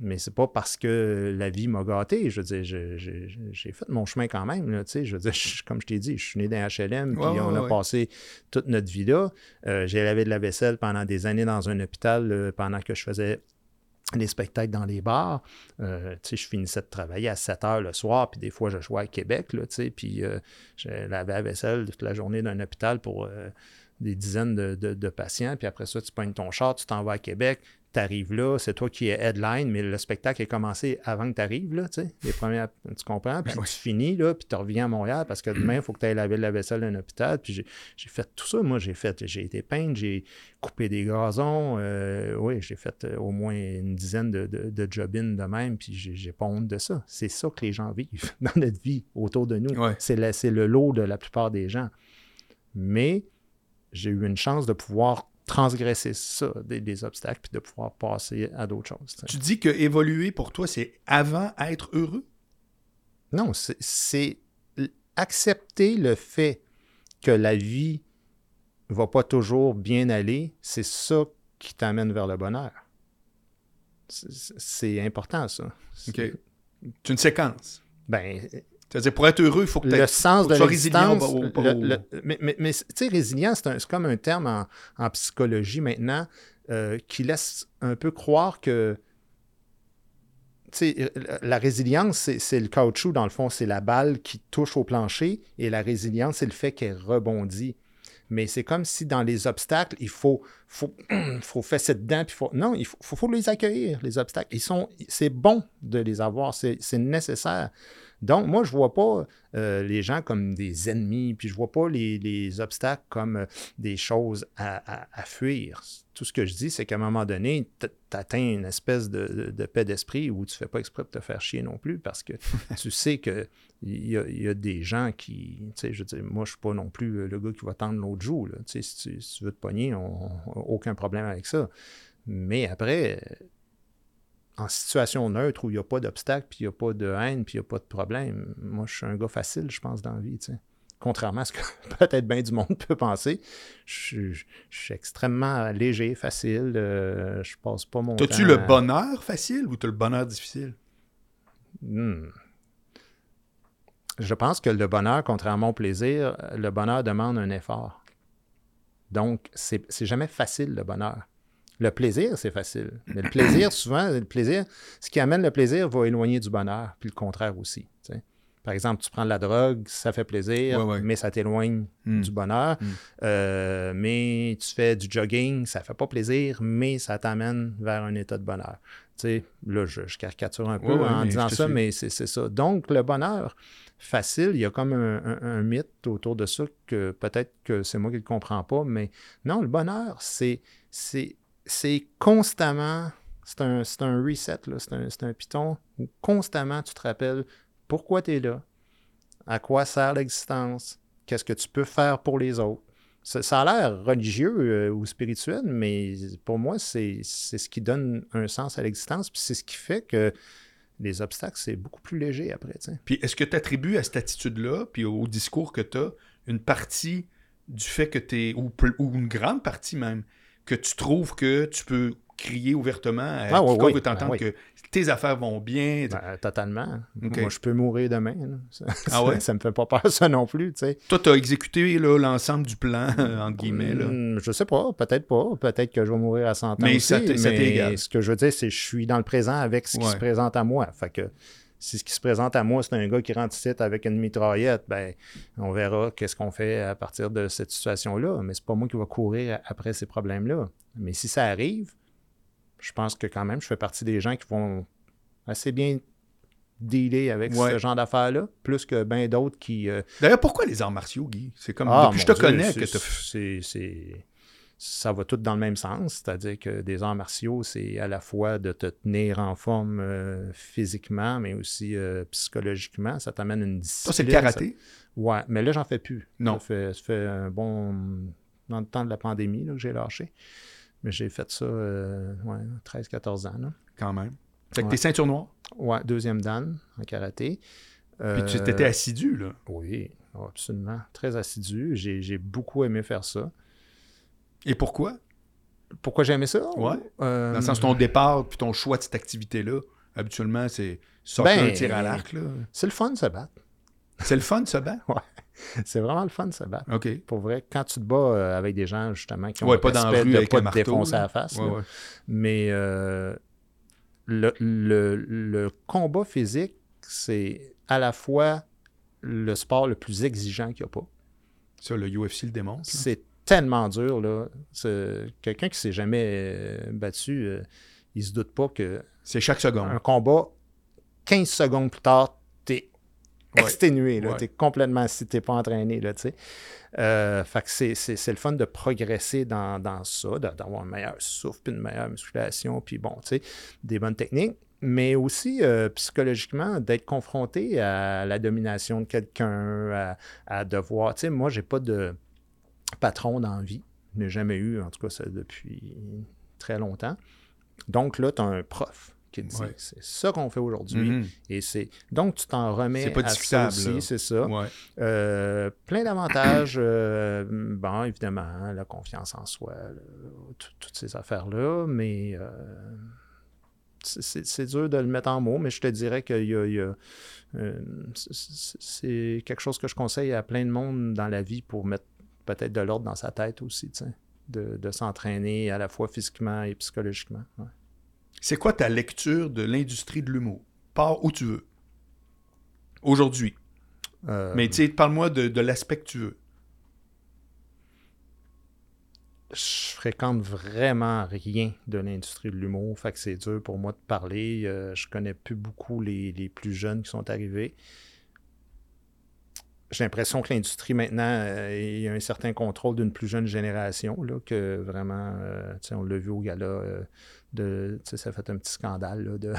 Mais c'est pas parce que la vie m'a gâté. Je veux dire, j'ai fait mon chemin quand même. Là, je veux dire, je- comme je t'ai dit, je suis né dans HLM, puis Ouais, ouais, on a ouais. passé toute notre vie là. Euh, j'ai lavé de la vaisselle pendant des années dans un hôpital euh, pendant que je faisais des spectacles dans les bars. Euh, je finissais de travailler à 7 heures le soir, puis des fois, je jouais à Québec, là, puis je lavais la vaisselle toute la journée d'un hôpital pour des dizaines de, de- de patients, puis après ça, tu pognes ton char, tu t'en vas à Québec, tu arrives là, c'est toi qui es headline, mais le spectacle est commencé avant que tu arrives, là, tu sais, les premières, tu comprends, puis Ben oui. tu finis, là, puis tu reviens à Montréal, parce que demain, il faut que tu ailles laver la vaisselle d'un hôpital, puis j'ai fait tout ça, moi, j'ai fait, j'ai été peindre, j'ai coupé des gazons, euh, oui, j'ai fait euh, au moins une dizaine de, de, de job-in de même, puis j'ai pas honte de ça. C'est ça que les gens vivent dans notre vie autour de nous. Ouais. C'est le lot de la plupart des gens. Mais j'ai eu une chance de pouvoir transgresser ça, des, des obstacles, puis de pouvoir passer à d'autres choses. tu dis que évoluer pour toi, c'est avant être heureux? Non, c'est- accepter le fait que la vie va pas toujours bien aller, c'est ça qui t'amène vers le bonheur. C'est- C'est important, ça. OK. C'est une séquence. Ben, C'est-à-dire, pour être heureux, il faut que le tu sens faut de que résilient le- le- mais mais- mais, tu sais, résilient, c'est comme un terme en, en psychologie maintenant euh, qui laisse un peu croire que tu sais, euh, la résilience, c'est- c'est le caoutchouc, dans le fond, c'est la balle qui touche au plancher, et la résilience, c'est le fait qu'elle rebondit. Mais c'est comme si dans les obstacles, il faut, faut, faut fesser dedans. Puis faut, non, il faut, faut, les accueillir, les obstacles. Ils sont, c'est bon de les avoir, c'est c'est nécessaire. Donc, moi, je vois pas euh, les gens comme des ennemis, puis je vois pas les, les obstacles comme euh, des choses à, à- à fuir. Tout ce que je dis, c'est qu'à un moment donné, tu atteins une espèce de, de- de paix d'esprit où tu fais pas exprès de te faire chier non plus parce que tu sais que il y, a, il y a des gens qui, tu sais, je veux dire, moi, je suis pas non plus euh, le gars qui va tendre l'autre joue. Là. Tu sais, Si, tu, si tu veux te pogner, on, on- aucun problème avec ça. Mais après, en situation neutre où il n'y a pas d'obstacle, puis il n'y a pas de haine, puis il n'y a pas de problème, moi, je suis un gars facile, je pense, dans la vie. Contrairement à ce que peut-être bien du monde peut penser, je, suis- je suis extrêmement léger, facile, euh, je passe pas mon temps... T'as-tu le à- bonheur facile ou t'as le bonheur difficile? Hmm. Je pense que le bonheur, contrairement au plaisir, le bonheur demande un effort. Donc, c'est jamais facile, le bonheur. Le plaisir, c'est facile. Mais le plaisir, souvent, le plaisir, ce qui amène le plaisir va éloigner du bonheur, puis le contraire aussi. Par exemple, tu prends de la drogue, ça fait plaisir, Ouais, ouais. mais ça t'éloigne Hmm. du bonheur. Mm. Euh, mais tu fais du jogging, ça fait pas plaisir, mais ça t'amène vers un état de bonheur. Tu sais, là, je, je caricature un peu Ouais, en disant ça, suis. mais c'est c'est ça. Donc, le bonheur facile, il y a comme un, un- un mythe autour de ça que peut-être que c'est moi qui ne le comprends pas, mais non, le bonheur, c'est c'est constamment, c'est un, un reset, c'est un, un piton où constamment tu te rappelles pourquoi tu es là, à quoi sert l'existence, qu'est-ce que tu peux faire pour les autres. Ça, a l'air religieux euh, ou spirituel, mais pour moi, c'est ce qui donne un sens à l'existence, puis c'est ce qui fait que les obstacles, c'est beaucoup plus léger après. Puis est-ce que tu attribues à cette attitude-là, puis au discours que tu as, une partie du fait que tu es, ou, ou une grande partie même, que tu trouves que tu peux crier ouvertement à Ah, ouais, quiconque oui, veut t'entendre ben que tes affaires vont bien. Ben, totalement. Moi, je peux mourir demain. Ça, Ah ouais? ça me fait pas peur, ça non plus. Toi, tu as exécuté l'ensemble du plan, entre guillemets. Là? Hmm, Je sais pas, peut-être pas. Peut-être que je vais mourir à 100 ans Mais aussi, ça mais égal. ce que je veux dire, c'est que je suis dans le présent avec ce qui Ouais. se présente à moi. Fait que si ce qui se présente à moi, c'est un gars qui rentre ici avec une mitraillette, ben on verra qu'est-ce qu'on fait à partir de cette situation-là. Mais c'est pas moi qui va courir après ces problèmes-là. Mais si ça arrive, je pense que quand même, je fais partie des gens qui vont assez bien dealer avec Ouais. ce genre d'affaires-là, plus que bien d'autres qui... euh, D'ailleurs, pourquoi les arts martiaux, Guy? C'est comme, ah, depuis que je te Dieu, connais que c'est, c'est- ça va tout dans le même sens, c'est-à-dire que des arts martiaux, c'est à la fois de te tenir en forme euh, physiquement, mais aussi euh, psychologiquement. Ça t'amène une discipline. Toi, c'est le karaté? ça- Ouais, mais là, j'en fais plus. Non. Ça fait, ça fait un bon... Dans le temps de la pandémie, là, que j'ai lâché. Mais j'ai fait ça, euh, ouais, 13-14 ans. Là. Quand même. Fait que Ouais. t'es ceinture noire? Ouais, deuxième dan en karaté. Puis tu t'étais assidu, là. Oui, absolument. Très assidu. J'ai, j'ai beaucoup aimé faire ça. Et pourquoi? Pourquoi j'ai aimé ça? Ouais. Euh, Dans le sens, ton départ puis ton choix de cette activité-là, habituellement, c'est sortir Ben, un tir à l'arc. C'est le fun de se battre. C'est le fun, ça, ben? C'est vraiment le fun de se battre. OK. Pour vrai, quand tu te bats euh, avec des gens, justement, qui ont Ouais, pas dans la rue de avec pas un te marteau, défoncer là. à la face. Ouais, ouais. Mais euh, le, le- le combat physique, c'est à la fois le sport le plus exigeant qu'il n'y a pas. Ça, le UFC le démontre. C'est tellement dur, Quelqu'un qui s'est jamais euh, battu, euh, il se doute pas que C'est chaque seconde. un combat, 15 secondes plus tard, t'es Ouais. exténué, là. Ouais. T'es complètement, si t'es pas entraîné, là, tu sais. Euh, fait que c'est, c'est- c'est le fun de progresser dans, dans ça, d'avoir un meilleur souffle, puis une meilleure musculation, puis bon, tu sais, des bonnes techniques, mais aussi euh, psychologiquement, d'être confronté à la domination de quelqu'un, à, à devoir, tu sais, moi, j'ai pas de patron dans la vie, je n'ai jamais eu, en tout cas, ça depuis très longtemps. Donc là, tu as un prof qui te dit, Ouais. c'est ça qu'on fait aujourd'hui, Mhm. et c'est donc tu t'en remets C'est pas à ça discutable, aussi, là. c'est ça. Ouais. Euh, plein d'avantages. euh, bon, évidemment, hein, la confiance en soi, le- toutes ces affaires-là, mais euh, c'est- dur de le mettre en mots, mais je te dirais c'est c'est quelque chose que je conseille à plein de monde dans la vie pour mettre peut-être de l'ordre dans sa tête aussi, de, de s'entraîner à la fois physiquement et psychologiquement. ouais. C'est quoi ta lecture de l'industrie de l'humour? Pars où tu veux. Aujourd'hui. Euh, Mais tu parle-moi de, de l'aspect que tu veux. je fréquente vraiment rien de l'industrie de l'humour, fait que c'est dur pour moi de parler. Euh, je connais plus beaucoup les, les plus jeunes qui sont arrivés. J'ai l'impression que l'industrie maintenant, euh, il y a un certain contrôle d'une plus jeune génération, là, que vraiment, euh, on l'a vu au gala, euh, de, ça a fait un petit scandale, là, de,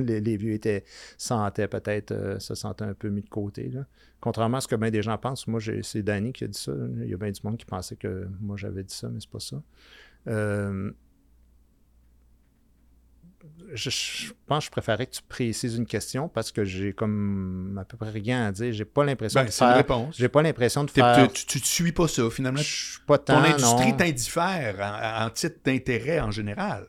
les, vieux étaient, sentaient peut-être, se sentaient un peu mis de côté, là. Contrairement à ce que bien des gens pensent, moi, c'est Danny qui a dit ça. Il y a bien du monde qui pensait que moi, j'avais dit ça, mais c'est pas ça. Je, je pense que je préférais que tu précises une question parce que j'ai comme à peu près rien à dire. J'ai pas l'impression Ben, de une faire. réponse. J'ai pas l'impression de faire. tu, tu te suis pas ça, finalement. Je suis pas Ton industrie t'indiffère en, en titre d'intérêt en général.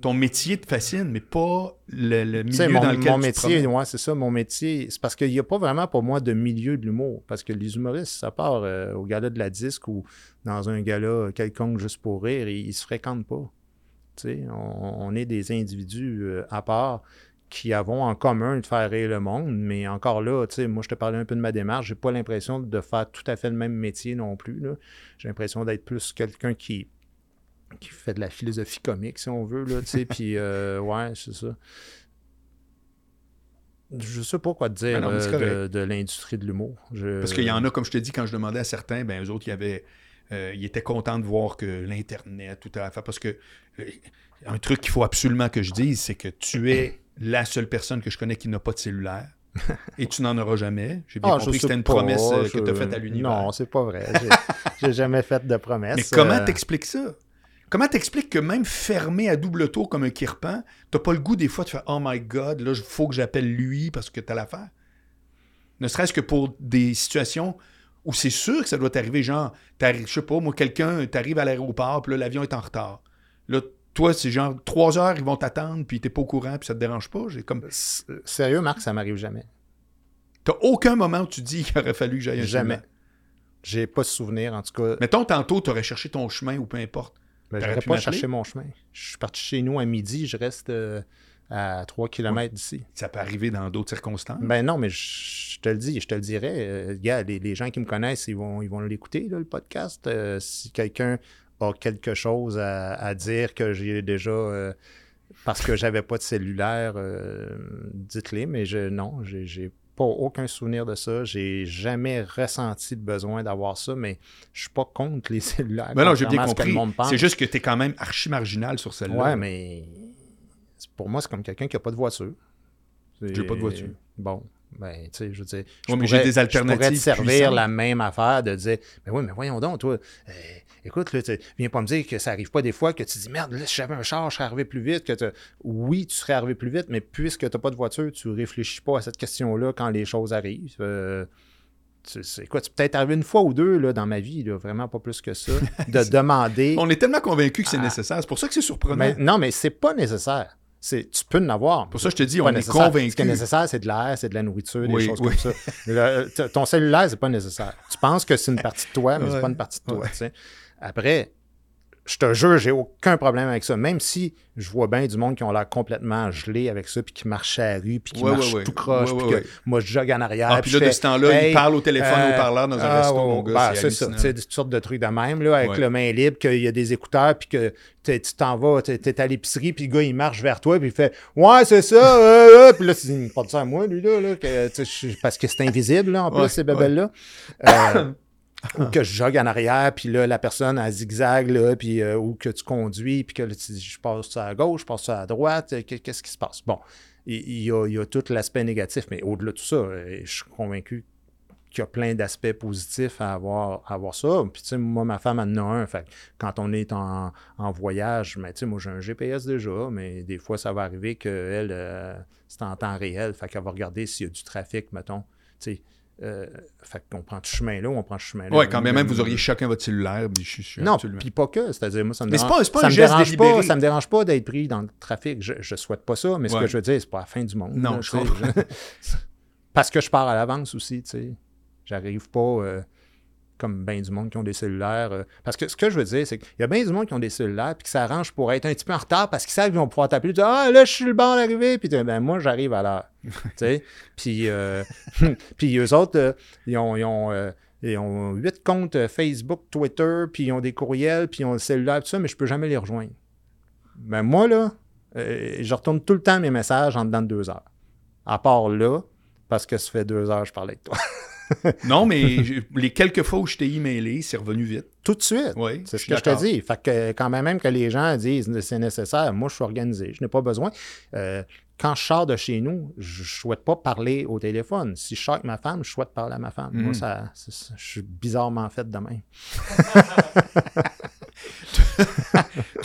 Ton métier te fascine, mais pas le, milieu mon, dans lequel mon tu métier, ouais, c'est ça, mon métier. C'est parce qu'il n'y a pas vraiment pour moi de milieu de l'humour. Parce que les humoristes, ça part euh, au gala de la disque ou dans un gala quelconque juste pour rire, ils, ils se fréquentent pas. On, on est des individus euh, à part qui avons en commun de faire rire le monde, mais encore là, moi je te parlais un peu de ma démarche, j'ai pas l'impression de faire tout à fait le même métier non plus. J'ai l'impression d'être plus quelqu'un qui qui fait de la philosophie comique, si on veut, là, tu sais, puis euh, ouais, c'est ça. Je sais pas quoi te dire Ah non, euh, de, l'industrie de l'humour. Je- Parce qu'il y en a, comme je te dis, quand je demandais à certains, ben eux autres, ils avaient. Euh, ils étaient contents de voir que l'Internet, tout à fait. Parce que euh, un truc qu'il faut absolument que je dise, c'est que tu es la seule personne que je connais qui n'a pas de cellulaire. et tu n'en auras jamais. J'ai bien Ah, compris que c'était une pas, promesse euh, que tu as faite à l'univers. Non, c'est pas vrai. J'ai- J'ai jamais fait de promesse. Mais comment Euh, t'expliques ça? Comment t'expliques que même fermé à double tour comme un kirpan, t'as pas le goût des fois de faire « Oh my God, là, il faut que j'appelle lui parce que t'as l'affaire. » Ne serait-ce que pour des situations où c'est sûr que ça doit t'arriver, genre, je sais pas, moi, quelqu'un, t'arrives à l'aéroport, puis là, l'avion est en retard. Là, toi, c'est genre trois heures, ils vont t'attendre, puis t'es pas au courant, puis ça te dérange pas. J'ai comme... Sérieux, Marc, ça m'arrive jamais. T'as aucun moment où tu dis qu'il aurait fallu que j'aille un Jamais. J'ai pas de souvenir, en tout cas. Mettons, tantôt, t'aurais cherché ton chemin ou peu importe. Ben, j'aurais pas cherché mon chemin. Je suis parti chez nous à midi, je reste euh, à 3 km d'ici. Ça peut arriver dans d'autres circonstances? Ben non, mais je, je te le dis, je te le dirais. euh, gars, les, les gens qui me connaissent, ils vont ils vont l'écouter, le podcast. Euh, si quelqu'un a quelque chose à, à dire que j'ai déjà euh, parce que j'avais pas de cellulaire, dites-les, mais je non, j'ai pas aucun souvenir de ça. J'ai jamais ressenti le besoin d'avoir ça, mais je suis pas contre les cellulaires. Ben non, j'ai bien ce compris. C'est juste que t'es quand même archi marginal sur celle-là. Ouais, mais pour moi, c'est comme quelqu'un qui n'a pas de voiture. J'ai pas de voiture. Bon, ben, tu sais, je veux dire. je Ouais, mais j'ai pourrais- des Je pourrais alternatives te servir puissantes. la même affaire de dire Mais oui, mais voyons donc, toi. euh, écoute, là, tu viens pas me dire que ça arrive pas des fois que tu dis Merde, là, si j'avais un char, je serais arrivé plus vite. que Oui, tu serais arrivé plus vite, mais puisque tu n'as pas de voiture, tu réfléchis pas à cette question-là quand les choses arrivent. Euh, tu- c'est quoi, c'est peut-être arrivé une fois ou deux là, dans ma vie, là, vraiment pas plus que ça, de demander. On est tellement convaincus que c'est Ah. nécessaire. C'est pour ça que c'est surprenant. Mais, non, mais c'est pas nécessaire. C'est, tu peux en avoir. Pour ça, je te dis, on est nécessaire. Ce qui est nécessaire, c'est de l'air, c'est de la nourriture, des Oui, choses oui. comme ça. Le- ton cellulaire, c'est pas nécessaire. Tu penses que c'est une partie de toi, mais c'est pas une partie de toi. Ouais. Après, je te jure, j'ai aucun problème avec ça. Même si je vois bien du monde qui ont l'air complètement gelé avec ça, puis qui marche à la rue, puis qui Ouais, marche ouais, ouais. tout croche, Ouais, puis que moi, je jogue en arrière. Ah, puis là, de ce temps-là, Hey, il parle au téléphone euh, au parleur dans un ah, resto, ouais, mon gars. Ben, c'est c'est ça. sais, toutes sortes de trucs de même, là, avec le main libre, qu'il y a des écouteurs, puis que tu t'en vas, t'es es à l'épicerie, puis le gars, il marche vers toi, puis il fait Ouais, c'est ça, euh, euh. puis là, dis, pas de ça à moi, lui, là, là, que, parce que c'est invisible, là, en plus, ces bébelles-là. Ou que je jogue en arrière, puis là, la personne, elle zigzag, là, puis, euh, ou que tu conduis, puis que je passe ça à gauche, je passe ça à droite, euh, qu'est- qu'est-ce qui se passe? Bon, il, y, a, y a tout l'aspect négatif, mais au-delà de tout ça, euh, je suis convaincu qu'il y a plein d'aspects positifs à avoir, à ça. Puis, tu sais, moi, ma femme en a un. Fait quand on est en, en voyage, mais tu sais, moi, j'ai un GPS déjà, mais des fois, ça va arriver qu'elle, c'est en temps réel. Fait qu'elle va regarder s'il y a du trafic, mettons. Tu sais, euh, fait qu'on prend ce chemin-là ou on prend ce chemin-là. Ouais, quand bien même, vous auriez chacun votre cellulaire. je suis Non, puis pas que. C'est-à-dire, moi, ça me Mais dérange, pas- ça me dérange pas, Ça me dérange pas d'être pris dans le trafic. Je, je souhaite pas ça, mais ce Ouais. que je veux dire, c'est pas la fin du monde. Non, là, je. Parce que je pars à l'avance aussi, tu sais. J'arrive pas... euh, comme bien du monde qui ont des cellulaires. euh, parce que ce que je veux dire, c'est qu'il y a bien du monde qui ont des cellulaires puis qui s'arrangent pour être un petit peu en retard parce qu'ils savent qu'ils vont pouvoir t'appeler. Tu dis, ah, là, je suis le bon d'arriver. Puis ben, moi, j'arrive à l'heure. tu sais? Puis, euh, puis eux autres, euh, ils ont. Ils ont euh, ils ont huit comptes Facebook, Twitter, puis ils ont des courriels, puis ils ont le cellulaire, tout ça, mais je peux jamais les rejoindre. Ben moi, là, je retourne tout le temps mes messages en dedans de deux heures. À part là, parce que ça fait deux heures que je parlais avec toi. Non, mais les quelques fois où je t'ai emailé, c'est revenu vite. tout de suite. Oui, C'est ce que je te dis. Fait que quand même, même que les gens disent que c'est nécessaire, moi, je suis organisé. Je n'ai pas besoin. Euh, quand je sors de chez nous, je ne souhaite pas parler au téléphone. Si je sors avec ma femme, je souhaite parler à ma femme. Moi, Mhm. ça, je suis bizarrement fait de même.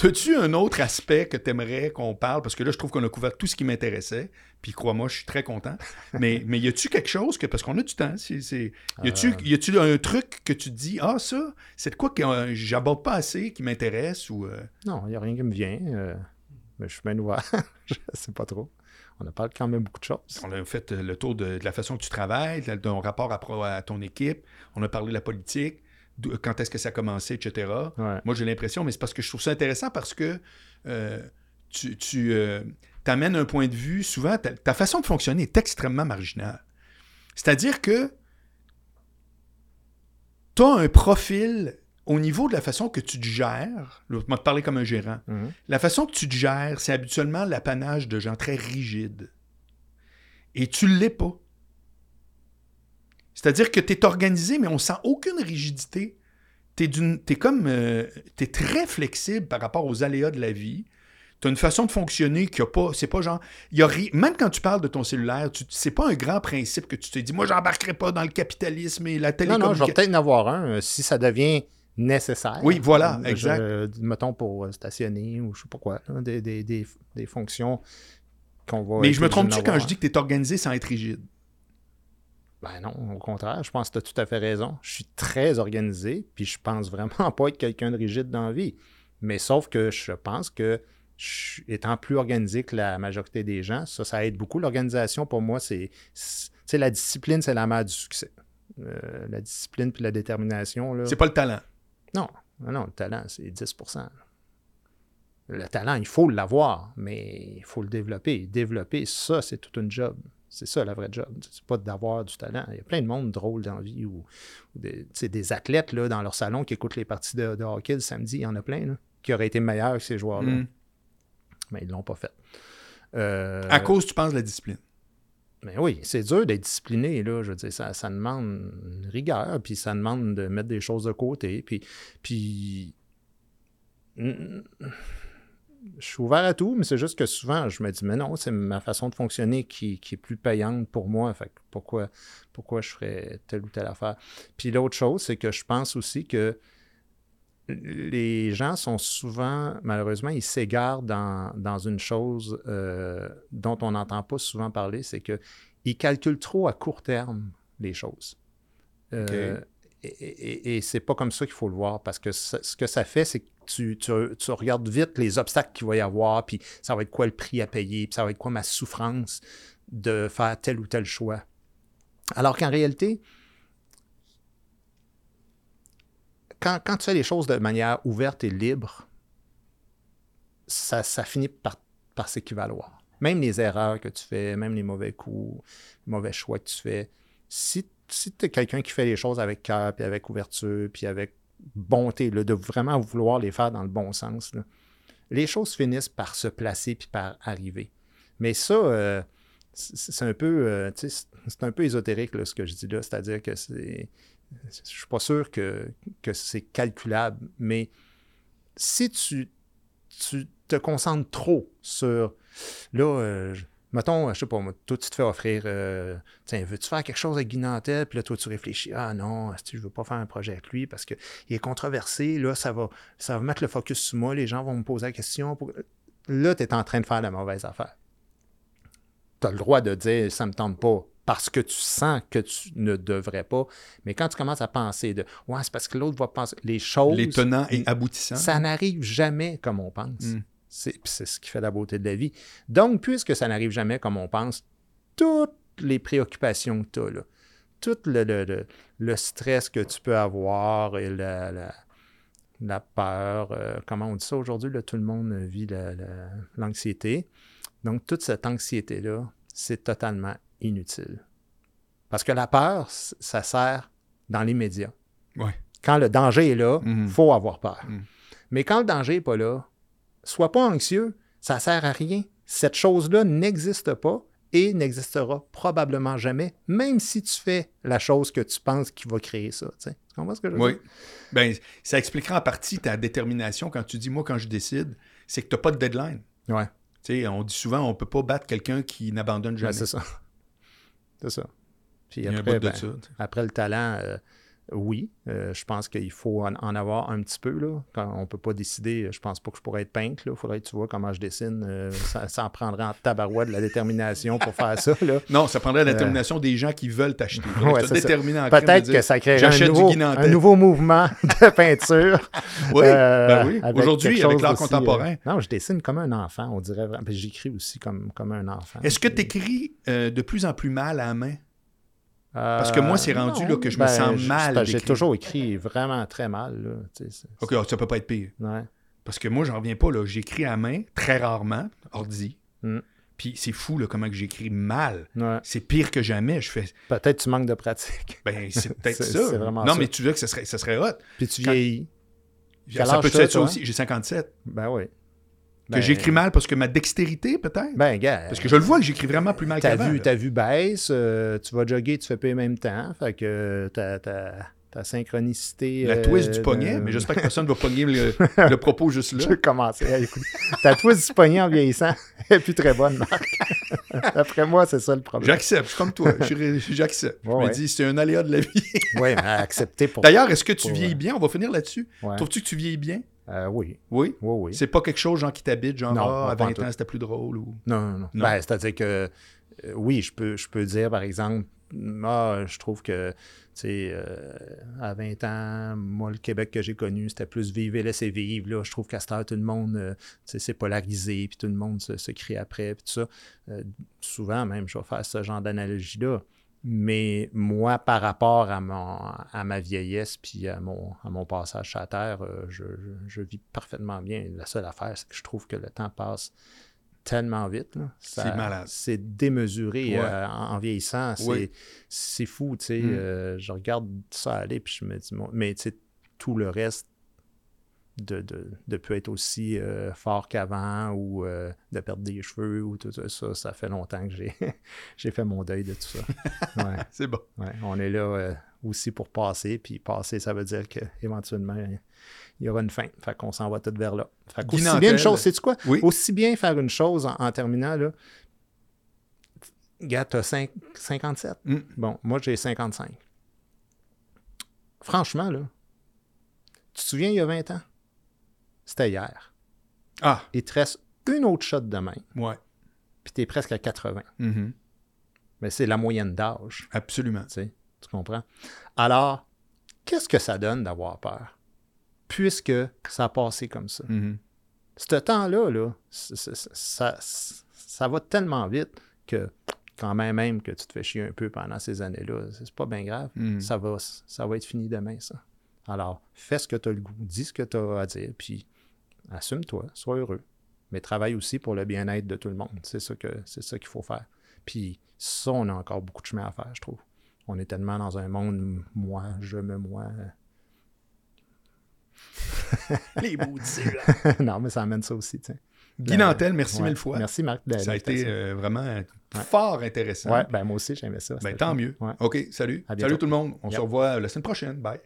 As-tu un autre aspect que tu aimerais qu'on parle? Parce que là, je trouve qu'on a couvert tout ce qui m'intéressait. Puis crois-moi, je suis très content. Mais, mais y a-tu quelque chose que. Parce qu'on a du temps. c'est- c'est- y a-tu Euh. y a-tu un truc que tu te dis, ah, ça, c'est de quoi que euh, j'aborde pas assez, qui m'intéresse ou. euh, Non, il n'y a rien qui me vient. mais je suis bien ouvert. je sais pas trop. On a parlé quand même beaucoup de choses. On a fait euh, le tour de, de la façon que tu travailles, de ton rapport à, ton équipe. On a parlé de la politique, quand est-ce que ça a commencé, etc. Ouais. Moi, j'ai l'impression, mais c'est parce que je trouve ça intéressant parce que euh, tu, tu euh, t'amènes un point de vue, souvent, ta, ta façon de fonctionner est extrêmement marginale. C'est-à-dire que tu as un profil au niveau de la façon que tu te gères. Je vais te parler comme un gérant. Mhm. La façon que tu te gères, c'est habituellement l'apanage de gens très rigides. Et tu ne l'es pas. C'est-à-dire que tu es organisé, mais on sent aucune rigidité. Tu es, comme. tu es très flexible par rapport aux aléas de la vie. Tu as une façon de fonctionner qui a pas. C'est pas genre. Y a ri- même quand tu parles de ton cellulaire, c'est pas un grand principe que tu te dis Moi, j'embarquerai pas dans le capitalisme et la Non, télécommunication. non, je vais peut-être en avoir un euh, si ça devient nécessaire. Oui, voilà, Je- exact. euh, mettons pour euh, stationner ou je sais pas quoi, des, des- des- des fonctions qu'on va. mais je me trompe-tu quand je dis que tu es organisé sans être rigide? Ben non, au contraire, je pense que tu as tout à fait raison. Je suis très organisé, puis je pense vraiment pas être quelqu'un de rigide dans la vie. Mais sauf que je pense que, je- étant plus organisé que la majorité des gens, ça, ça aide beaucoup. L'organisation, pour moi, c'est. la discipline, c'est la mère du succès. Euh, la discipline puis la détermination, là. C'est pas le talent. Non, non, non, le talent, c'est 10% Le talent, il faut l'avoir, mais il faut le développer. Développer, ça, c'est tout un job. C'est ça, la vraie job. C'est pas d'avoir du talent. Il y a plein de monde drôle dans la vie ou, des, des athlètes là, dans leur salon qui écoutent les parties de, de hockey le samedi. Il y en a plein là, qui auraient été meilleurs que ces joueurs-là. Mm. Mais ils l'ont pas fait. Euh, À cause, tu penses, de la discipline. Mais oui, c'est dur d'être discipliné, là. Je veux dire, ça, ça demande une rigueur, puis ça demande de mettre des choses de côté. Puis, puis je suis ouvert à tout, mais c'est juste que souvent, je me dis, mais non, c'est ma façon de fonctionner qui, qui est plus payante pour moi. Fait pourquoi, pourquoi je ferais telle ou telle affaire? Puis l'autre chose, c'est que je pense aussi que les gens sont souvent, malheureusement, ils s'égarent dans, dans une chose euh, dont on n'entend pas souvent parler, c'est qu'ils calculent trop à court terme les choses. Euh, Et, et, et c'est pas comme ça qu'il faut le voir, parce que ça- ce que ça fait, c'est que tu, tu, tu regardes vite les obstacles qu'il va y avoir, puis ça va être quoi le prix à payer, puis ça va être quoi ma souffrance de faire tel ou tel choix. Alors qu'en réalité, quand, tu fais les choses de manière ouverte et libre, ça, finit par, s'équivaloir. Même les erreurs que tu fais, même les mauvais coups, les mauvais choix que tu fais, si, tu es quelqu'un qui fait les choses avec cœur, puis avec ouverture, puis avec bonté, de vraiment vouloir les faire dans le bon sens, les choses finissent par se placer puis par arriver. Mais ça, euh, c'est un peu, euh, c'est un peu ésotérique là, ce que je dis là, c'est-à-dire que c'est, je suis pas sûr que, c'est calculable, mais si tu, te concentres trop sur, là, euh, mettons, je sais pas, moi, toi, tu te fais offrir, euh, tiens, veux-tu faire quelque chose avec Guy Nantel? Puis là, toi, tu réfléchis, ah non, je veux pas faire un projet avec lui parce qu'il est controversé, là, ça va, ça va mettre le focus sur moi, les gens vont me poser la question. Là, tu es en train de faire la mauvaise affaire. Tu as le droit de dire, ça me tente pas, parce que tu sens que tu ne devrais pas. Mais quand tu commences à penser de, ouais, c'est parce que l'autre va penser, les choses. Les tenants et aboutissants. Ça n'arrive jamais comme on pense. Mm. C'est ce qui fait la beauté de la vie. Donc, puisque ça n'arrive jamais comme on pense, toutes les préoccupations que tu as, là, tout le, le- le- le stress que tu peux avoir et la, la- la peur, euh, comment on dit ça aujourd'hui, là, tout le monde vit la- la- l'anxiété. Donc, toute cette anxiété-là, c'est totalement inutile. Parce que la peur, ça sert dans l'immédiat. Ouais. Quand le danger est là, il Mhm. faut avoir peur. Mhm. Mais quand le danger n'est pas là, sois pas anxieux, ça sert à rien. Cette chose-là n'existe pas et n'existera probablement jamais, même si tu fais la chose que tu penses qui va créer ça. Tu comprends ce que je veux Oui. dire? Ben, ça expliquera en partie ta détermination quand tu dis, moi, quand je décide, c'est que tu n'as pas de deadline. Ouais, Tu sais, on dit souvent, on peut pas battre quelqu'un qui n'abandonne ben, jamais. c'est ça. C'est ça. Puis après, ben, après le talent, euh, oui, euh, je pense qu'il faut en, en avoir un petit peu. Là. Quand on peut pas décider, je pense pas que je pourrais être peintre. Il faudrait que tu vois comment je dessine. euh, ça, ça en prendrait en tabarouette de la détermination pour faire ça. Là. Non, ça prendrait la détermination des gens qui veulent t'acheter. Euh. Ouais, Peut-être que ça créerait un nouveau, un nouveau mouvement de peinture. Oui, euh, ben oui. Aujourd'hui, avec l'art contemporain. euh, non, je dessine comme un enfant, on dirait j'écris aussi comme, comme un enfant. Est-ce que tu écris de plus en plus mal à la main? Euh, parce que moi, c'est rendu, là, que je me sens je- mal J'ai toujours écrit vraiment très mal. Là, OK, ça peut pas être pire. ouais. Parce que moi, j'en reviens pas. J'écris à main, très rarement, ordi. Mm. Puis c'est fou là, comment j'écris mal. Ouais. C'est pire que jamais. Je fais, Peut-être tu manques de pratique. ben, c'est peut-être ça. vraiment non, ça. mais tu veux que ça serait, ça serait hot. Puis tu vieillis. Ça peut être ça aussi? J'ai 57. Ben oui. Que Ben, j'écris mal parce que ma dextérité, peut-être? Ben, gars. parce que je le vois que j'écris vraiment plus mal qu'avant. là. ta vue baisse, euh, tu vas jogger, tu fais pas en même temps. Fait que ta, ta, synchronicité. La euh, twist du poignet, de- mais j'espère que personne ne va pogner le, le propos juste Je là. vais commencer à écouter. Ta twist du poignet en vieillissant est plus très bonne, Marc. D'après moi, c'est ça le problème. J'accepte, je suis comme toi. Je J'accepte. Je Ouais, me ouais. dis, c'est un aléa de la vie. Oui, accepter pour. D'ailleurs, est-ce que tu Pour, vieillis euh, bien? On va finir là-dessus. Ouais. Trouves-tu que tu vieillis bien? Euh, oui, Oui? oui, oui. C'est pas quelque chose, genre, qui t'habite, genre, Non, ah, à pas en 20 tout. ans, c'était plus drôle ou... Non, non, non. Non. Ben, c'est-à-dire que euh, oui, je peux, je peux dire, par exemple, ah, je trouve que, tu sais, euh, à 20 ans, moi, le Québec que j'ai connu, c'était plus vivre et laisser vivre. Là, je trouve qu'à cette heure, tout le monde, tu sais, c'est polarisé, puis tout le monde se, se crie après, puis tout ça. Souvent, même, je vais faire ce genre d'analogie-là. Mais moi, par rapport à, mon, à ma vieillesse puis à mon, à mon passage sur la Terre, euh, je, je- je vis parfaitement bien. La seule affaire, c'est que je trouve que le temps passe tellement vite. C'est malade. C'est démesuré Ouais. euh, en, en vieillissant. C'est, Oui. fou, tu sais. Mm. euh, je regarde ça aller, puis je me dis, mais tu sais, tout le reste de, de, de peut être aussi euh, fort qu'avant ou euh, de perdre des cheveux ou tout ça, ça, ça fait longtemps que j'ai, j'ai fait mon deuil de tout ça. Ouais, C'est bon. ouais. On est là euh, aussi pour passer, puis passer, ça veut dire qu'éventuellement, il y aura une fin. Fait qu'on s'en va tout vers là. Fait qu'aussi bien une chose, c'est quoi? Oui. Aussi bien faire une chose en, en terminant, là. Gars, t'as cinq- 57. Mm. Bon, moi, j'ai 55. Franchement, là, tu te souviens, il y a 20 ans? C'était hier. Ah, Il te reste une autre shot de main, ouais. puis t'es presque à 80. Mhm. Mais c'est la moyenne d'âge, Absolument. tu sais. Tu comprends? Alors, qu'est-ce que ça donne d'avoir peur? Puisque ça a passé comme ça. Mhm. Ce temps-là, là, ça, ça va tellement vite que quand même, même que tu te fais chier un peu pendant ces années-là, c'est pas bien grave. Mhm. Ça, va, ça va être fini demain, ça. Alors, fais ce que tu as le goût, dis ce que tu as à dire, puis assume-toi, sois heureux. Mais travaille aussi pour le bien-être de tout le monde. C'est ça que c'est ça qu'il faut faire. Puis ça, on a encore beaucoup de chemin à faire, je trouve. On est tellement dans un monde moi, je me moi. Les maudits, non, mais ça amène ça aussi, tu sais. Guy Ben, Nantel, merci Ouais. mille fois. Merci, Marc. de Ça a été euh, vraiment fort intéressant. Ouais, ben moi aussi, j'aimais ça. Ben, tant mieux. Ouais. OK, salut. À bientôt. Salut tout le monde. On se revoit la semaine prochaine. Bye.